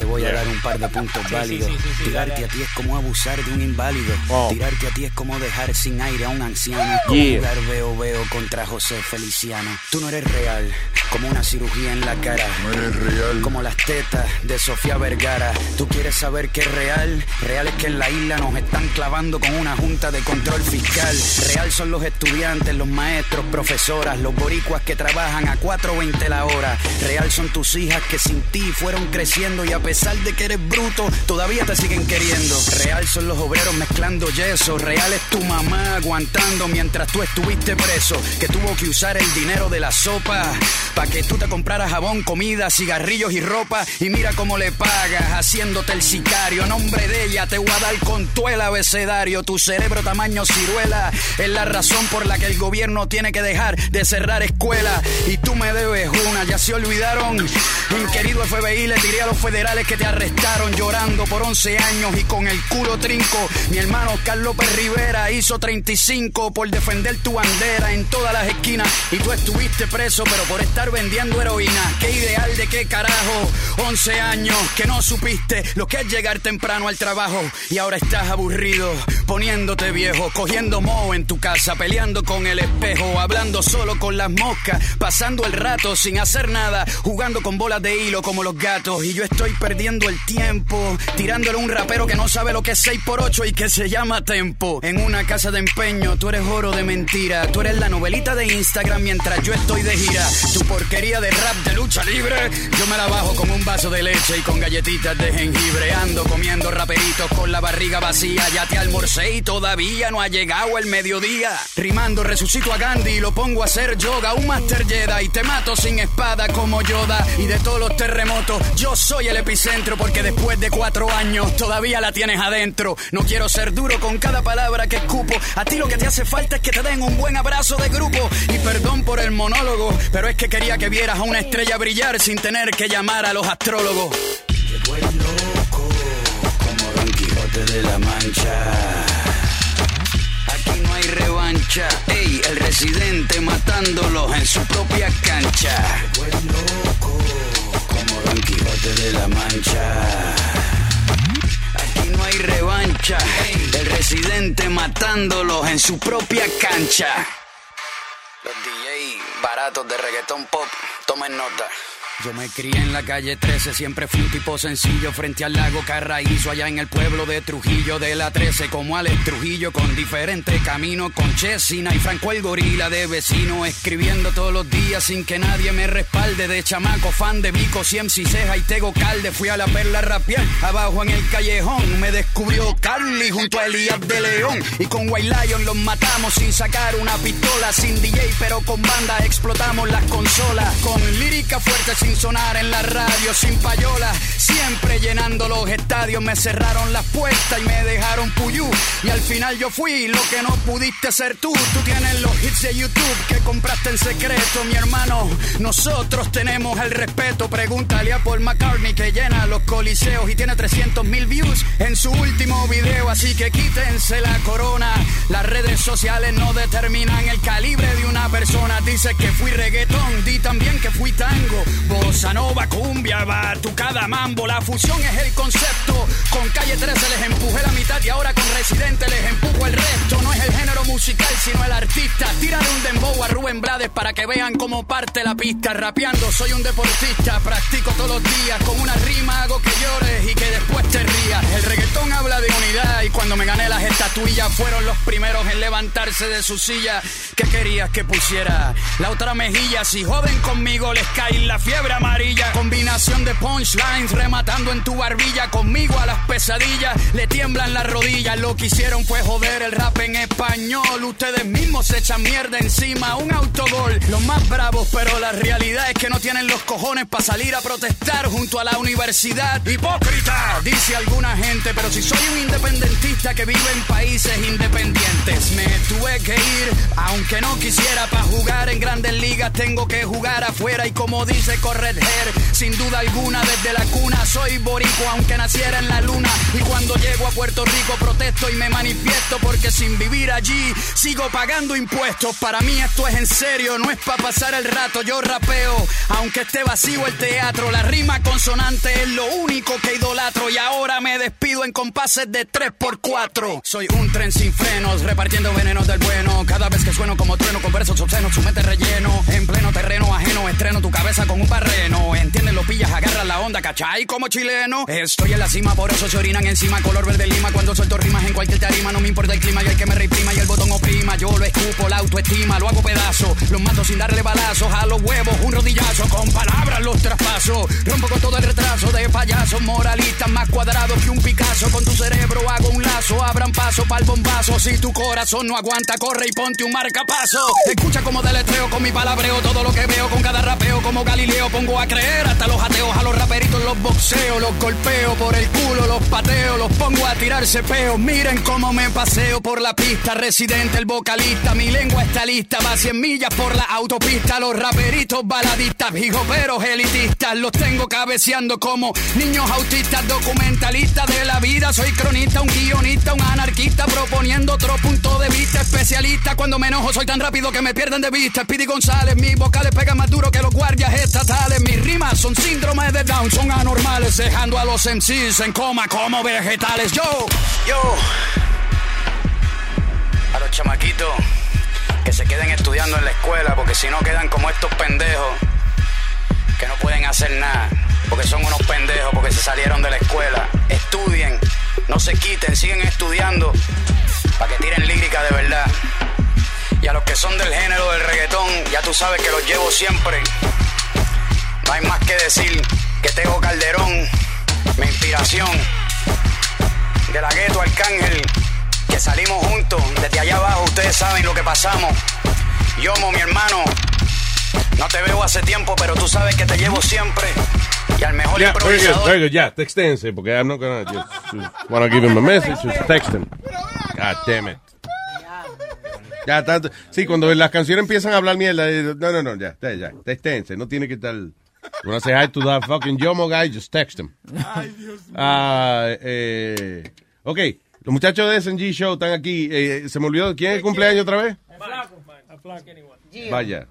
Te voy a Yeah. Dar un par de puntos Sí, válidos. sí, sí, sí, sí, Tirarte dale. a ti es como abusar de un inválido. Oh. Tirarte a ti es como dejar sin aire a un anciano. Como Yeah. jugar veo veo contra José Feliciano. Tú no eres real, como una cirugía en la cara. No eres real. Como las tetas de Sofía Vergara. Tú quieres saber qué es real. Real es que en la isla nos están clavando con una junta de control fiscal. Real son los estudiantes, los maestros, profesoras, los boricuas que trabajan a 4.20 la hora. Real son tus hijas que sin ti fueron creciendo y a pesar de que eres bruto, todavía te siguen queriendo. Real son los obreros mezclando yeso. Real es tu mamá aguantando mientras tú estuviste preso. Que tuvo que usar el dinero de la sopa para que tú te compraras jabón, comida, cigarrillos y ropa. Y mira cómo le pagas haciéndote el sicario. Nombre de ella te voy a dar con tu el abecedario. Tu cerebro tamaño ciruela es la razón por la que el gobierno tiene que dejar de cerrar escuelas. Y tú me debes ya se olvidaron. Mi querido FBI le tiré a los federales que te arrestaron llorando por 11 años y con el culo trinco. Mi hermano Carlos Rivera hizo 35 por defender tu bandera en todas las esquinas. Y tú estuviste preso, pero por estar vendiendo heroína. Qué ideal de qué carajo. 11 años que no supiste lo que es llegar temprano al trabajo. Y ahora estás aburrido, poniéndote viejo, cogiendo moho en tu casa, peleando con el espejo, hablando solo con las moscas, pasando el rato sin hacer nada, jugando con bolas de hilo como los gatos. Y yo estoy perdiendo el tiempo, tirándole a un rapero que no sabe lo que es 6 por 8 y que se llama Tempo. En una casa de empeño, tú eres oro de mentira, tú eres la novelita de Instagram mientras yo estoy de gira. Tu porquería de rap de lucha libre, yo me la bajo con un vaso de leche y con galletitas de jengibre. Ando comiendo raperitos con la barriga vacía, ya te almorcé y todavía no ha llegado el mediodía. Rimando resucito a Gandhi y lo pongo a hacer yoga, un Master Jedi y te mato sin espada como Yoda. Y de todos los terremotos, yo soy el epicentro porque después de cuatro años todavía la tienes adentro. No quiero ser duro con cada palabra que escupo. A ti lo que te hace falta es que te den un buen abrazo de grupo. Y perdón por el monólogo, pero es que quería que vieras a una estrella brillar sin tener que llamar a los astrólogos. Llegó el loco, como Don Quijote de la Mancha. Aquí no hay revancha. Ey, el residente matándolos en su propia cancha. Llegó el loco, como Don Quijote de la Mancha. Revancha. El residente matándolos en su propia cancha. Los DJ baratos de reggaetón pop, tomen nota. Yo me crié en la calle 13, siempre fui un tipo sencillo frente al lago Carraízo, allá en el pueblo de Trujillo de la 13, como Alex Trujillo, con diferente camino, con Chesina y Franco el gorila de vecino, escribiendo todos los días sin que nadie me respalde, de chamaco, fan de Vico, CMC, Ceja y Tego Calde, fui a la perla rapial, abajo en el callejón, me descubrió Carly junto a Elías de León, y con White Lion los matamos sin sacar una pistola, sin DJ pero con banda explotamos las consolas, con lírica fuerte sin sonar en la radio, sin payola, siempre llenando los estadios, me cerraron las puertas y me dejaron puyú, y al final yo fui lo que no pudiste ser tú, tú tienes los hits de YouTube que compraste en secreto, mi hermano, nosotros tenemos el respeto, pregúntale a Paul McCartney que llena los coliseos y tiene 300 mil views en su último video, así que quítense la corona, las redes sociales no determinan el calibre de una persona, dice que fui reggaetón, di también que fui tango, bossa cumbia, batucada, mambo, la fusión es el concepto, con Calle 13 les empujé la mitad y ahora con Residente les empujo el resto, no es el género musical sino el artista, tírale un dembow a Rubén Blades para que vean cómo parte la pista, rapeando soy un deportista, practico todos los días, con una rima hago que llores y que después te rías, el reggaetón habla de unidad y cuando me gané las estatuillas fueron los primeros en levantarse de su silla, ¿qué querías que pusiera? La otra mejilla, si joden conmigo les cae la fiebre combinación de punchlines rematando en tu barbilla, conmigo a las pesadillas le tiemblan las rodillas, lo que hicieron fue joder el rap en español, ustedes mismos se echan mierda encima, un autogol, los más bravos, pero la realidad es que no tienen los cojones para salir a protestar junto a la universidad, hipócrita, dice alguna gente, pero si soy un independentista que vive en países independientes. Me tuve que ir, aunque no quisiera, para jugar en grandes ligas tengo que jugar afuera. Y como dice Corretger, sin duda alguna desde la cuna soy boricua, aunque naciera en la luna. Y cuando llego a Puerto Rico protesto y me manifiesto porque sin vivir allí sigo pagando impuestos. Para mí esto es en serio, no es para pasar el rato. Yo rapeo, aunque esté vacío el teatro. La rima consonante es lo único que idolatro. Y ahora me despido en compases de 3x4. Soy un tren sin frenos, repartiendo venenos del bueno. Cada vez que sueno como trueno con versos obscenos, su relleno. En pleno terreno ajeno, estreno tu cabeza con un barreno. Entienden, lo pillas, agarras la onda, ¿cachai? Como chileno. Estoy en la cima, por eso se orinan encima. Color verde lima, cuando suelto rimas en cualquier tarima. No me importa el clima y el que me reprima y el botón oprima. Yo lo escupo, la autoestima, lo hago pedazo. Los mato sin darle balazos a los huevos, un rodillazo. Con palabras los traspaso. Rompo con todo el retraso de payasos moralistas más cuadrados que un Picasso. Con tu cerebro hago un lazo, abran paso para el bombazo. Si tu corazón no aguanta, corre y ponte un marcapaso. Escucha como deletreo con mi palabreo todo lo que veo con cada rapeo. Como Galileo pongo a creer hasta los ateos, a los raperitos los boxeo, los golpeo por el culo, los pateo, los pongo a tirarse peo. Miren cómo me paseo por la pista, residente el vocalista. Mi lengua está lista, va 100 millas por la autopista. Los raperitos baladistas, hijoperos elitistas, los tengo cabeceando como niños autistas, documentalistas de la vida. Soy cronista, un guionista, un anarquista, proponiendo otro punto de vista. Especialista, cuando me enojo soy tan rápido que me pierden de vista. Speedy González, mis vocales pegan más duro que los guardias estatales. Mis rimas son síndrome de Down, son anormales, dejando a los MCs en coma como vegetales. Yo, yo, a los chamaquitos que se queden estudiando en la escuela, porque si no quedan como estos pendejos que no pueden hacer nada, porque son unos pendejos, porque se salieron de la escuela. Estudien, no se quiten, siguen estudiando para que tiren lírica de verdad. Y a los que son del género del reggaetón, ya tú sabes que los llevo siempre. No hay más que decir que tengo Calderón, mi inspiración. De la gueto Arcángel, que salimos juntos, desde allá abajo, ustedes saben lo que pasamos. Yomo, mi hermano, no te veo hace tiempo, pero tú sabes que te llevo siempre. Y al mejor Yeah, very good, improvisador. very good. Yeah, textense, porque I'm not gonna just, just wanna give him a message, just text him. God damn it. Ya, tanto. Sí, cuando las canciones empiezan a hablar mierda, eh, no, no, no, ya, ya, ya, textense, no tiene que estar. You wanna say hi to that fucking Yomo guy, just text him. Ah, eh, ok, los muchachos de SNG Show están aquí. Eh, se me olvidó, ¿quién es el cumpleaños otra vez? Vaya.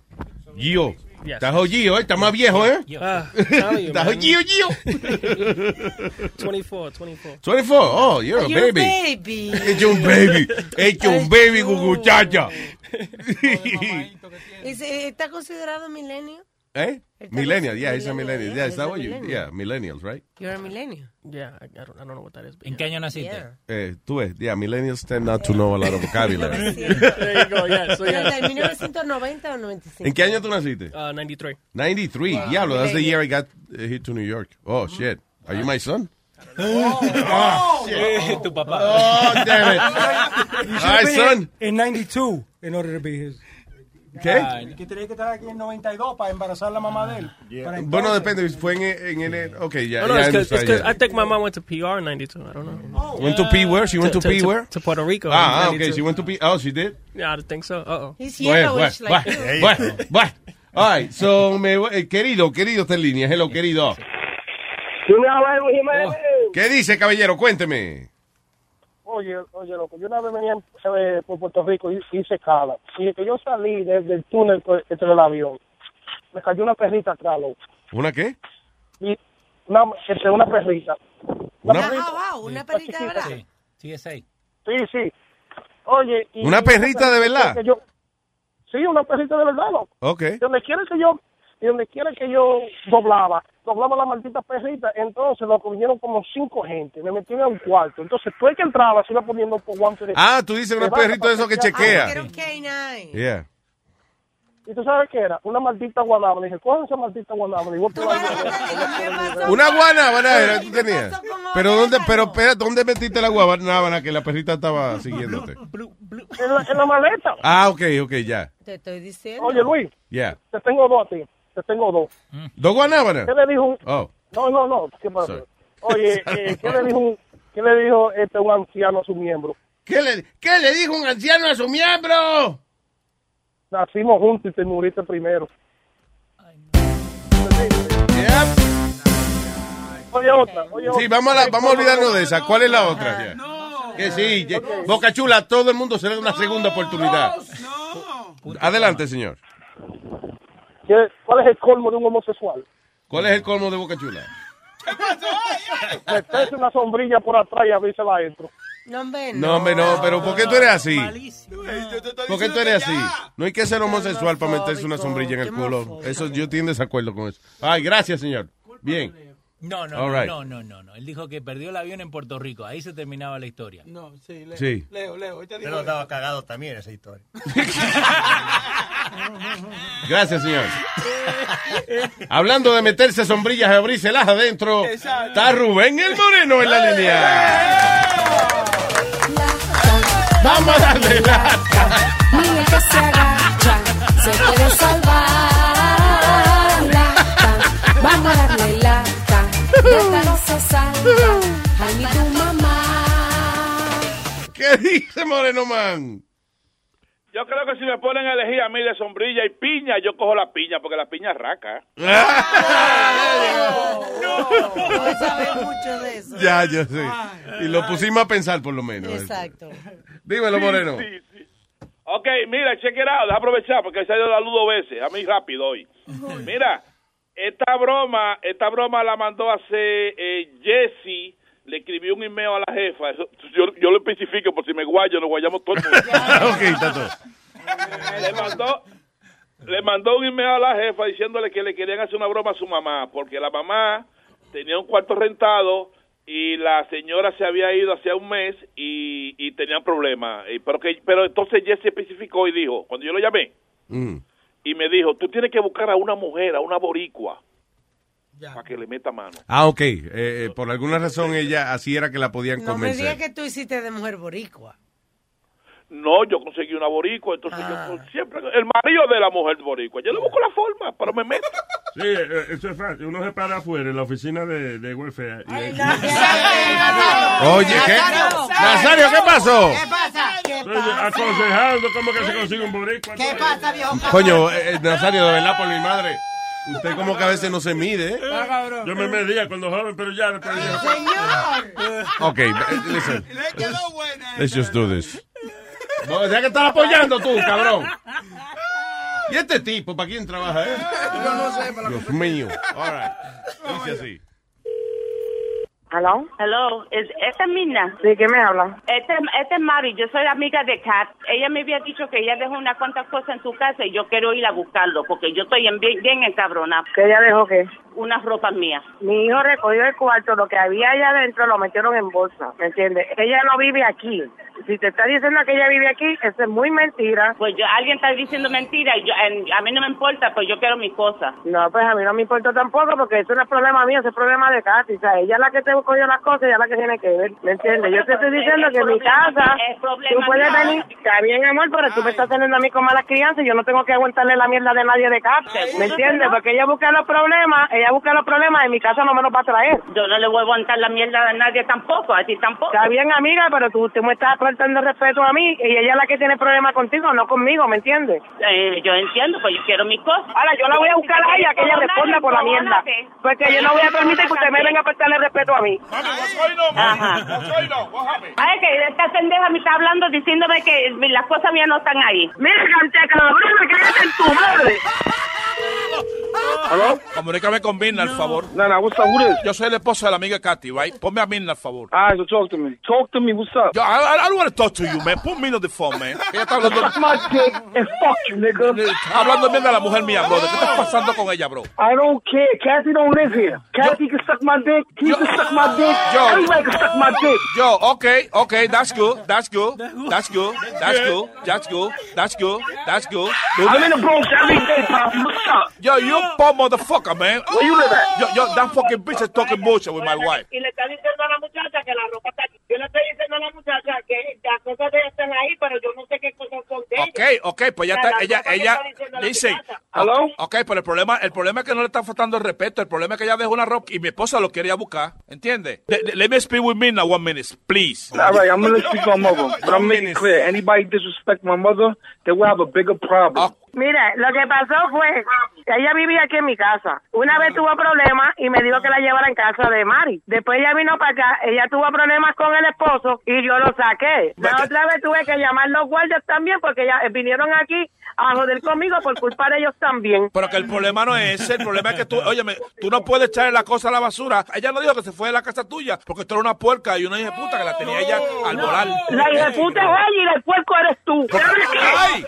Gio. Yes. Estás Gio, ¿eh? Está más viejo, ¿eh? Ah, [LAUGHS] Estás man. Gio, Gio. 24, 24. 24. Oh, you're a You're a baby. baby. Hecho un baby. Hecho un baby, muchacha. [LAUGHS] [LAUGHS] ¿Y se- ¿Está considerado milenio? ¿Eh? Millennial, yeah, it's a millennial, yeah, Yeah, is that what you, yeah, millennials, right? You're a millennial. Yeah, I, I, don't, I don't know what that is. ¿En qué año naciste? Yeah. Eh, tú ves, yeah, millennials tend not to know a lot of vocabulary. [LAUGHS] There you go, yeah. So, ¿Pero yeah. ¿En 1990 o 95? ¿En qué año tú naciste? Uh, 93. 93. Wow. Diablo, that's the year I got uh, hit to New York. Oh, shit. Are you my son? Oh, shit. [LAUGHS] Tu papá. Oh, damn it. [LAUGHS] Been son. in 92 in order to be his. ¿Qué? Que tenía que estar aquí en 92 para embarazar a la mamá de él. Para Bueno, entonces- depende. Fue en, en, en ok, ya. No, no, ya it's because yeah. I think my mom went to PR in 92. I don't know. Went to P where? She went to, P where? To Puerto Rico. Ah, ah, okay. 92. She went to P. Oh, she did. Yeah, I think so. Uh-oh. He's Bueno, yellowish bueno, like you. bueno, bueno. All right, so, me, eh, querido, querido, está en línea. Hello, querido. ¿Qué dice, caballero? Cuénteme. Oye, oye, loco, yo una vez venía eh, por Puerto Rico y hice escala. Y que yo salí desde el túnel por- entre el avión. Me cayó una perrita atrás, loco. ¿Una qué? Y una, entre una perrita. Una, Ah, wow, una perrita, ¿verdad? Sí, sí, es ahí. Sí, sí. Oye. y- ¿Una perrita de verdad? yo- sí, una perrita de verdad, loco. Ok. Donde quiera que yo, y donde quiera que yo doblaba, doblaba la maldita perrita, entonces lo vinieron como cinco gente, me metí en un cuarto, entonces tú el que entraba se iba poniendo por guante de... Ah, tú dices un perrito de esos que chequea. Era un canine. Yeah. ¿Y tú sabes qué era? Una maldita guanábana. Le dije, coge esa maldita guanábana. Y vos te a- Una guanábana era, tú tenías. Pero dónde, pero espera, ¿dónde metiste la guanábana que la perrita estaba [LAUGHS] siguiéndote? en, la, en la maleta. Ah, ok, ok, ya. Te estoy diciendo. Oye, Luis, Ya. te tengo dos a ti. Te tengo dos. ¿Dos guanábanas? ¿Qué le dijo un... Oh. No, no, no. ¿qué pasa? Oye, eh, ¿qué le dijo un... ¿Qué ¿qué le dijo este un anciano a su miembro? ¿Qué le, ¿Qué le dijo un anciano a su miembro? Nacimos juntos y te muriste primero. Oye otra, oye Sí, otra. vamos a, la- vamos a olvidarnos de esa. ¿Cuál es la otra? Ya. Que sí, Boca Chula, todo el mundo se le da una segunda oportunidad. Adelante, señor. ¿Qué- ¿Cuál es el colmo de un homosexual? ¿Cuál es el colmo de Boca Chula? Meterse una sombrilla por atrás y abrírsela adentro. No, hombre, No, hombre, no, pero ¿por qué tú eres así? ¿Por qué tú eres así? No hay que ser homosexual para meterse una sombrilla en el culo. Eso yo estoy en desacuerdo con eso. Ay, gracias, señor. Bien. No, no, no, right. no, no, no, no. Él dijo que perdió el avión en Puerto Rico. Ahí se terminaba la historia. No, sí, Leo. Sí. Leo, Leo. dijo Pero eso. estaba cagado también esa historia. [LAUGHS] Gracias, señor. Hablando de meterse sombrillas y abrírselas adentro, está Rubén el Moreno en la línea. Vamos a darle lata. Ni el que se agacha se puede salvar. Vamos a darle no tu mamá. ¿Qué dice Moreno Man? Yo creo que si me ponen a elegir a mí de sombrilla y piña, yo cojo la piña, porque la piña es raca. No sabes mucho de eso. Ya, yo sé. Y lo pusimos a pensar por lo menos. Exacto. Dímelo, Sí, Moreno. sí, sí. Ok, mira, check it out. Deja aprovechar porque se ha ido la luz dos veces. A mí rápido hoy. Mira, esta broma, esta broma la mandó a hacer eh, Jesse. Le escribió un email a la jefa. Eso- yo, yo lo especifico por si me guayo, nos guayamos todo el mundo. [LAUGHS] ok, está todo. le mandó le mandó un email a la jefa diciéndole que le querían hacer una broma a su mamá porque la mamá tenía un cuarto rentado y la señora se había ido hace un mes y, y tenían problemas Y- pero que pero entonces Jesse especificó y dijo cuando yo lo llamé Mm. Y me dijo tú tienes que buscar a una mujer a una boricua para que le meta mano Ah, ok. Eh, eh, por alguna razón ella así era que la podían No me digas convencer. que tú hiciste de mujer boricua. No yo conseguí una boricua entonces Ah. yo siempre el marido de la mujer boricua yo le busco la forma pero me meto [LAUGHS] Sí, eh, eso es fácil. Uno se para afuera en la oficina de, de welfare. y- [LAUGHS] Oye, ¿qué? Nazario, ¿qué pasó? ¿Qué pasa? ¿Qué Estoy aconsejando cómo que se consigue un boricua. ¿Qué pasa, viejo? Coño, eh, eh, Nazario, de verdad, por mi madre. Usted como que a veces no se mide, ¿eh? Yo me medía cuando joven, pero ya después ya. Señor. Ok, eh, listen. [LAUGHS] Let's just do this. No, ya que estás apoyando tú, cabrón. ¿Y este tipo, para quién trabaja, eh? Yo no sé, para Dios mío. All right. Dice así. Hello. Hello. ¿Es, ¿Esta es Mina? ¿De qué me habla? Esta este es Mari. Yo soy amiga de Kat. Ella me había dicho que ella dejó unas cuantas cosas en su casa y yo quiero ir a buscarlo porque yo estoy en bien, bien encabronada. ¿Que ella dejó qué? Unas ropas mías. Mi hijo recogió el cuarto, lo que había allá adentro lo metieron en bolsa, ¿me entiendes? Ella no vive aquí. Si te está diciendo que ella vive aquí, eso es muy mentira. Pues yo, alguien está diciendo mentira y yo, en- a mí no me importa, pues yo quiero mis cosas. No, pues a mí no me importa tampoco porque eso no es problema mío, eso es problema de Katy. O sea, ella es la que te cogió las cosas, ella es la que tiene que ver, ¿me entiendes? Yo te estoy diciendo que en mi casa, tú puedes venir, está bien amor, pero tú me estás teniendo a mí con malas crianzas y yo no tengo que aguantarle la mierda de nadie de Seguro ¿me entiendes? Porque ella busca los problemas, ella busca los problemas, en mi casa no me los va a traer. Yo no le voy a aguantar la mierda a nadie tampoco, a ti tampoco. Está bien, amiga, pero tú, tú me estás faltando respeto a mí y ella es la que tiene problemas contigo, no conmigo, ¿me entiendes? Eh, yo entiendo, pues yo quiero mis cosas. Ahora, yo la voy a buscar a ella, que ella responda por la mierda. Porque yo no voy a permitir que usted me venga a faltarle respeto a mí. Ajá. Ay, que esta pendeja me está hablando diciéndome que las cosas mías no están ahí. Mira, cabrona, cállate en tu madre. ¿Aló? Comunícame con Mirna, al favor. Nana, what's up? Who this? Yo soy el esposo de la amiga Katy, right? Ponme a Mirna, al favor. All right, so talk to me. Talk to me. What's up? Yo, I, I, don't want to talk to you, man. Put me on the phone, man. [LAUGHS] Ella está hablando... Suck my dick and fuck you, nigga. Está hablando bien de la mujer mía, bro. ¿Qué está pasando con ella, bro? I don't care. Kathy don't live here. Kathy can suck my dick. He can suck my dick. Yo. Everybody can suck my dick. Yo, okay, okay, that's good, that's good, that's good, that's good, that's good, that's good, that's good. I'm in the Bronx every day, Poppy. What's up? Yo, you poor motherfucker, man. Where you live at? Yo, yo, that fucking bitch is talking bullshit with my wife. Y le está diciendo a la muchacha que la ropa está aquí. Yo le estoy diciendo a la muchacha que las cosas de ella están ahí, pero yo no sé qué cosas son de ella. Okay, okay, pues ya está, la ella, ella, muchacha. ¿Hello? Ok, pero el problema, el problema es que no le está faltando el respeto. El problema es que ella dejó una ropa y mi esposa lo quería buscar. ¿Entiendes? Le- le- Let me speak with me now one minute, please. All right, I'm gonna speak on mother, but I'm making clear. Anybody disrespect my mother, they will have a bigger problem. Mira, lo que pasó fue que ella vivía aquí en mi casa. Una vez tuvo problemas y me dijo que la llevara en casa de Mari. Después ella vino para acá, ella tuvo problemas con el esposo y yo lo saqué. La otra vez tuve que llamar los guardias también porque ya vinieron aquí a joder conmigo por culpa de ellos también. Pero que el problema no es ese, el problema es que tú, óyeme, tú no puedes echarle la cosa a la basura. Ella no dijo que se fue de la casa tuya porque tú eres una puerca y una hija puta que la tenía ella al volar. La hija puta es ella y el puerco eres tú. ¡Ay!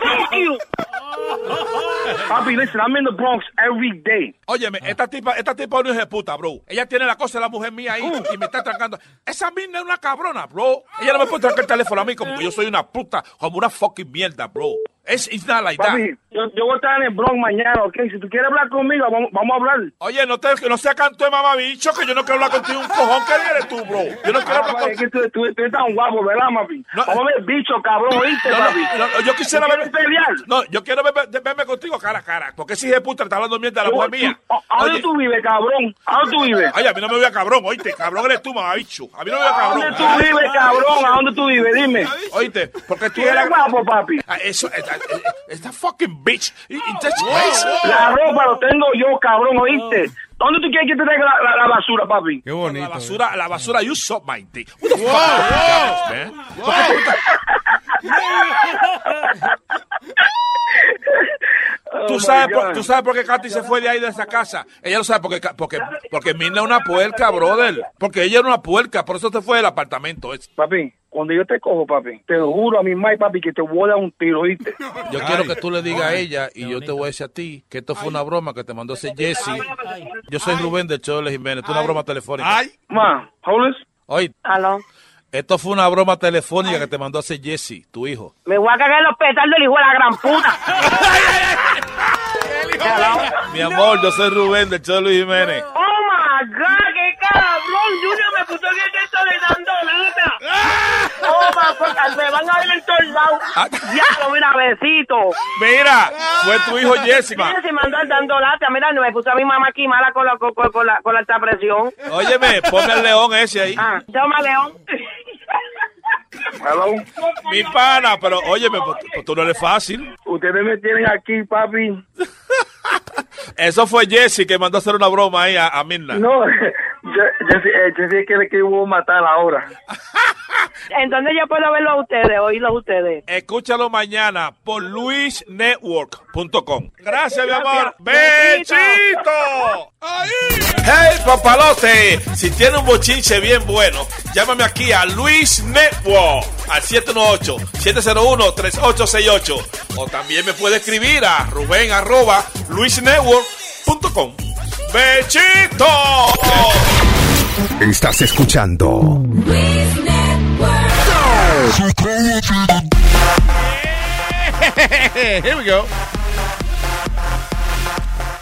[LAUGHS] Papi, listen, I'm in the Bronx every day. Óyeme, esta tipa, esta tipa es una hija de puta, bro. Ella tiene la cosa de la mujer mía ahí y me está trancando. Esa mina es una cabrona, bro. Ella no me puede trancar el teléfono a mí como que yo soy una puta, como una fucking mierda, bro. Es it's not like that. Yo, yo voy a estar en el Bronx mañana, ¿ok? Si tú quieres hablar conmigo, vamos, vamos a hablar. Oye, no, te, no sea canto de mamabicho, que yo no quiero hablar contigo un cojón. ¿Qué eres tú, bro? Yo no quiero hablar Ah, es que tú, tú- tú eres tan guapo, ¿verdad, papi? No, vamos a ver, bicho, cabrón, ¿oíste, No, papi? no, yo quisiera ¿Tú ver, quieres pelear? No, yo quiero ver- ver- verme contigo cara a cara. Porque hijo de puta está hablando mierda a la mujer mía. ¿A dónde tú vives, cabrón? ¿A dónde tú vives? Oye, a mí no me voy a cabrón, oíste. Cabrón eres tú, mamabicho. A mí no me voy a ¿A cabrón. dónde tú vives, cabrón? ¿A dónde tú vives? Dime. Oíste, porque tú ¿Tú eres guapo, papi? Ah, Eso, esta, esta fucking bitch. La ropa lo tengo yo, cabrón, ¿oíste? ¿Dónde tú quieres que te traiga la, la- la basura, papi? Qué bonito. La basura, la basura, you suck my dick. What the fuck? [LAUGHS] [LAUGHS] ¿Por qué tú Oh, ¿Tú my sabes, por. ¿Tú sabes por qué Katy se fue de ahí de esa casa? Ella lo sabe porque, porque, porque Mirna es una puerca, brother. Porque ella era una puerca, por eso se fue del apartamento. ese. Papi, cuando yo te cojo, papi, te lo juro a mi madre, papi, que te voy a dar un tiro, ¿oíste? [LAUGHS] Yo quiero que tú le digas a ella y yo te voy a decir a ti que esto fue una broma que te mandó ese Jesse. Yo soy Rubén del de Les Jiménez. Esto es una broma telefónica. Ay. Ma, this. Oye, Aló. esto fue una broma telefónica que te mandó ese Jesse, tu hijo. Me voy a cagar en los petardos del hijo de la gran puta. [LAUGHS] Mi amor, yo soy Rubén del Show de Luis Jiménez. Oh my God, qué cabrón. Junior me puso que te estoy dando lata. Oh my God, me van a ir en todos lados. Diablo, mira, besito. Mira, fue tu hijo. Mira, si me andan dando lata. Mira, no me puso a mi mamá aquí mala con la, con- con la, con la alta presión. Óyeme, ponme el león ese ahí. Ah, toma, León. Hello. Mi pana, pero óyeme, pues, pues tú no eres fácil. Ustedes me tienen aquí, papi. [LAUGHS] Eso fue Jesse que mandó a hacer una broma ahí a, a Mirna. No, yo, yo, sí- eh, yo sé que le quiero matar ahora. [LAUGHS] Entonces yo puedo verlo a ustedes, oírlos a ustedes. Escúchalo mañana por luisnetwork.com. Gracias, mi amor. ¡Bechito! ¡Hey, papalote! Si tiene un bochinche bien bueno, llámame aquí a Luis Network al 718-701-3868. O también me puede escribir a Rubén arroba luisnetwork.com. ¡Bechito! Estás escuchando. Here we go.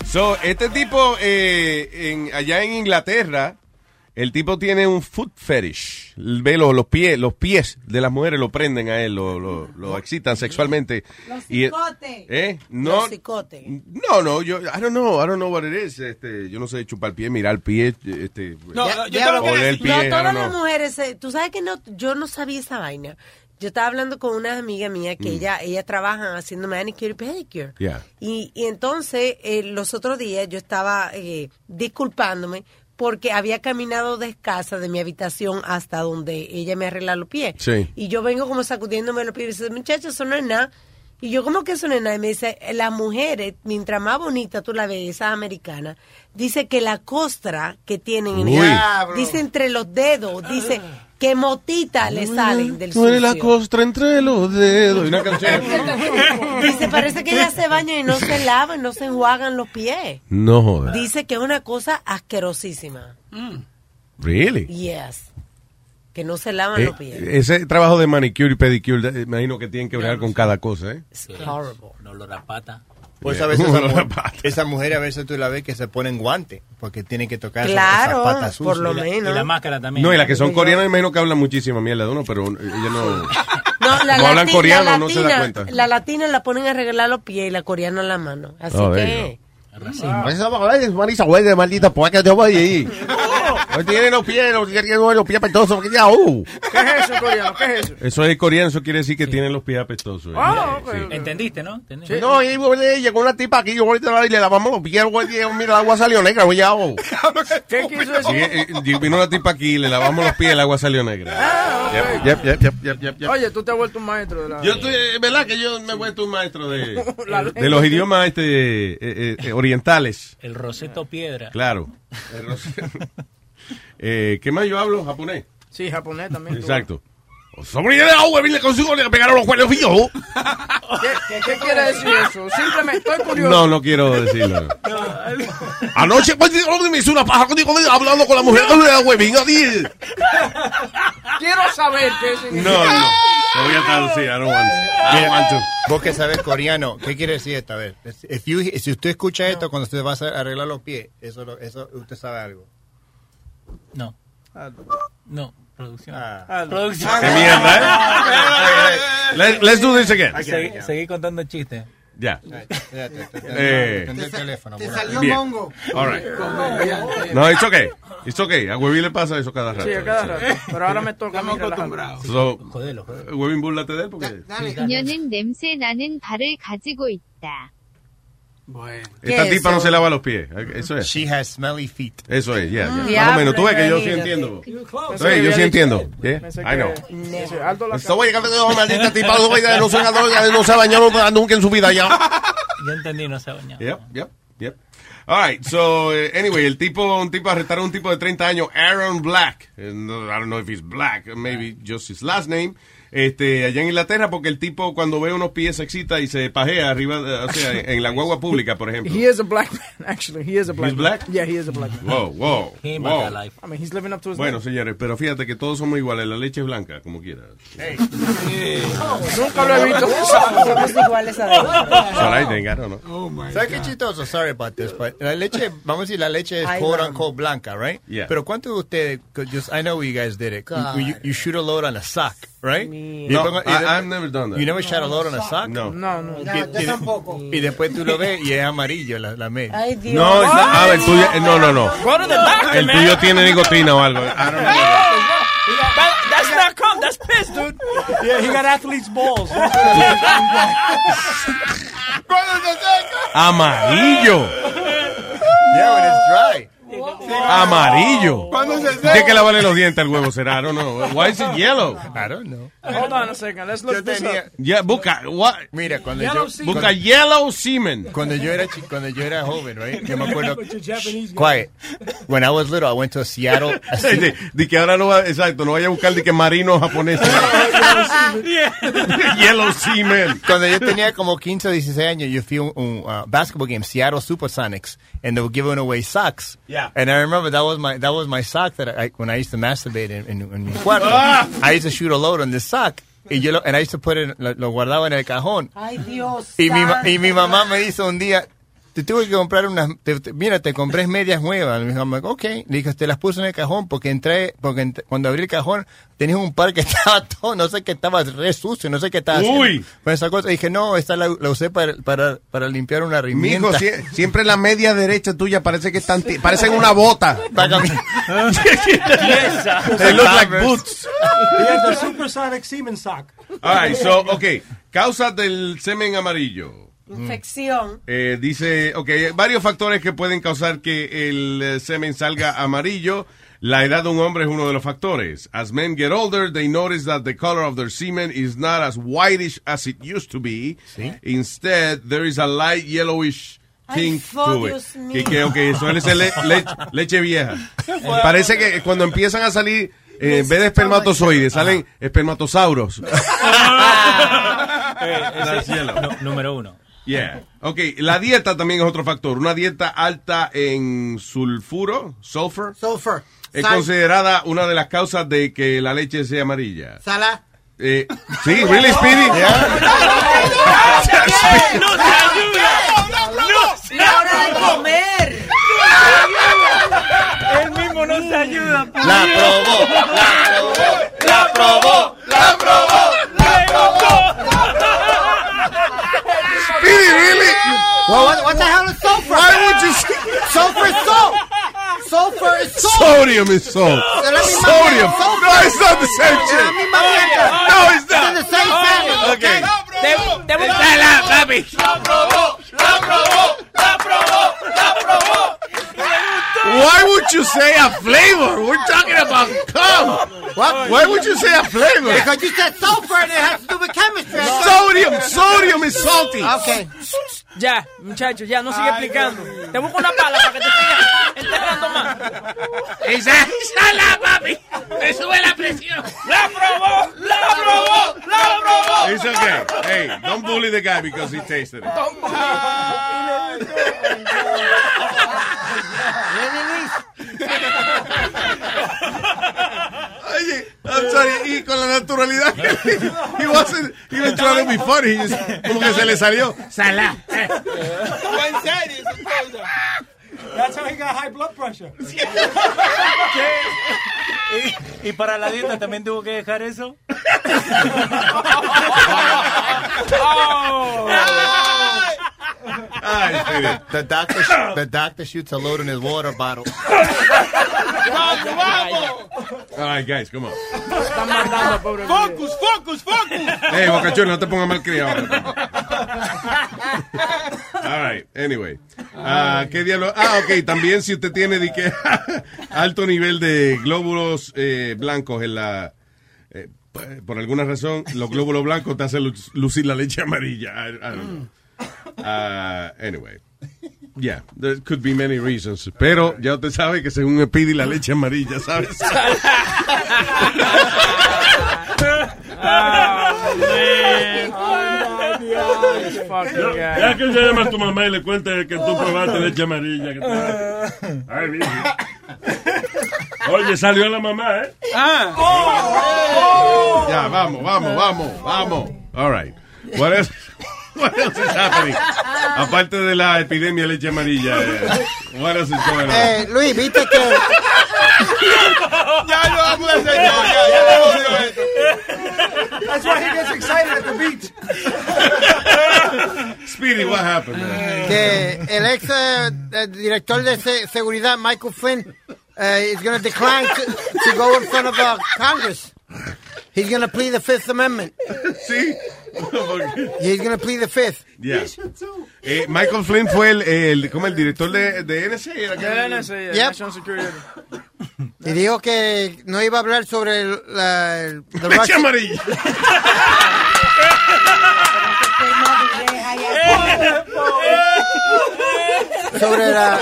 So, este tipo, eh, en, allá en Inglaterra, el tipo tiene un foot fetish. Ve los, los pies, los pies de las mujeres lo prenden a él, lo, lo, lo excitan sexualmente. Y, ¿Eh? No, Los cicotes. no, no, yo, I don't know, I don't know what it is. Este, yo no sé chupar pie, mirar pie, este, Ya- oler ya- el pie, no, I todas don't las know. mujeres, eh, tú sabes que no, yo no sabía esa vaina. Yo estaba hablando con una amiga mía que Mm. ella, ella trabaja haciendo manicure y pedicure. Yeah. Y, y entonces, eh, los otros días yo estaba eh, disculpándome porque había caminado descalza de mi habitación hasta donde ella me arregla los pies. Sí. Y yo vengo como sacudiéndome los pies y dice, muchachos, eso no es nada. Y yo, como que eso no es nada? Y me dice, las mujeres, mientras más bonita tú la ves, esas americanas, dice que la costra que tienen en el- dice entre los dedos, dice que motitas le salen del Tú eres la sucio. costra entre los dedos. Y una canción. [LAUGHS] Dice, parece que ellas se bañan y no se lavan, no se enjuagan los pies. No jodas. Dice que es una cosa asquerosísima. Really? Yes. Que no se lavan Eh, los pies. ese trabajo de manicure y pedicure, eh, imagino que tienen que bregar con cada cosa, ¿eh? horrible. No lo la pata. Pues a veces [LAUGHS] esa, mujer, esa mujer a veces tú la ves que se ponen guantes porque tienen que tocar Claro, esas patas por sucias. lo Y la- menos. Y la máscara también. No, y las que son coreanas, imagino que hablan muchísima mierda de uno, pero ella no. [LAUGHS] No, la No hablan coreano, la no se da cuenta. La latina la ponen a arreglar los pies y la coreana la mano. Así Oh, que. Marisa, güey, de maldita puerca, te voy [LAUGHS] [LAUGHS] tiene los pies, no tiene los pies apetosos, porque ya, uh. ¿Qué es eso, coreano? ¿Qué es eso? Eso es coreano, eso quiere decir que tiene los pies apestosos. Ah, Sí. ¿Entendiste, no? ¿Entendiste? No, y llegó una tipa aquí, yo voy a y le lavamos los pies, güey, y mira, el agua salió negra, güey, ya, oh. [LAUGHS] ¿Qué quiso Sí, decir? eh, eh, vino una tipa aquí, le lavamos los pies, el agua salió negra. Ah, Yep, yep, yep, yep, yep, yep. Oye, tú te has vuelto un maestro de la... Yo estoy, eh, ¿verdad que yo me he vuelto un maestro de, [LAUGHS] los idiomas este, eh, eh, eh, orientales? El Roseto Piedra. Claro. El ros- eh, ¿Qué más yo hablo? ¿Japonés? Sí, japonés también. Exacto. Sobre de agua, le consigo, le pegaron los cuernos fijos. [LAUGHS] ¿Qué, qué, qué quiere decir eso? Simplemente estoy curioso. No, no quiero decirlo. [LAUGHS] Anoche, pues, me hizo una paja contigo hablando con la mujer de la huevín, así. Quiero saber qué No, significa. no. Lo voy a traducir, I don't want to. I don't want to. Vos que sabes coreano, ¿qué quiere decir esta vez? If you- si usted escucha esto cuando usted va a arreglar los pies, eso, eso usted sabe algo. No. No, producción. Ah. Producción. Qué mierda, ¿eh? [LAUGHS] Let- let's do this again. Seguí, seguí contando chistes. Ya. Eh, Eh, el teléfono. Te por salió ahí. Bien. mongo. All right. [LAUGHS] No, it's okay. It's okay. A Huevín le pasa eso cada rato. Sí, a cada rato. Pero ahora me toca a mí relajarme. So, Jodelo, jodelo. Huevín, búrlate de él porque... 그녀는 냄새 나는 발을 가지고 있다. Esta ¿Qué tipa eso? no se lava los pies. Eso es. She has smelly feet. Eso es, ya, ya. Diablo, Más o menos. Tú ves que yo sí entiendo. Sí, yo sí entiendo. Yeah, I know. la Esta güey, que te maldita tipa, no se ha bañado nunca en su vida ya. Yo entendí, no se ha bañado. Yep, yep, yep. All right, so eh, anyway, el tipo, un tipo arrestaron a un tipo de 30 años, Aaron Black. Eh, I don't know if he's black, maybe just his last name. Este, allá en Inglaterra, porque el tipo cuando ve unos pies se excita y se pajea arriba, de- o sea, en la guagua [LAUGHS] pública, por ejemplo. He is a black man, actually. He is a black He's man. black? Yeah, he is a black man. Wow, wow, He ain't wow. life. I mean, he's living up to his Bueno, name. señores, pero fíjate que todos somos iguales. La leche es blanca, como quiera. [LAUGHS] Nunca lo he visto. [LAUGHS] Somos iguales a I don't know. ¿Sabes qué chistoso? Sorry about this, but la leche, vamos a decir, la leche es quote unquote blanca, right? Yeah. Pero ¿cuántos de ustedes, just, I know you guys did it, you, you, you shoot a load on a sock, right? Y No, después- y I- I've never done that. You never shot a load on a sock? No. No, no. Y, Ya, yo y- tampoco. y después tú lo ves y es amarillo la, la media. Ay, Dios. No, it's not- ah, el tuyo, no, no, no. Go to the doctor, El man. tuyo tiene nicotina o algo. I don't know. That, that's not cum, that's piss, dude. Yeah, he got athlete's balls. Amarillo. Yeah, when it's dry. Amarillo. Cuando se Tiene que lavarle los dientes al huevo, será. I don't know. Why is it yellow? I don't know. Hold on a second. Let's look Yo this tenía, up. Yeah, busca, what? mira, cuando Yellow yo, semen. Busca yellow semen. cuando yo era cuando yo era joven, right? Yo me [LAUGHS] acuerdo. Quiet. When I was little, I went to Seattle. [LAUGHS] De, de que ahora no va, exacto, no vaya a buscar de que marino japonés. [LAUGHS] yellow semen. Cuando yo tenía como 15 o 16 años, yo fui a un, un, uh, basketball game, Seattle Supersonics, and they were giving away socks. Yeah. And I remember that was my that was my sock that I when I used to masturbate in, in, in mi cuarto. Ah. I used to shoot a load on this sock. Y yo lo, and I used to put it, lo, lo guardaba en el cajón. Ay, Dios. Y mi, ma- y mi mamá me hizo un día, te tuve que comprar unas, te- te- mira, te compré medias nuevas. Mi mamá, ok. Le dije, te las puse en el cajón porque entré, porque ent- cuando abrí el cajón tenía un par que [LAUGHS] estaba todo, no sé qué estaba re sucio, no sé qué estaba Uy. con esa cosa. Y dije, no, esta la, la usé para, para, para limpiar una Mijo, rimienta. sie- siempre la media derecha tuya parece que están, parecen una bota. Para caminar. They look like boots. The supersonic semen sock. All right, so, okay. Causas del semen amarillo. Infección. Eh, dice, ok, varios factores que pueden causar que el eh, semen salga amarillo. La edad de un hombre es uno de los factores. As men get older, they notice that the color of their semen is not as whitish as it used to be. Instead, there is a light yellowish tint to it. Que, que, ok, suele ser le- le- leche vieja. Parece que cuando empiezan a salir, eh, en vez de espermatozoides, salen espermatosauros. Eh, That's ese- yellow. nu- número uno. Yeah. Ok, la dieta también es otro factor. Una dieta alta en sulfuro, sulfur, Sulfur. es Sal. considerada una de las causas de que la leche sea amarilla. Sala. Eh, sí, really, Speedy? ¡No te ayuda! ¡No! ¡La hora de comer! Él mismo no se ayuda. La probó, la probó, la probó, la probó, what the hell is sulfur? Why would you say- Sulfur is salt. Sulfur is salt. Sodium is salt. De la misma Sodium. sulfur. No, it's not the same De la shit. No, it's It's in not. the same family. Okay. Te busca la papi. La probó, la probó, la probó, la probó. Why would you say a flavor? We're talking about cum. What? Why would you say a flavor? Because you said sulfur and it has to do with chemistry. [LAUGHS] Sodium. Sodium is salty. Okay. Ya, muchachos, ya, no sigue explicando. Te busco una pala para que te sigas enterrando más. Esa, esa la papi. Me sube la presión. La probó, la probó, la probó. It's okay. Hey, don't bully the guy because he tasted it. [LAUGHS] Oye, I'm sorry, y con la naturalidad que he wasn't even trying to be funny, he just- como que se le salió. Salá. That's how he got high blood pressure. ¿Y, y para la dieta también tuvo que dejar eso? [LAUGHS] The doctor, sh- the doctor shoots a load in his water bottle. All right, guys, come on. Están matando al pobre Focus, focus, focus. Hey, Bocachón, no te pongas mal criado. All right, anyway. Ah, ¿Qué diablo? Ah, ok, también si usted tiene de que, [LAUGHS] alto nivel de glóbulos eh, blancos en la... eh, por alguna razón, los glóbulos blancos te hacen lu- lucir la leche amarilla. I- I don't know. Ah, anyway. Yeah, there could be many reasons. Pero ya usted sabe que según Speedy la leche amarilla, ¿sabes? [LAUGHS] No, ya que se llama a tu mamá y le cuente que tú probaste leche amarilla. que tú- Ay, mira. Oye, salió la mamá, ¿eh? Ya, vamos, vamos, vamos, vamos. All right. What else, what else is happening? Aparte de la epidemia de leche amarilla, eh, what else is going on? Eh, Luis, viste que. ya hacer ya, ya le jodió esto. That's why he gets excited at the beach. Speedy, what happened? man? que el ex eh, eh, director de se- seguridad, Michael Flynn, uh, is going to decline to, to go in front of uh, Congress. He's going to plead the Fifth Amendment. Sí. [LAUGHS] He's going to plead the Fifth. Yeah. Eh, Michael Flynn fue el, el, como el director de, de NSA. ¿era que- De NSA, Yep. National Security. Y dijo que no iba a hablar sobre el, la, el the Leche Russian- amarilla. [LAUGHS] sobre la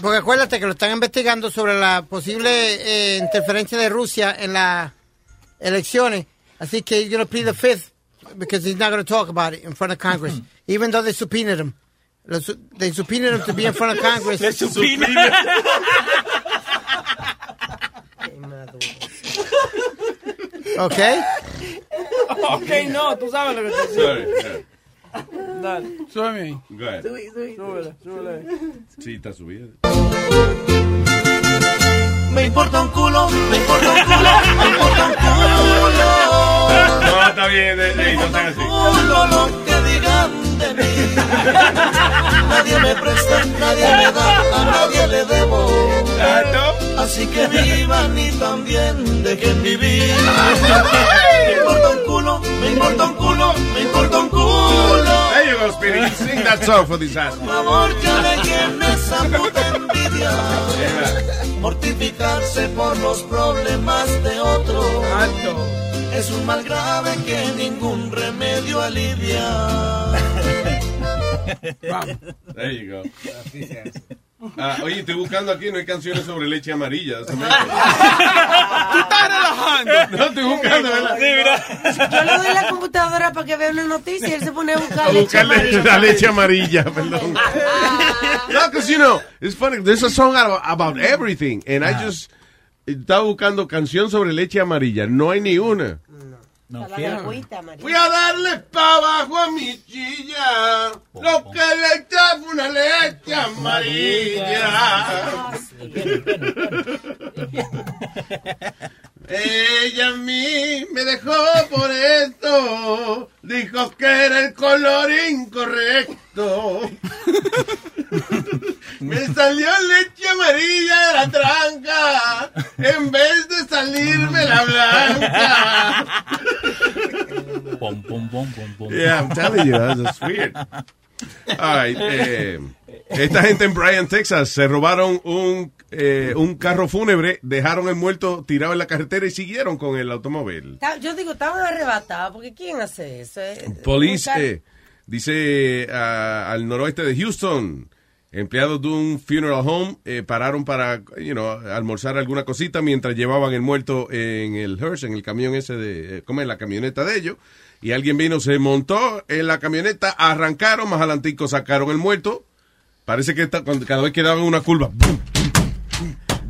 porque acuérdate que lo están investigando sobre la posible eh, interferencia de Rusia en las elecciones. Así que he's going to plead the fifth because he's not going to talk about it in front of Congress. Even though they subpoenaed him. They subpoenaed him to be in front of Congress. [LAUGHS] Le subpoenaed. [LAUGHS] okay [LAUGHS] ok, no, tú sabes lo que te digo. [LAUGHS] Dale. Súbeme. Go ahead. Súbele, súbele. Sí, está subiendo. Me importa un culo, me importa un culo, me importa un culo. No, está bien, eh, eh, no sean así. Culo lo que digan de mí. Nadie me presta, nadie me da, a nadie le debo. Así que vivan y también dejen vivir. Me importa un culo, me importa un culo, me importa un culo. There you go, Speedy. Sing that song for this ass. Por favor, que dejen esa puta envidia. Mortificarse por los problemas de otro. Es un mal grave que ningún remedio alivia. There you go. Ah, oye, estoy buscando aquí, no hay canciones sobre leche amarilla. Tú estás relajando. [LAUGHS] No, estoy buscando, ¿verdad? Yo le doy la computadora para que vea una noticia y él se pone a buscar A leche buscar leche- amarilla. la leche amarilla, perdón. No, because, you know, it's funny. There's a song about, about everything. And I just estaba buscando canción sobre leche amarilla. No hay ni una. No, La de agüita, María. Voy a darle pa' abajo a mi chilla. Lo que le echaba una leche amarilla. [LAUGHS] [LAUGHS] Ella a mí me dejó por esto. Dijo que era el color incorrecto. Me salió leche amarilla de la tranca. En vez de salirme la blanca. Pom, pom, pom, pom, pom. Yeah, I'm telling you, that's weird. All right, eh, esta gente en Bryan, Texas, se robaron un, eh, un carro fúnebre, dejaron el muerto tirado en la carretera y siguieron con el automóvil. Yo digo, estaban arrebatados, porque ¿quién hace eso? Eh, Police, eh, dice ah, al noroeste de Houston, empleados de un funeral home eh, pararon para, you know, almorzar alguna cosita mientras llevaban el muerto en el hearse, en el camión ese de, eh, ¿cómo es? La camioneta de ellos. Y alguien vino, se montó en la camioneta, arrancaron, más adelantico sacaron el muerto. Parece que esta- cuando- cada vez que daban una curva, ¡bum!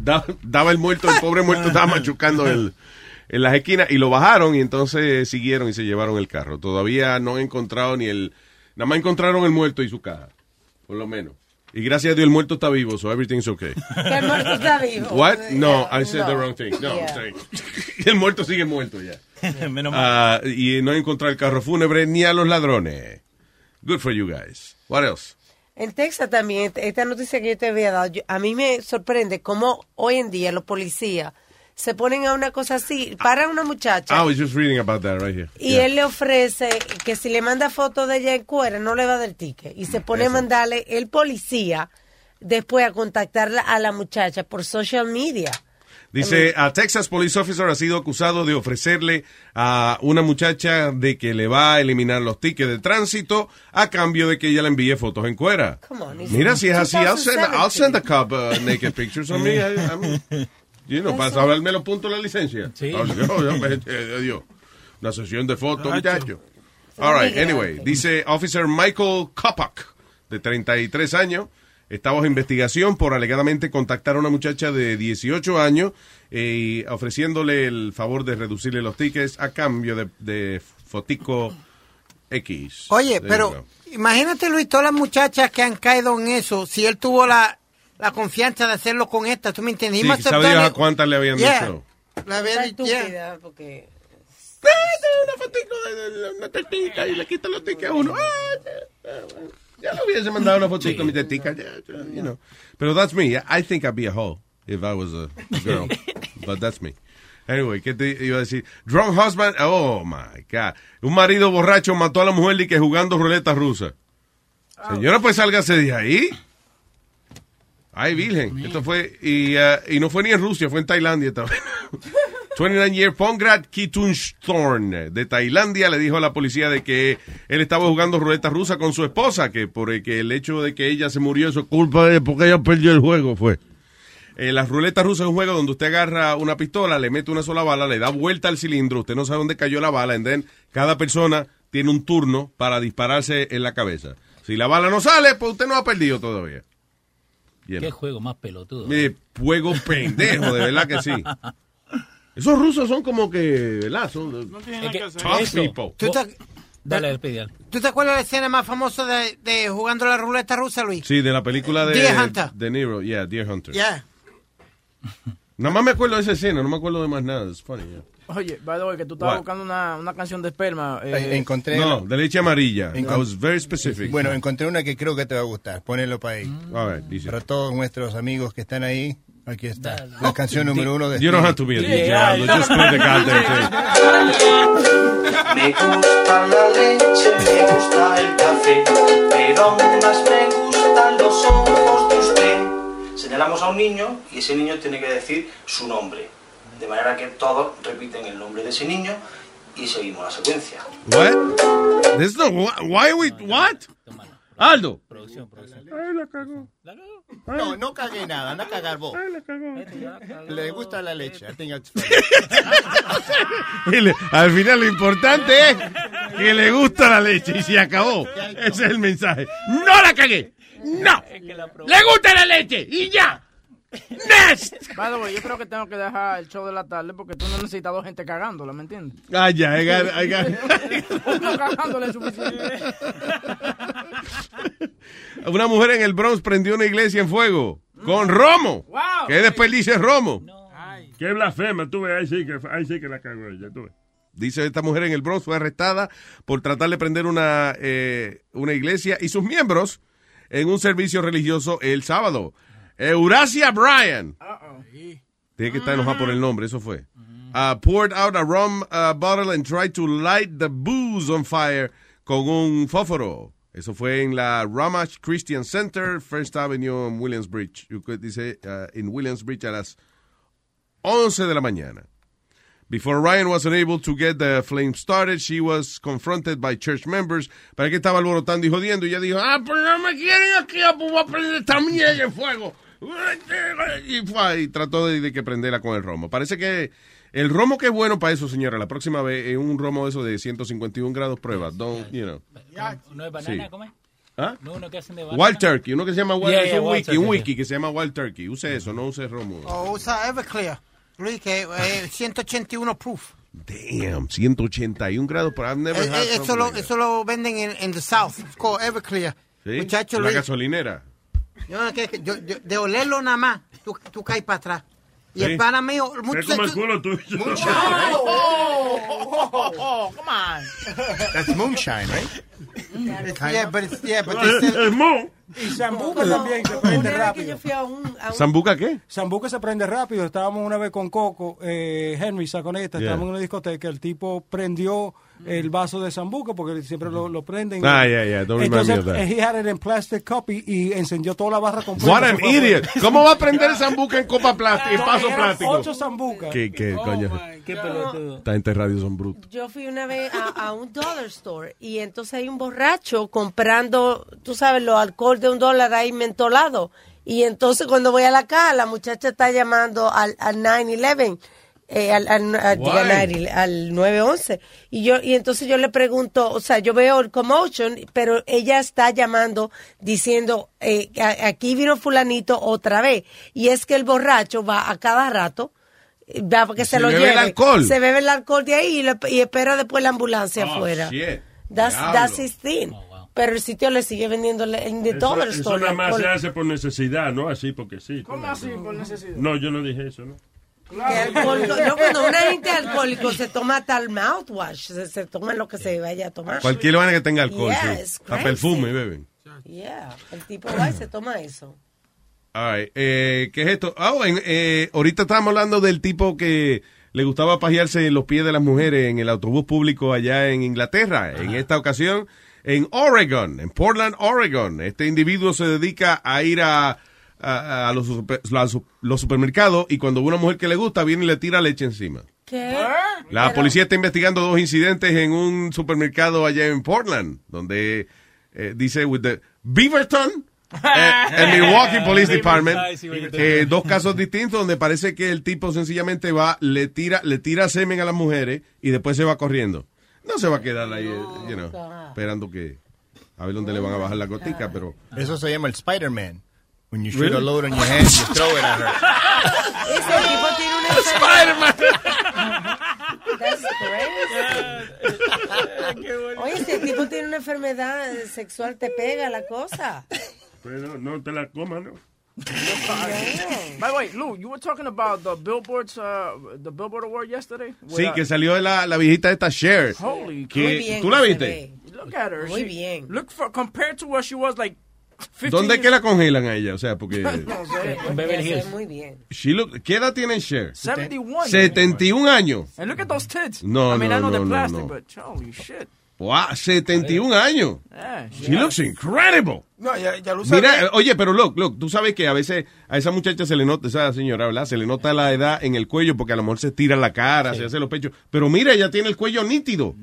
da- daba el muerto, el pobre muerto estaba machucando el, en las esquinas y lo bajaron y entonces siguieron y se llevaron el carro. Todavía no han encontrado ni el, nada más encontraron el muerto y su caja, por lo menos. Y gracias a Dios el muerto está vivo, so everything's okay. El muerto está vivo. What? No, I said the wrong thing. No, Yeah. [LAUGHS] El muerto sigue muerto ya. [LAUGHS] Menos mal. Ah, y no han encontrado el carro fúnebre ni a los ladrones. Good for you guys. What else? En Texas también, esta- noticia que yo te había dado, yo- a mí me sorprende cómo hoy en día los policías se ponen a una cosa así, para una muchacha I was just reading about that right here. y Yeah. él le ofrece que si le manda fotos de ella en cuera no le va a dar ticket y se pone a mandarle el policía después a contactarla a la muchacha por social media. Dice, a Texas Police Officer ha sido acusado de ofrecerle a una muchacha de que le va a eliminar los tickets de tránsito a cambio de que ella le envíe fotos en cuera. Come on, it's Mira, si es así, I'll send, 2017. I'll send a cop uh, naked pictures on me. I- I'm- [LAUGHS] you know, para saberme los puntos de la licencia. Sí. Oh, Dios, Dios, eh. Una sesión de fotos, muchacho. All right, anyway. Dice Officer Michael Kopak, de 33 años, está bajo investigación por alegadamente contactar a una muchacha de 18 años y ofreciéndole el favor de reducirle los tickets a cambio de, de fotico X. Oye, There pero imagínate, Luis, todas las muchachas que han caído en eso, si él tuvo la, la confianza de hacerlo con esta, ¿tú me entiendes? He Sí, must have ¿sabe done Dios a it- cuántas le habían Yeah. dicho? Le había Está dicho, yeah. porque una fotico de, de- de una y le quita los tickets a uno. Ah, ya, ah, le hubiese mandado una fotico a mi tetica. you know. Pero that's me. I think I'd be a hoe if I was a girl. [LAUGHS] But that's me. Anyway, ¿qué te iba a decir? Drunk husband. Oh, my God. Un marido borracho mató a la mujer y que jugando ruleta rusa. Señora, pues sálgase de ahí. Ay, virgen. Esto fue, y, uh, y no fue ni en Rusia, fue en Tailandia también. [LAUGHS] 29 year Pongrat Kitunthorn de Tailandia le dijo a la policía de que él estaba jugando ruleta rusa con su esposa, que por el, que el hecho de que ella se murió, eso es culpa de porque ella perdió el juego, fue. Eh, las ruletas rusas es un juego donde usted agarra una pistola, le mete una sola bala, le da vuelta al cilindro, usted no sabe dónde cayó la bala, then cada persona tiene un turno para dispararse en la cabeza. Si la bala no sale, pues usted no ha perdido todavía. Qué juego más pelotudo. Eh, juego pendejo, de verdad que sí. [LAUGHS] Esos rusos son como que, ¿verdad? Son tienen nada que hacer. tough Eso. people. ¿Tú te, Dale, despide. tú te acuerdas de la escena más famosa de, de jugando la ruleta rusa, Luis? Sí, de la película de, Deer Hunter. de Nero, yeah, Deer Hunter. Yeah. Nada más me acuerdo de esa escena, no me acuerdo de más nada. It's funny, yeah. Oye, by the way, que tú estabas What? buscando una, una canción de esperma. eh, Eh, encontré No, de leche amarilla. I was very specific. Bueno, encontré una que creo que te va a gustar. Ponelo para ahí. All right, dice. Para todos nuestros amigos que están ahí, aquí está. La canción número uno de You don't have to be a DJ, Aldo, just play the goddamn thing. Me gusta la leche, me gusta el café, pero aún más me gustan los ojos de usted. Señalamos a un niño y ese niño tiene que decir su nombre. De manera que todos repiten el nombre de ese niño y seguimos la secuencia. What? There's no, why are we, what? Aldo. Ay, la cagó. No, no cagué nada, anda a cagar vos. Le gusta la leche. I think it's Y le- al final lo importante es que le gusta la leche y se acabó. Ese es el mensaje. ¡No la cagué! ¡No! ¡Le gusta la leche! ¡Y ya! ¡Next! By the way, yo creo que tengo que dejar el show de la tarde porque tú no necesitas dos gente cagándola, ¿me entiendes? Ah, ya, I got- I got- Uno cagándola es suficiente. Una mujer en el Bronx prendió una iglesia en fuego con romo. Wow. ¿Qué desperdicio es romo? Qué blasfema, tú ves, ahí sí que, ahí sí que la cagó ella, tú ves. Dice esta mujer en el Bronx fue arrestada por tratar de prender una, eh, una iglesia y sus miembros en un servicio religioso el sábado. Eurasia Bryan. Tiene que estar enojada por el nombre, eso fue. Uh, poured out a rum uh, bottle and tried to light the booze on fire con un fósforo. Eso fue en la Ramach Christian Center, First Avenue en Williamsbridge. Dice uh, en Williamsbridge a las 11 de la mañana. Before Ryan was unable to get the flame started, she was confronted by church members. ¿Para qué estaba alborotando y jodiendo? Y ella dijo, ah, pero no me quieren aquí, ah, pues voy a prender esta mierda de fuego. Y fue y trató de, de que prenderla con el romo. Parece que el romo que es bueno para eso, señora, la próxima vez es un romo de eso de 151 grados prueba. Don't, you know. ¿Uno de banana, Sí. cómo es? ¿Ah? No, uno que hacen de banana. Wild Turkey, uno que se llama Wild, Yeah, es yeah, un Wild wiki, Turkey, un wiki que se llama Wild Turkey. Use eso, no use romo. O usa Everclear. Luis, que eh, 181 proof. Damn, 181 grados, pero I've never Eh, had eh, eso, lo, eso lo venden en, en the South. It's called Everclear. ¿Sí? Muchacho, La Luis, gasolinera. Yo, yo- yo- de olerlo nada más, tú, tú caes para atrás. Y Sí. el pana mío... Es como el culo tuyo. Oh, come on. That's moonshine, right? Yeah, but it's, yeah, but Es- they es mo. Y Sambuca también se prende rápido. ¿Sambuca qué? Sambuca se prende rápido. Estábamos una vez con Coco, eh, Henry Saconeta, Yeah. estábamos en una discoteca. El tipo prendió el vaso de Sambuca porque siempre lo, lo prenden. Ah, yeah, yeah, don't remind me Entonces, of that. he had it in plastic cup y, y encendió toda la barra completa. What Se an fue idiot. ¿Cómo va a prender Sambuca en copa plástica, en vaso eran plástico? Ocho Sambuca. ¿Qué, qué coño? Qué pelotudo. Esta gente de radio son brutos. Yo fui una vez a, a un dollar store y entonces hay un borracho comprando, tú sabes, los alcohol de un dólar ahí mentolado. Y entonces cuando voy a la caja, la muchacha está llamando al, al 911, eh, al, al, al- diga, Why? 9, al 911. Y yo y entonces yo le pregunto, o sea, yo veo el commotion, pero ella está llamando diciendo, eh, aquí vino fulanito otra vez. Y es que el borracho va a cada rato. eh, Va porque se, Se lo bebe lleve. el alcohol. Se bebe el alcohol de ahí y, le- y espera después la ambulancia Oh, afuera. shit. That's, that's his thing. Pero el sitio le sigue vendiendo en the Eso, dollar eso store. nada más alcohol. se hace por necesidad, no así porque sí. ¿Cómo así por necesidad? No, yo no dije eso, ¿no? Que alcohólico- no, cuando una gente alcohólico se toma hasta el mouthwash, se, se toma lo que se vaya a tomar. Cualquier vaina que tenga alcohol, Yeah, sí. crazy. perfume beben. Yeah, el tipo va y se toma eso. All right, eh, ¿Qué es esto? Ah, en- eh, ahorita estábamos hablando del tipo que le gustaba pajearse en los pies de las mujeres en el autobús público allá en Inglaterra. En esta ocasión, en Oregon, en Portland, Oregon. Este individuo se dedica a ir a, a- a los, super- supermercados y cuando ve una mujer que le gusta, viene y le tira leche encima. ¿Qué? La policía está investigando dos incidentes en un supermercado allá en Portland, donde eh, dice with the Beaverton eh, el Milwaukee Police Department, eh, dos casos distintos donde parece que el tipo sencillamente va, le tira, le tira semen a las mujeres y después se va corriendo. No se va a quedar ahí, eh, you know, esperando que a ver dónde le van a bajar la gotica, pero Eso se llama el Spider-Man. When you shoot Really? a load on your hand, you throw it at her. [LAUGHS] Ese tipo tiene una enfermedad. That's crazy. [LAUGHS] Oye, ese tipo tiene una enfermedad sexual, te pega la cosa. Pero no te la comas, ¿no? By the way, Lou, you were talking about the billboards, uh, the Billboard Award yesterday. sí, que salió la, la viejita esta Cher. Holy que, Muy bien ¿Tú la viste? Look at her. Muy She- bien. Look for compared to what she was like. 15 ¿Dónde es que la congelan a ella? O sea, porque... [LAUGHS] No sé. Beverly Hills. Muy bien. She look- ¿Qué edad tiene Cher? 71. 71 años. And look at those tits. No, I mean, no, I know they're no, no, plastic, no. but holy shit. Wow, 71 años. Yeah, She looks incredible. No, ya, ya lo Mira, sabía. eh, oye, pero look, look, tú sabes que a veces a esa muchacha se le nota, esa señora, ¿verdad? Se le nota la edad en el cuello porque a lo mejor se tira la cara, se hace los pechos. Pero mira, ella tiene el cuello nítido.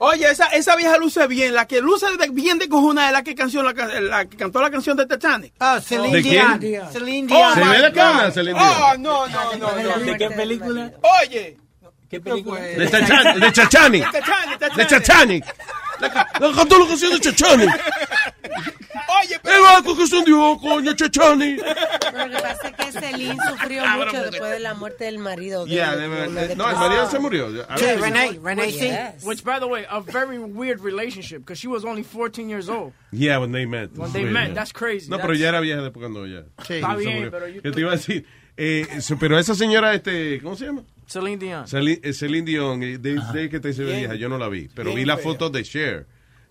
Oye, esa, esa vieja luce bien. La que luce de- bien de cojuna es la que, canción, la, ca- la que cantó la canción de Titanic. Ah, Celine. Dion. Celine Oh, Dion. ¿Se my ve la cara, God. Celine Dion? Oh, no, no, no, no. ¿De qué película? Oye. ¿Qué película? De Chachani. De Chachani. De Titanic, De Chachani. La ca- la cantó la canción de Chachani. Oye, El banco que hundió, coño, Chachani. Pero lo que pasa es que Celine sufrió mucho después de la muerte del marido. de- Yeah, de de- no, el marido se murió. Sí, Renee, Renee, sí. Yes. Which, by the way, a very weird relationship because she was only 14 years old. Yeah, when they met. When they Sí, met, yeah. that's crazy. No, pero That's- ya era vieja después cuando ya. Sí. Está se bien, murió. pero ¿Qué te iba a decir? Eh, pero esa señora, este, ¿cómo se llama? Celine Dion. Celine, eh, Celine Dion, de, de que te dice vieja, yo no la vi, pero vi bien la fea. foto de Cher.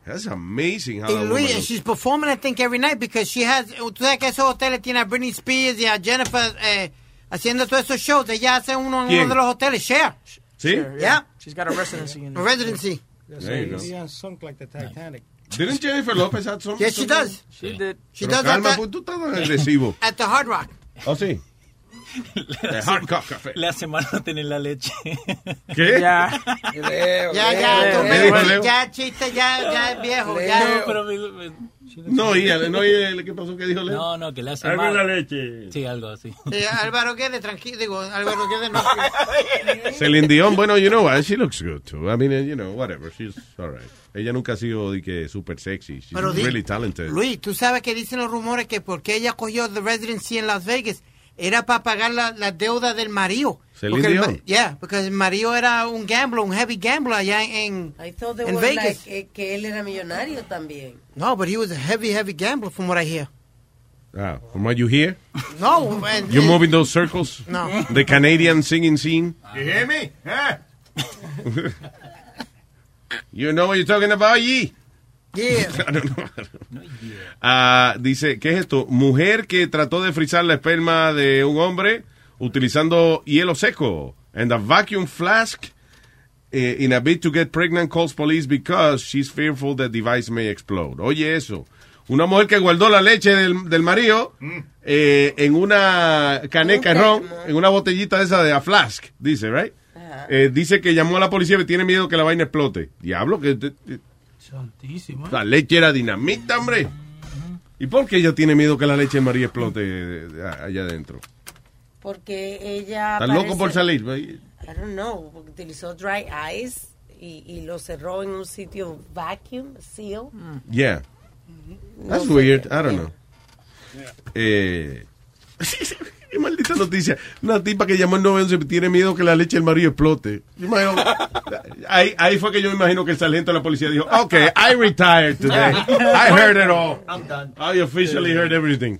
That's amazing how Y that Luis, woman and she's performing, I think, every night because she has. Tú sabes que esos hoteles tienen a Britney Spears y a Jennifer eh, haciendo todos esos shows. Ella hace uno en ¿Quién? uno de los hoteles. Share. ¿Sí? Sure, Yeah. She's got a residency in A residency. There you go. Yeah, sunk like the Titanic. Didn't Jennifer Lopez have some? Yes, she does. She did. She Pero does calma, at pues the, tú estás agresivo. [LAUGHS] at the Hard Rock. ¿Oh, sí? The Hard Rock Café. La semana no tener la leche. ¿Qué? Ya. Ya, ya, Leo, tú, ¿Qué dijo Leo? ya, chiste, ya, ya es viejo. Ya. No, pero me- me- No, oía, no oía, ¿qué pasó? ¿Qué dijo Leo? no, no, que le hace Algo mal. en la leche. Sí, algo así. Eh, Álvaro Guedes, tranquilo, digo, Álvaro Guedes no. [LAUGHS] Celine Dion, bueno, you know what, she looks good too. I mean, you know, whatever, she's all right. Ella nunca ha sido de que super sexy. She's Pero di- really talented. Luis, tú sabes que dicen los rumores que porque ella cogió The Residency en Las Vegas era para pagar la, la deuda del marido. Celine Porque el Dion. yeah, porque el marido era un gambler, un heavy gambler allá en, I thought they en were Vegas. like, eh, que él era millonario también. No, but he was a heavy, heavy gambler from what I hear. Ah, from what you hear, No, and- you move in those circles. No. The Canadian singing scene. You hear me? Huh? [LAUGHS] You know what you're talking about, Yee? [LAUGHS] Yeah. Ah, dice, ¿qué es esto? Mujer que trató de frizar la esperma de un hombre utilizando hielo seco and a vacuum flask eh, in a bid to get pregnant calls police because she's fearful the device may explode. Oye eso. Una mujer que guardó la leche del, del marido eh, en una caneca de ron, en una botellita de esa de a flask, dice, right? Eh, dice que llamó a la policía y tiene miedo que la vaina explote. Diablo, que Santísima. la leche era dinamita, hombre. ¿Y por qué ella tiene miedo que la leche de María explote eh, allá adentro? Porque ella. ¿Estás loco parece- por salir? I don't know, utilizó dry ice y, y lo cerró en un sitio vacuum, seal. Yeah. That's No sé. weird. I don't know. Eh, [LAUGHS] qué maldita noticia. Una tipa que llamó al 911 y tiene miedo que la leche del marido explote. Imagino- ahí, ahí fue que yo me imagino que el sargento de la policía dijo, okay, I retired today. I heard it all. I'm done. I officially heard everything.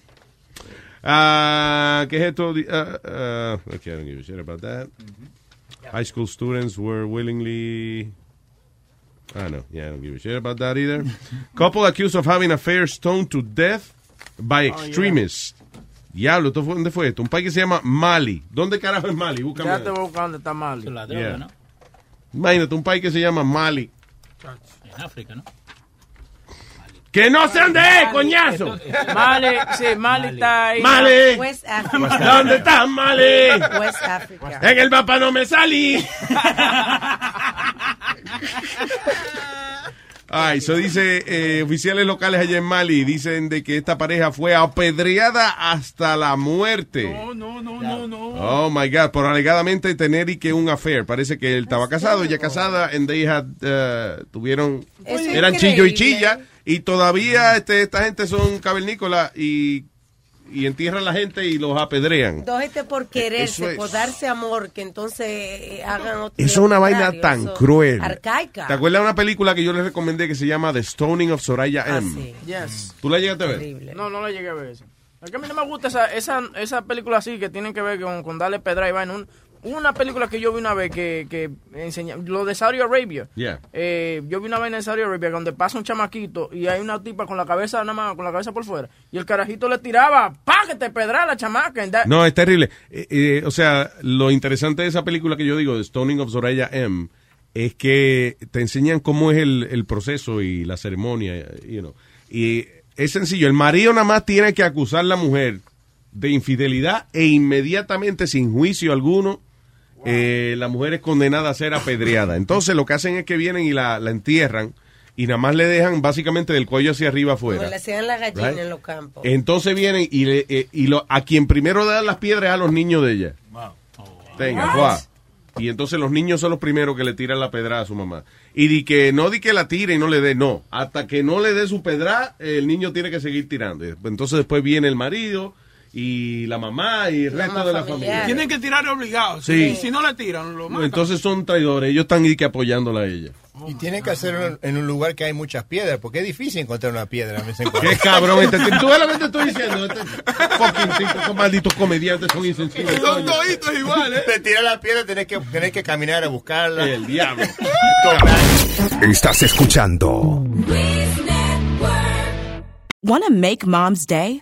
Ah, ¿Qué es esto? Ah, okay, I don't give a shit about that. High school students were willingly. I know. Yeah, I don't give a shit about that either. [LAUGHS] Couple accused of having affair stoned to death by extremists. Diablo, ¿esto fue, ¿dónde fue esto? Un país que se llama Mali. ¿Dónde carajo es Mali? Búscame. Ya te voy a buscar dónde está mal. La Yeah. droga, ¿no? Imagínate, un país que se llama Mali. En África, ¿no? ¡Que no se ande, coñazo! Mali, sí, Mali está ahí. Mali. West Africa. ¿Dónde estás, Mali? West Africa. En el mapa no me salí. [LAUGHS] Ay, eso dice, eh, oficiales locales allá en Mali dicen de que esta pareja fue apedreada hasta la muerte. No, no, no, no, no. Oh my God, por alegadamente tener y que un affair. Parece que él estaba casado, ella casada, and they had, uh, tuvieron, Eso eran chillo y chilla, y todavía este, esta gente son cavernícolas y, y entierran a la gente y los apedrean. Dos gente por quererse, Eso es- por darse amor, que entonces eh, hagan otro. Eso es una vaina tan eso- cruel. Arcaica. ¿Te acuerdas de una película que yo les recomendé que se llama The Stoning of Soraya Ah, M? sí. Yes. ¿Tú la llegaste a ver? No, no la llegué a ver esa. Es que a mí no me gusta esa, esa, esa película así que tienen que ver con, con darle pedra y vaina. Un- una película que yo vi una vez que, que enseña, lo de Saudi Arabia. Yeah. Eh, yo vi una vaina en Saudi Arabia donde pasa un chamaquito y hay una tipa con la cabeza nada más, con la cabeza por fuera. Y el carajito le tiraba, pa, que te pedra la chamaca. No, es terrible. Eh, eh, o sea, lo interesante de esa película que yo digo, The Stoning of Soraya M, es que te enseñan cómo es el, el proceso y la ceremonia, you know. Y es sencillo, el marido nada más tiene que acusar a la mujer de infidelidad e inmediatamente, sin juicio alguno, eh, la mujer es condenada a ser apedreada. Entonces lo que hacen es que vienen y la, la entierran y nada más le dejan básicamente del cuello hacia arriba Como afuera. le hacían la gallina Right. en los campos. Entonces vienen y, le- eh, y lo, a quien primero dan las piedras es a los niños de ella. Tenga, guau. Y entonces los niños son los primeros que le tiran la pedra a su mamá. Y di que no di que la tire y no le dé, no. Hasta que no le dé su pedra, el niño tiene que seguir tirando. Entonces después viene el marido y la mamá y el resto de la familia. Tienen que tirar obligado. Sí. Si, si no le tiran, lo matan. Entonces son traidores. Ellos están que apoyándola a ella. Y tienen que hacerlo en- un lugar que hay muchas piedras, porque es difícil encontrar una piedra. Qué cabrón. Este, [LAUGHS] tú ves lo que te estoy diciendo. Este fucking malditos comediantes son insensibles. Son toditos iguales. Te tira la piedra, tenés que, tenés que caminar a buscarla. El diablo. [LAUGHS] Estás escuchando Want to make mom's day?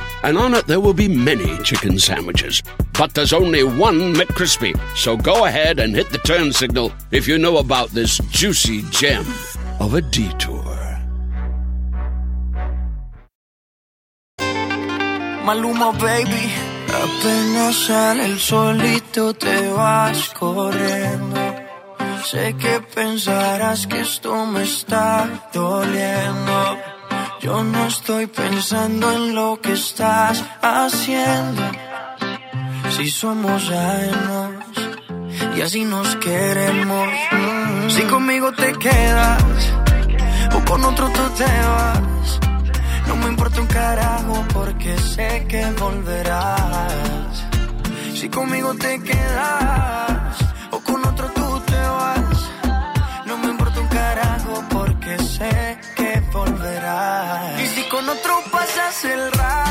and on it there will be many chicken sandwiches. But there's only one McCrispy. So go ahead and hit the turn signal if you know about this juicy gem of a detour. Maluma, baby. Apenas sale el solito te vas corriendo. Sé que pensarás que esto me está doliendo. Yo no estoy pensando en lo que estás haciendo. Si somos ajenos y así nos queremos. Si conmigo te quedas o con otro tú te vas. No me importa un carajo porque sé que volverás. Si conmigo te quedas con otro pasas el rato,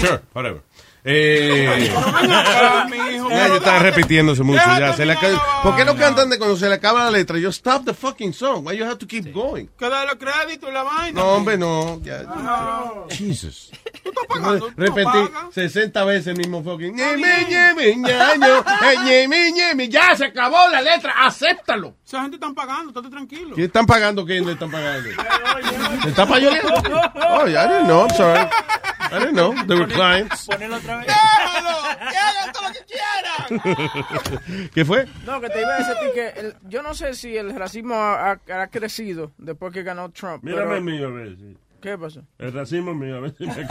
Sure, whatever. Eh, [LAUGHS] ya, yo estaba repitiéndose mucho. Ya, se le. ¿Por qué no cantan de cuando se le acaba la letra? Yo stop the fucking song. Why you have to keep going? Que da los créditos y la vaina. No, hombre, no. Ya. No. Jesus. Tú estás pagando. Repetí 60 veces el mismo fucking. eh. Ya se acabó la letra, acéptalo. Esa gente están pagando, estate tranquilo. ¿Quién están pagando? ¿Quién le están pagando? ¿Le está payoleando? Oh, I didn't know, I'm sorry. I didn't know. They were clients. Ponelo otra vez. [LAUGHS] ¿Qué fue? No, que te iba a decir que el- yo no sé si el racismo ha, ha- ha crecido después que ganó Trump. Mírame pero- el mío, a ver. sí. ¿Qué pasó? El racismo mío, a ver si me [LAUGHS] [LAUGHS]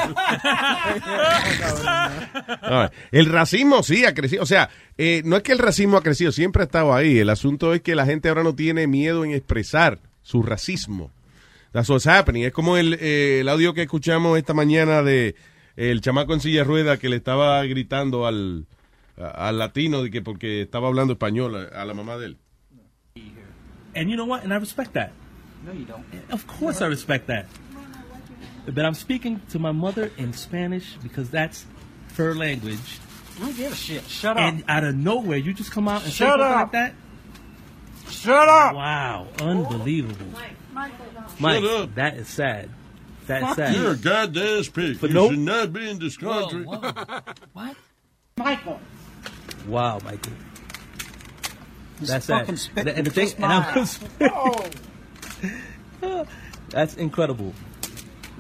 All right. El racismo sí ha crecido. O sea, eh, no es que el racismo ha crecido, siempre ha estado ahí. El asunto es que la gente ahora no tiene miedo en expresar su racismo. That's what's happening. Es como el, eh, el audio que escuchamos esta mañana de el chamaco en silla de rueda que le estaba gritando al, al latino de que porque estaba hablando español a, a la mamá de él. And you know what? And I respect that. No, you don't. Of course, I respect that. But I'm speaking to my mother in Spanish because that's her language. I don't give a shit. Shut up. And out of nowhere, you just come out and say Shut something up. like that? Shut up. Wow, unbelievable. Shut Mike, up. that is sad. That's Fuck sad. You're a goddamn pig. But you nope. should not be in this country. [LAUGHS] What? Michael. Wow, Michael. This That's sad. fucking spit And, and the thing, and my I was, that's incredible.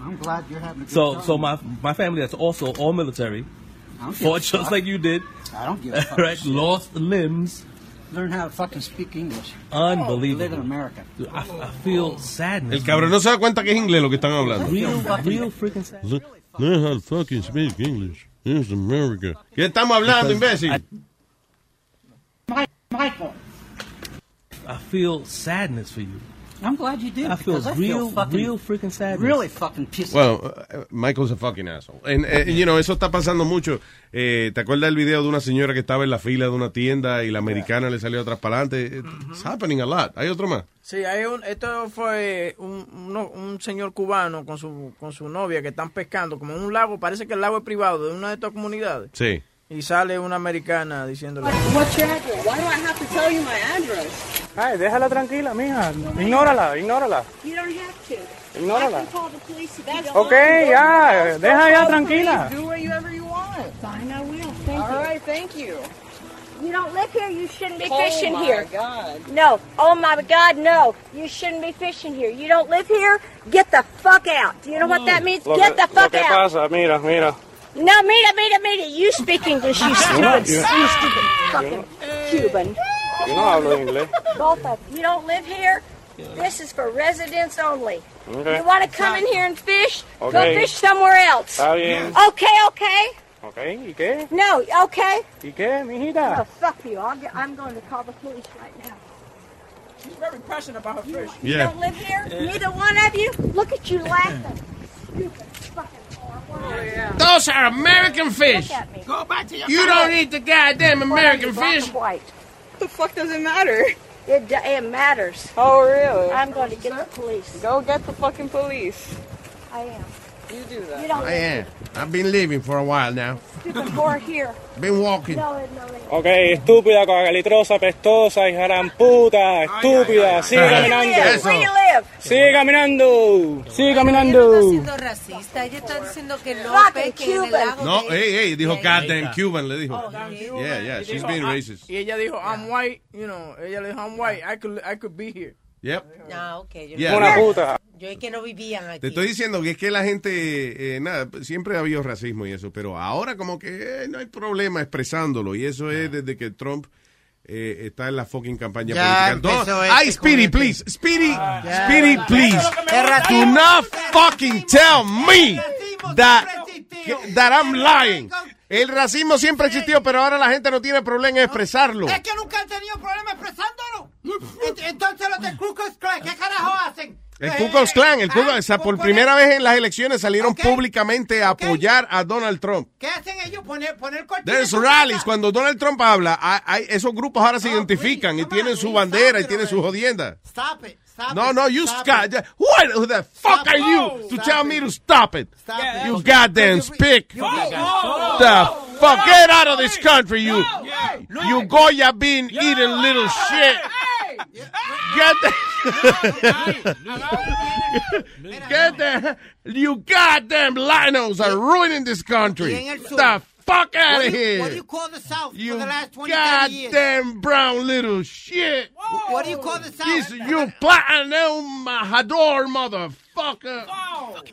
I'm glad you're having a good So, time. so my my family that's also all military, I fought just like you did. I don't give a [LAUGHS] fuck. right, lost limbs. Learn how to fucking speak English. Unbelievable. Live in America. Dude, I, I feel sadness. El cabrón no se da cuenta que es inglés lo que están hablando. Real, real freaking sad. Le- Learn how to fucking speak English. It's America. ¿Qué estamos hablando, Because imbécil? Michael. I feel sadness for you. I'm glad you did. I feel because I real, feel fucking, real freaking sadness. really fucking pissed. Well, uh, Michael's a fucking asshole. And, uh, you know, eso está pasando mucho. Eh, ¿Te acuerdas del video de una señora que estaba en la fila de una tienda y la americana le salió atrás para adelante? It's happening a lot. ¿Hay otro más? Sí, hay un, esto fue un, uno- un señor cubano con su, con su novia que están pescando como en un lago, parece que el lago es privado de una de estas comunidades. Sí. Y sale una americana diciéndole... What's your address? Why do I have to tell you my address? Ay, déjala tranquila, mija. Ignórala, ignórala. You don't have to. Ignórala. I can call the police if you don't Ok, want me. ya, deja ya tranquila. Do whatever you want. Fine, I will. Thank you. All right, thank you. You don't live here. You shouldn't be Oh fishing here. Oh my. God. No. Oh my God, no. You shouldn't be fishing here. You don't live here. Get the fuck out. Do you know what mm. that means? Lo Get que, the fuck lo que out. pasa, mira, mira. No, mira, mira, mira. You speak English, you [LAUGHS] stupid, you- you stupid fucking Cuban. Yo no hablo inglés. Both of you. You don't live here. This is for residents only. Okay. You want to come in here and fish? Go fish somewhere else. Está bien. Okay, okay. Ok, ¿y qué? No, okay. ¿Y qué, mijita? Oh, fuck you. I'll get, I'm going to call the police right now. She's very passionate about her fish. You Yeah. don't live here? Neither one of you? Look at you laughing. Stupid fucking whore. Oh, Those are American fish. Look at me. Go back to your You don't eat the goddamn What are you, American fish. white? What the fuck does it matter? It, it matters. Oh, really? I'm going to get the police. Go get the fucking police. I am. You do that. You don't I am. I've been living for a while now. stupid whore here. [LAUGHS] Been walking. No, no, no. Ok, estúpida, cagalitrosa, pestosa, hija gran puta, estúpida, sigue Where caminando. you live? Where you live? Sigue caminando, sigue Ella no caminando. está siendo racista, ella está diciendo que no en el lago. Hey, hey, dijo goddamn Oh, Cuban, le dijo. Yeah, yeah, Y she's being "Ah", racist. Y ella dijo, I'm white, you know, ella le dijo, I'm white, I could, I could be here. Yep. Ah, ok. Yo, Yeah, Una puta. yo es que no vivían aquí. Te estoy diciendo que es que la gente, eh, nada, siempre ha habido racismo y eso, pero ahora como que eh, no hay problema expresándolo y eso es desde que Trump eh, está en la fucking campaña Ya política. No, este ay, Speedy, este. please, Speedy, Ya. Speedy, please, do not fucking tell me that, that I'm lying. El racismo siempre existió, pero ahora la gente no tiene problema en expresarlo. Es que nunca han tenido problema expresándolo. Ent- [LAUGHS] Entonces los de Klux Klan, ¿qué carajo hacen? El Ku Klux Klan, el Ku Klux- o sea, por primera vez en las elecciones salieron públicamente a apoyar a Donald Trump. ¿Qué hacen ellos? Poner, poner cortinas There's rallies. Cuando Donald Trump habla, hay- hay- esos grupos ahora se identifican y tienen su bandera y tienen su jodienda. Stop it. Stop No, it, no, you stop Scott. it. What who the fuck Stop are you to Stop tell it. me to stop it? Stop it. You goddamn spick. You- The fuck, get out of this country, you, you Goya bean eating little shit. Get the, [LAUGHS] get the, you goddamn linos are ruining this country. The fuck out of here. What do you call the South You for the last 20, years? goddamn brown little shit. What do you call the South? This, you platinum hador motherfucker.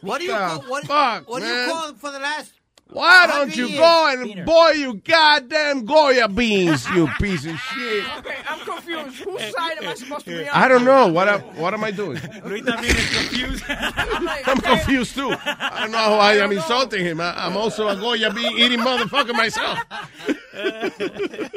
What do you call, what, fuck, what do you call for the last Why don't you years? go and boil you goddamn Goya beans, you [LAUGHS] piece of shit? Okay, I'm confused. Whose side am I supposed to be on? I don't know. What am, what am I doing? [LAUGHS] Luis también es confused. [LAUGHS] I'm confused too. I don't know why I'm insulting him. I, I'm also a Goya bean eating motherfucker myself.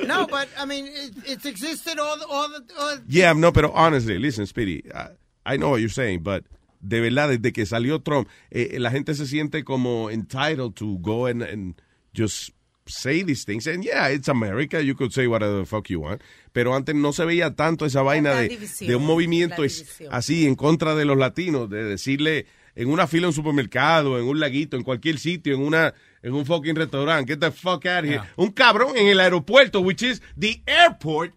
No, but I mean, it, it's existed all the, all the, all Yeah, no, pero honestly, listen, Speedy, I, I know what you're saying, but de verdad, desde que salió Trump, eh, la gente se siente como entitled to go and, and just say these things. And yeah, it's America, you could say whatever the fuck you want. Pero antes no se veía tanto esa vaina de, división, de un movimiento así en contra de los latinos, de decirle en una fila en un supermercado, en un laguito, en cualquier sitio, en una en un fucking restaurante, get the fuck out of here. Un cabrón en el aeropuerto, which is the airport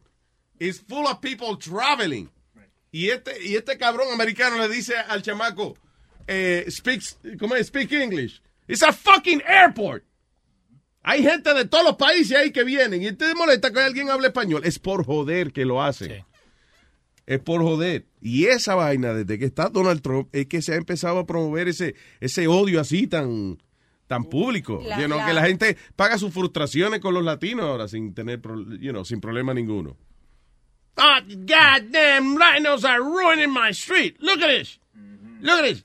is full of people traveling. Y este, y este cabrón americano le dice al chamaco, eh, speaks, ¿cómo es? Speak English. It's a fucking airport. Hay gente de todos los países ahí que vienen y te molesta que alguien hable español. Es por joder que lo hace. Es por joder. Y esa vaina, desde que está Donald Trump, es que se ha empezado a promover ese, ese odio así tan, tan público. La- You know, la- Que la gente paga sus frustraciones con los latinos ahora sin tener, pro- you know, sin problema ninguno. Oh, goddamn rhinos are ruining my street. Look at this. Look at this.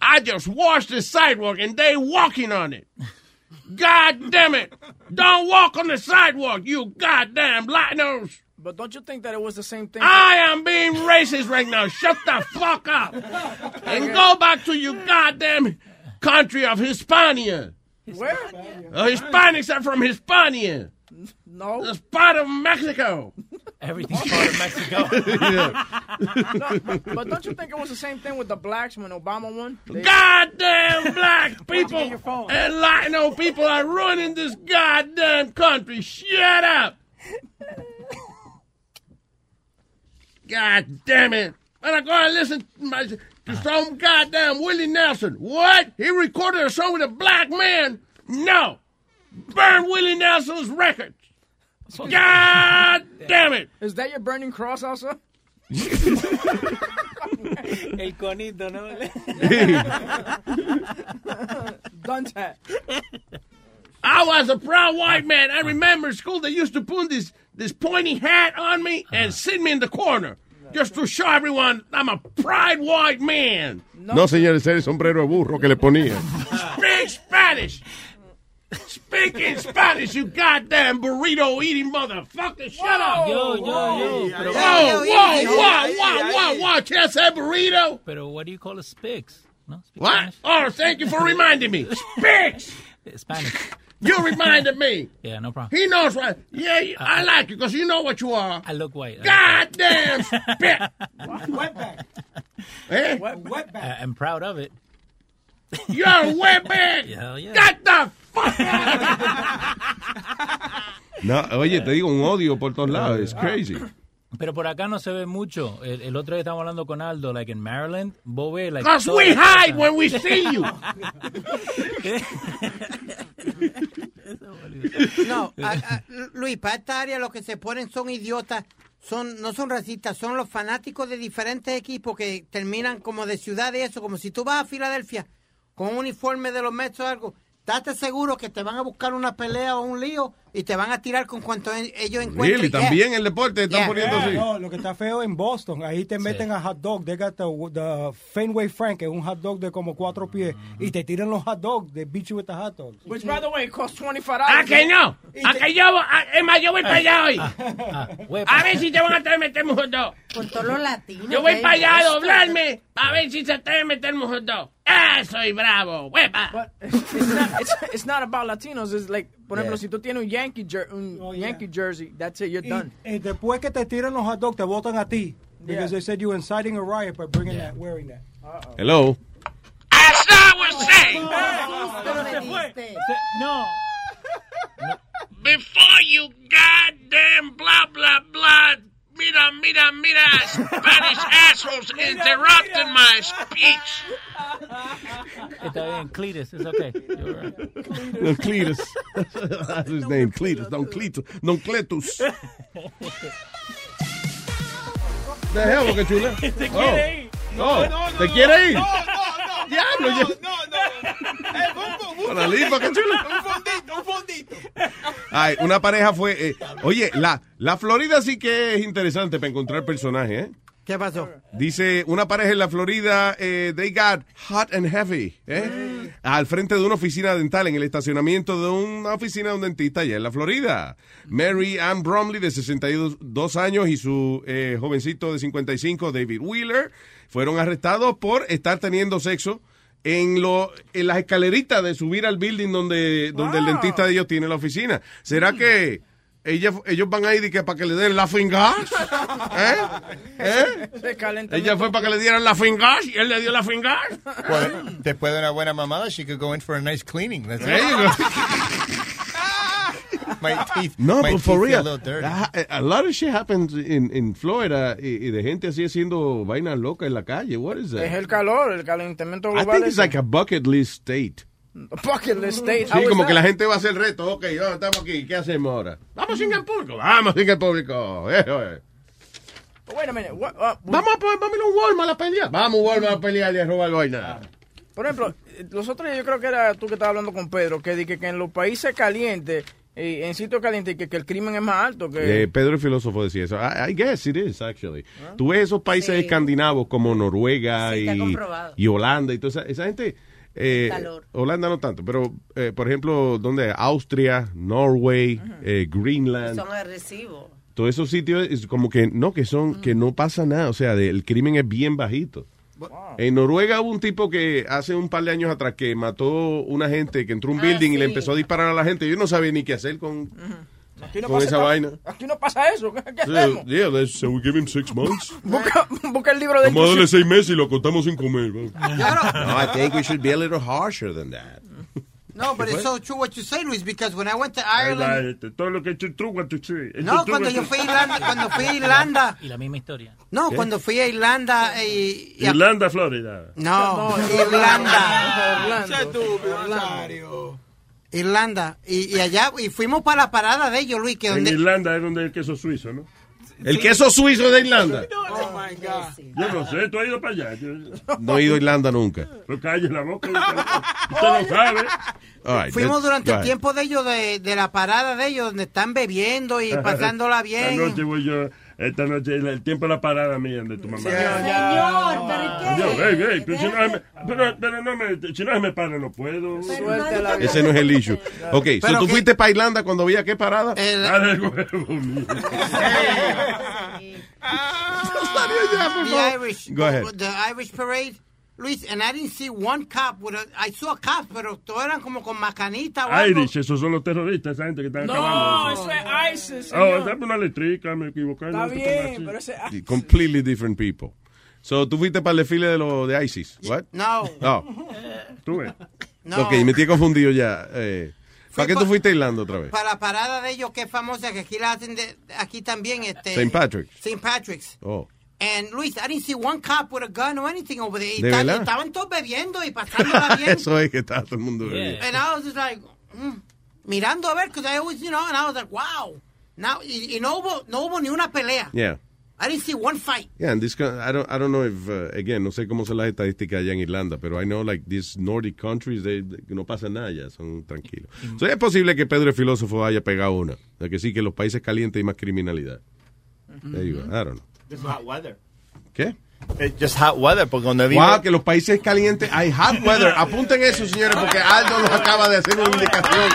I just washed the sidewalk and they walking on it. God damn it. Don't walk on the sidewalk, you goddamn rhinos. But don't you think that it was the same thing? I am being racist right now. Shut the fuck up. And go back to your goddamn country of Hispania. Where? Uh, Hispanics are from Hispania. No. It's part of Mexico. Everything's [LAUGHS] part of Mexico. No, but don't you think it was the same thing with the blacks when Obama won? They- Goddamn black people and Latino people are ruining this goddamn country. Shut up. God damn it. And I go and listen to, my, to some goddamn Willie Nelson. What? He recorded a song with a black man? No. Burn Willie Nelson's records. God damn it. Is that your burning cross also? [LAUGHS] El conito, ¿no? [LAUGHS] Dunce hat. I was a proud white man. I remember in school they used to put this this pointy hat on me and uh-huh. sit me in the corner just to show everyone I'm a proud white man. No, señores, era el sombrero de burro que le ponía. Speak Spanish. Speaking Spanish, you goddamn burrito eating motherfucker. Shut up. Yo, yo, yo. Pero, Whoa, whoa, whoa, whoa, whoa, whoa. Can I say burrito? pero what do you call a Spix? No? Speak What? Oh, thank you for reminding me. Spix. Spanish. [LAUGHS] Spanish. You reminded me. Yeah, no problem. He knows what. Yeah, I like you because you know what you are. I look white. Goddamn [LAUGHS] spit. Wetback. Eh? Wetback. I- I'm proud of it. You're a [LAUGHS] wetback. Hell yeah. Get the fuck No, oye, te digo, un odio por todos lados. It's crazy. Pero por acá no se ve mucho. El, el otro día estábamos hablando con Aldo, like en Maryland, vos ves, like... Because we hide when we see you. [LAUGHS] No, a- a- Luis, para esta área los que se ponen son idiotas, son no son racistas, son los fanáticos de diferentes equipos que terminan como de ciudad y eso, como si tú vas a Filadelfia con un uniforme de los Mets o algo, date seguro que te van a buscar una pelea o un lío y te van a tirar con cuanto en- ellos encuentren. Really, Yeah. también el deporte están Yeah. poniendo Yeah, así. no, lo que está feo en Boston, ahí te meten a hot dog. They got the, the Fenway Frank, que es un hot dog de como cuatro pies, y te tiran los hot dogs. They beat you with the hot dogs. Which, by the way, costs $25. ¿A que no? ¿A que yo? a- Es más, yo voy para allá hoy. Ah, A ver si te van a traer meter un hot dog. Con todos los latinos. Yo voy para allá a doblarme a ver si se te meter un hot dog. ¡Ah, soy bravo! ¡Huepa! But it's not, it's, it's not about Latinos. It's like, por ejemplo, Yeah. si tú tienes un Yankee, jer- un Oh, yeah. Yankee jersey, that's it, you're Y, done. y después que te tiran los hot dogs, te votan a ti. Because Yeah. they said you were inciting a riot by bringing that, wearing that. Hello. Oh, pero me diste. No. Before you goddamn blah, blah, blah, Mira, mira, mira, Spanish [LAUGHS] assholes interrupting my speech. Está bien, Cletus, it's okay. You're right. No, Cletus. That's his name, Cletus. Don Cletus. Don Cletus. [LAUGHS] The hell, Boca Chula? Te Oh. Quiere ir. Oh, No, no, ¿te no, quiere ir? no, Diablo, no, yo- no, no. Eh, un- un- Para la qué. Un fondito, un fondito. Ay, una pareja fue. eh, oye, la, la Florida sí que es interesante para encontrar personajes, ¿eh? ¿Qué pasó? Dice, una pareja en la Florida, eh, they got hot and heavy, ¿eh? Al frente de una oficina dental en el estacionamiento de una oficina de un dentista allá en la Florida. Mary Ann Bromley, de 62 años, y su eh, jovencito de 55, David Wheeler, fueron arrestados por estar teniendo sexo en, lo, en las escaleritas de subir al building donde, donde el dentista de ellos tiene la oficina. ¿Será que ella, ellos van ahí de que para que le den la fingas? [LAUGHS] ¿Eh? ¿Eh? Ella fue para que le dieran la fingas y él le dio la fingas. Pues, después de una buena mamada, she could go in for a nice cleaning. That's. [LAUGHS] [LAUGHS] my teeth, No, my but for teeth a real, a, a lot of shit happens in, in Florida y, y de gente así haciendo vainas locas en la calle. What is that? Es el calor, el calentamiento I global. think it's ese. like a bucket list state. Bucket list state. Sí, como that? que la gente va a hacer el reto. Ok, oh, estamos aquí, ¿qué hacemos ahora? Vamos sin el público. Vamos sin el público. Eso es. Wait a minute. what- uh, Vamos a poner, vamos a ir a un Walmart a pelear. Vamos a un Walmart a pelear y a robar vaina. Por ejemplo, eh, los otros días yo creo que era tú que estabas hablando con Pedro, que, di que, que en los países calientes, eh, en sitios calientes, que, que el crimen es más alto. que Eh, Pedro el filósofo decía eso. I, I guess it is, actually. Tú ves esos países escandinavos como Noruega Sí, y, Holanda y toda esa, esa gente. eh, Calor. Holanda no tanto, pero eh, por ejemplo, donde Austria, Norway, eh, Greenland, Son agresivos. todos esos sitios es como que no que son que no pasa nada, o sea, de- el crimen es bien bajito. En Noruega hubo un tipo que hace un par de años atrás que mató una gente que entró a un Ah, building y le sí. empezó a disparar a la gente. Yo no sabía ni qué hacer con, aquí no con pasa esa vaina. Aquí no pasa eso. ¿Qué, qué So, hacemos? yeah, let's- so we give him six months. Busca, busca el libro de Vamos a darle seis meses y lo contamos sin comer. No, I think we should be a little harsher than that. No, but it's so true what you say, Luis, because when I went to Ireland... este, todo lo que hecho true what you say. No, cuando yo fui a Irlanda, cuando fui a Irlanda, Y la misma historia. no, ¿Qué? cuando fui a Irlanda y... y- Irlanda, Florida. No, Irlanda. Irlanda. Y, y allá, y fuimos para la parada de ellos, Luis, que En donde... Irlanda es donde el queso suizo, ¿no? El queso suizo de Irlanda. Oh, my God. Yo no sé, tú has ido para allá. No he ido a Irlanda nunca. Pero calle la boca. Usted lo sabe. Right, Fuimos durante el tiempo de ellos, de, de la parada de ellos, donde están bebiendo y [LAUGHS] pasándola Esta bien. noche voy yo, esta noche, el, el tiempo de la parada mía de tu mamá. Señor, ¿pero Dios, qué? ey, ey, pero si no me, pero, pero no me, si no me para, no puedo. Ese no es el issue. Ok, so Pero tú que- fuiste para Irlanda cuando había qué parada? El- Ah, del huevo mío. [LAUGHS] the Irish, Go ahead. the Irish parade, Luis, and I didn't see one cop with a, I saw cops, pero todos eran como con macanita o algo. Irish, esos son los terroristas, esa gente que están No, acabando. eso es ISIS, Oh, señor. dame una letrica, me equivoqué. Está no bien, pero ese Y Completely different people. So tú fuiste para el desfile de los de ISIS. What? No. No. [LAUGHS] Tú ves. No. Ok, me estoy confundido ya. Eh, ¿Para qué pa- tú fuiste a Irlanda otra vez? Para la parada de ellos, que es famosa, que aquí la hacen de, aquí también. Este, St. Patrick's. St. Patrick's. Oh. And Luis, I didn't see one cop with a gun or anything over there. ¿De verdad? estaban todos bebiendo y pasándola [LAUGHS] bien. Eso es que está todo el mundo bebiendo. And I was just like, mm, mirando a ver, because I always, you know, and I was like, wow. Now, y, y no, hubo, no hubo ni una pelea. Yeah. I didn't see one fight. Yeah, and this, I don't, I don't know if, uh, again, no sé cómo son las estadísticas allá en Irlanda, pero I know like these Nordic countries, they, they- no pasa nada ya, son tranquilos. So, es posible que Pedro el filósofo haya pegado una, de que sí, que los países calientes hay más criminalidad. There you go. I don't know. Just hot weather. ¿Qué? just hot weather, porque donde vivo... Wow, que los países calientes hay hot weather. Apunten eso, señores, porque Aldo nos acaba de hacer una indicación.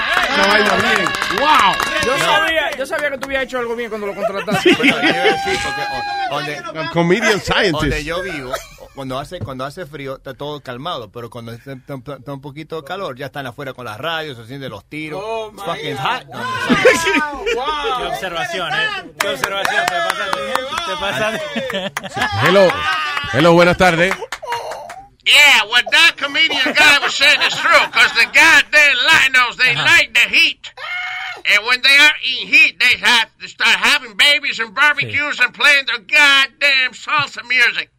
Vaina bien. ¡Wow! Yo sabía, yo sabía que tú habías hecho algo bien cuando lo contrataste. Iba a decir, porque, o- donde, A comedian [LAUGHS] scientist. donde yo vivo, cuando hace, cuando hace frío está todo calmado, pero cuando está, está- está un poquito de calor, ya están afuera con las radios, haciendo los tiros. It's fucking hot. [LAUGHS] Qué observación, ¿eh? Qué observación. Te pasa. Te pasa. Hello. Hello, buenas tardes. Yeah, what that comedian guy was saying is true, because the goddamn Latinos, they like the heat. And when they are in heat, they have to start having babies and barbecues and playing their goddamn salsa music.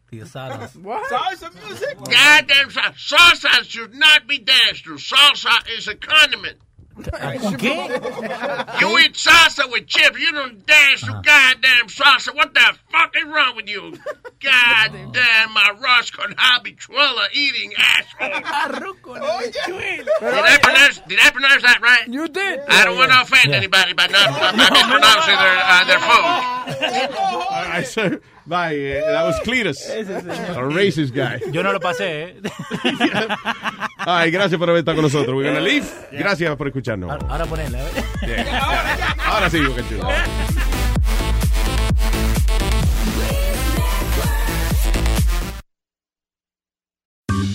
What? Salsa music? Goddamn salsa. Salsa should not be danced to. Salsa is a condiment. ¿Qué? You eat salsa with chips. You don't dance to goddamn salsa. What the fuck is wrong with you? Goddamn, my Roscoe habichuela eating asshole. Did I pronounce? Did I pronounce that right? You did. I don't want to offend anybody by not by mispronouncing their uh, their food. All right, sir. Bye. eh, that was Cletus. A racist guy. Yo no lo pasé, ¿eh? [LAUGHS] Ay, gracias por haber estado con nosotros. We're gonna leave. Gracias por escucharnos. Ahora ponela, ¿eh? Ahora sí, Boca Chula.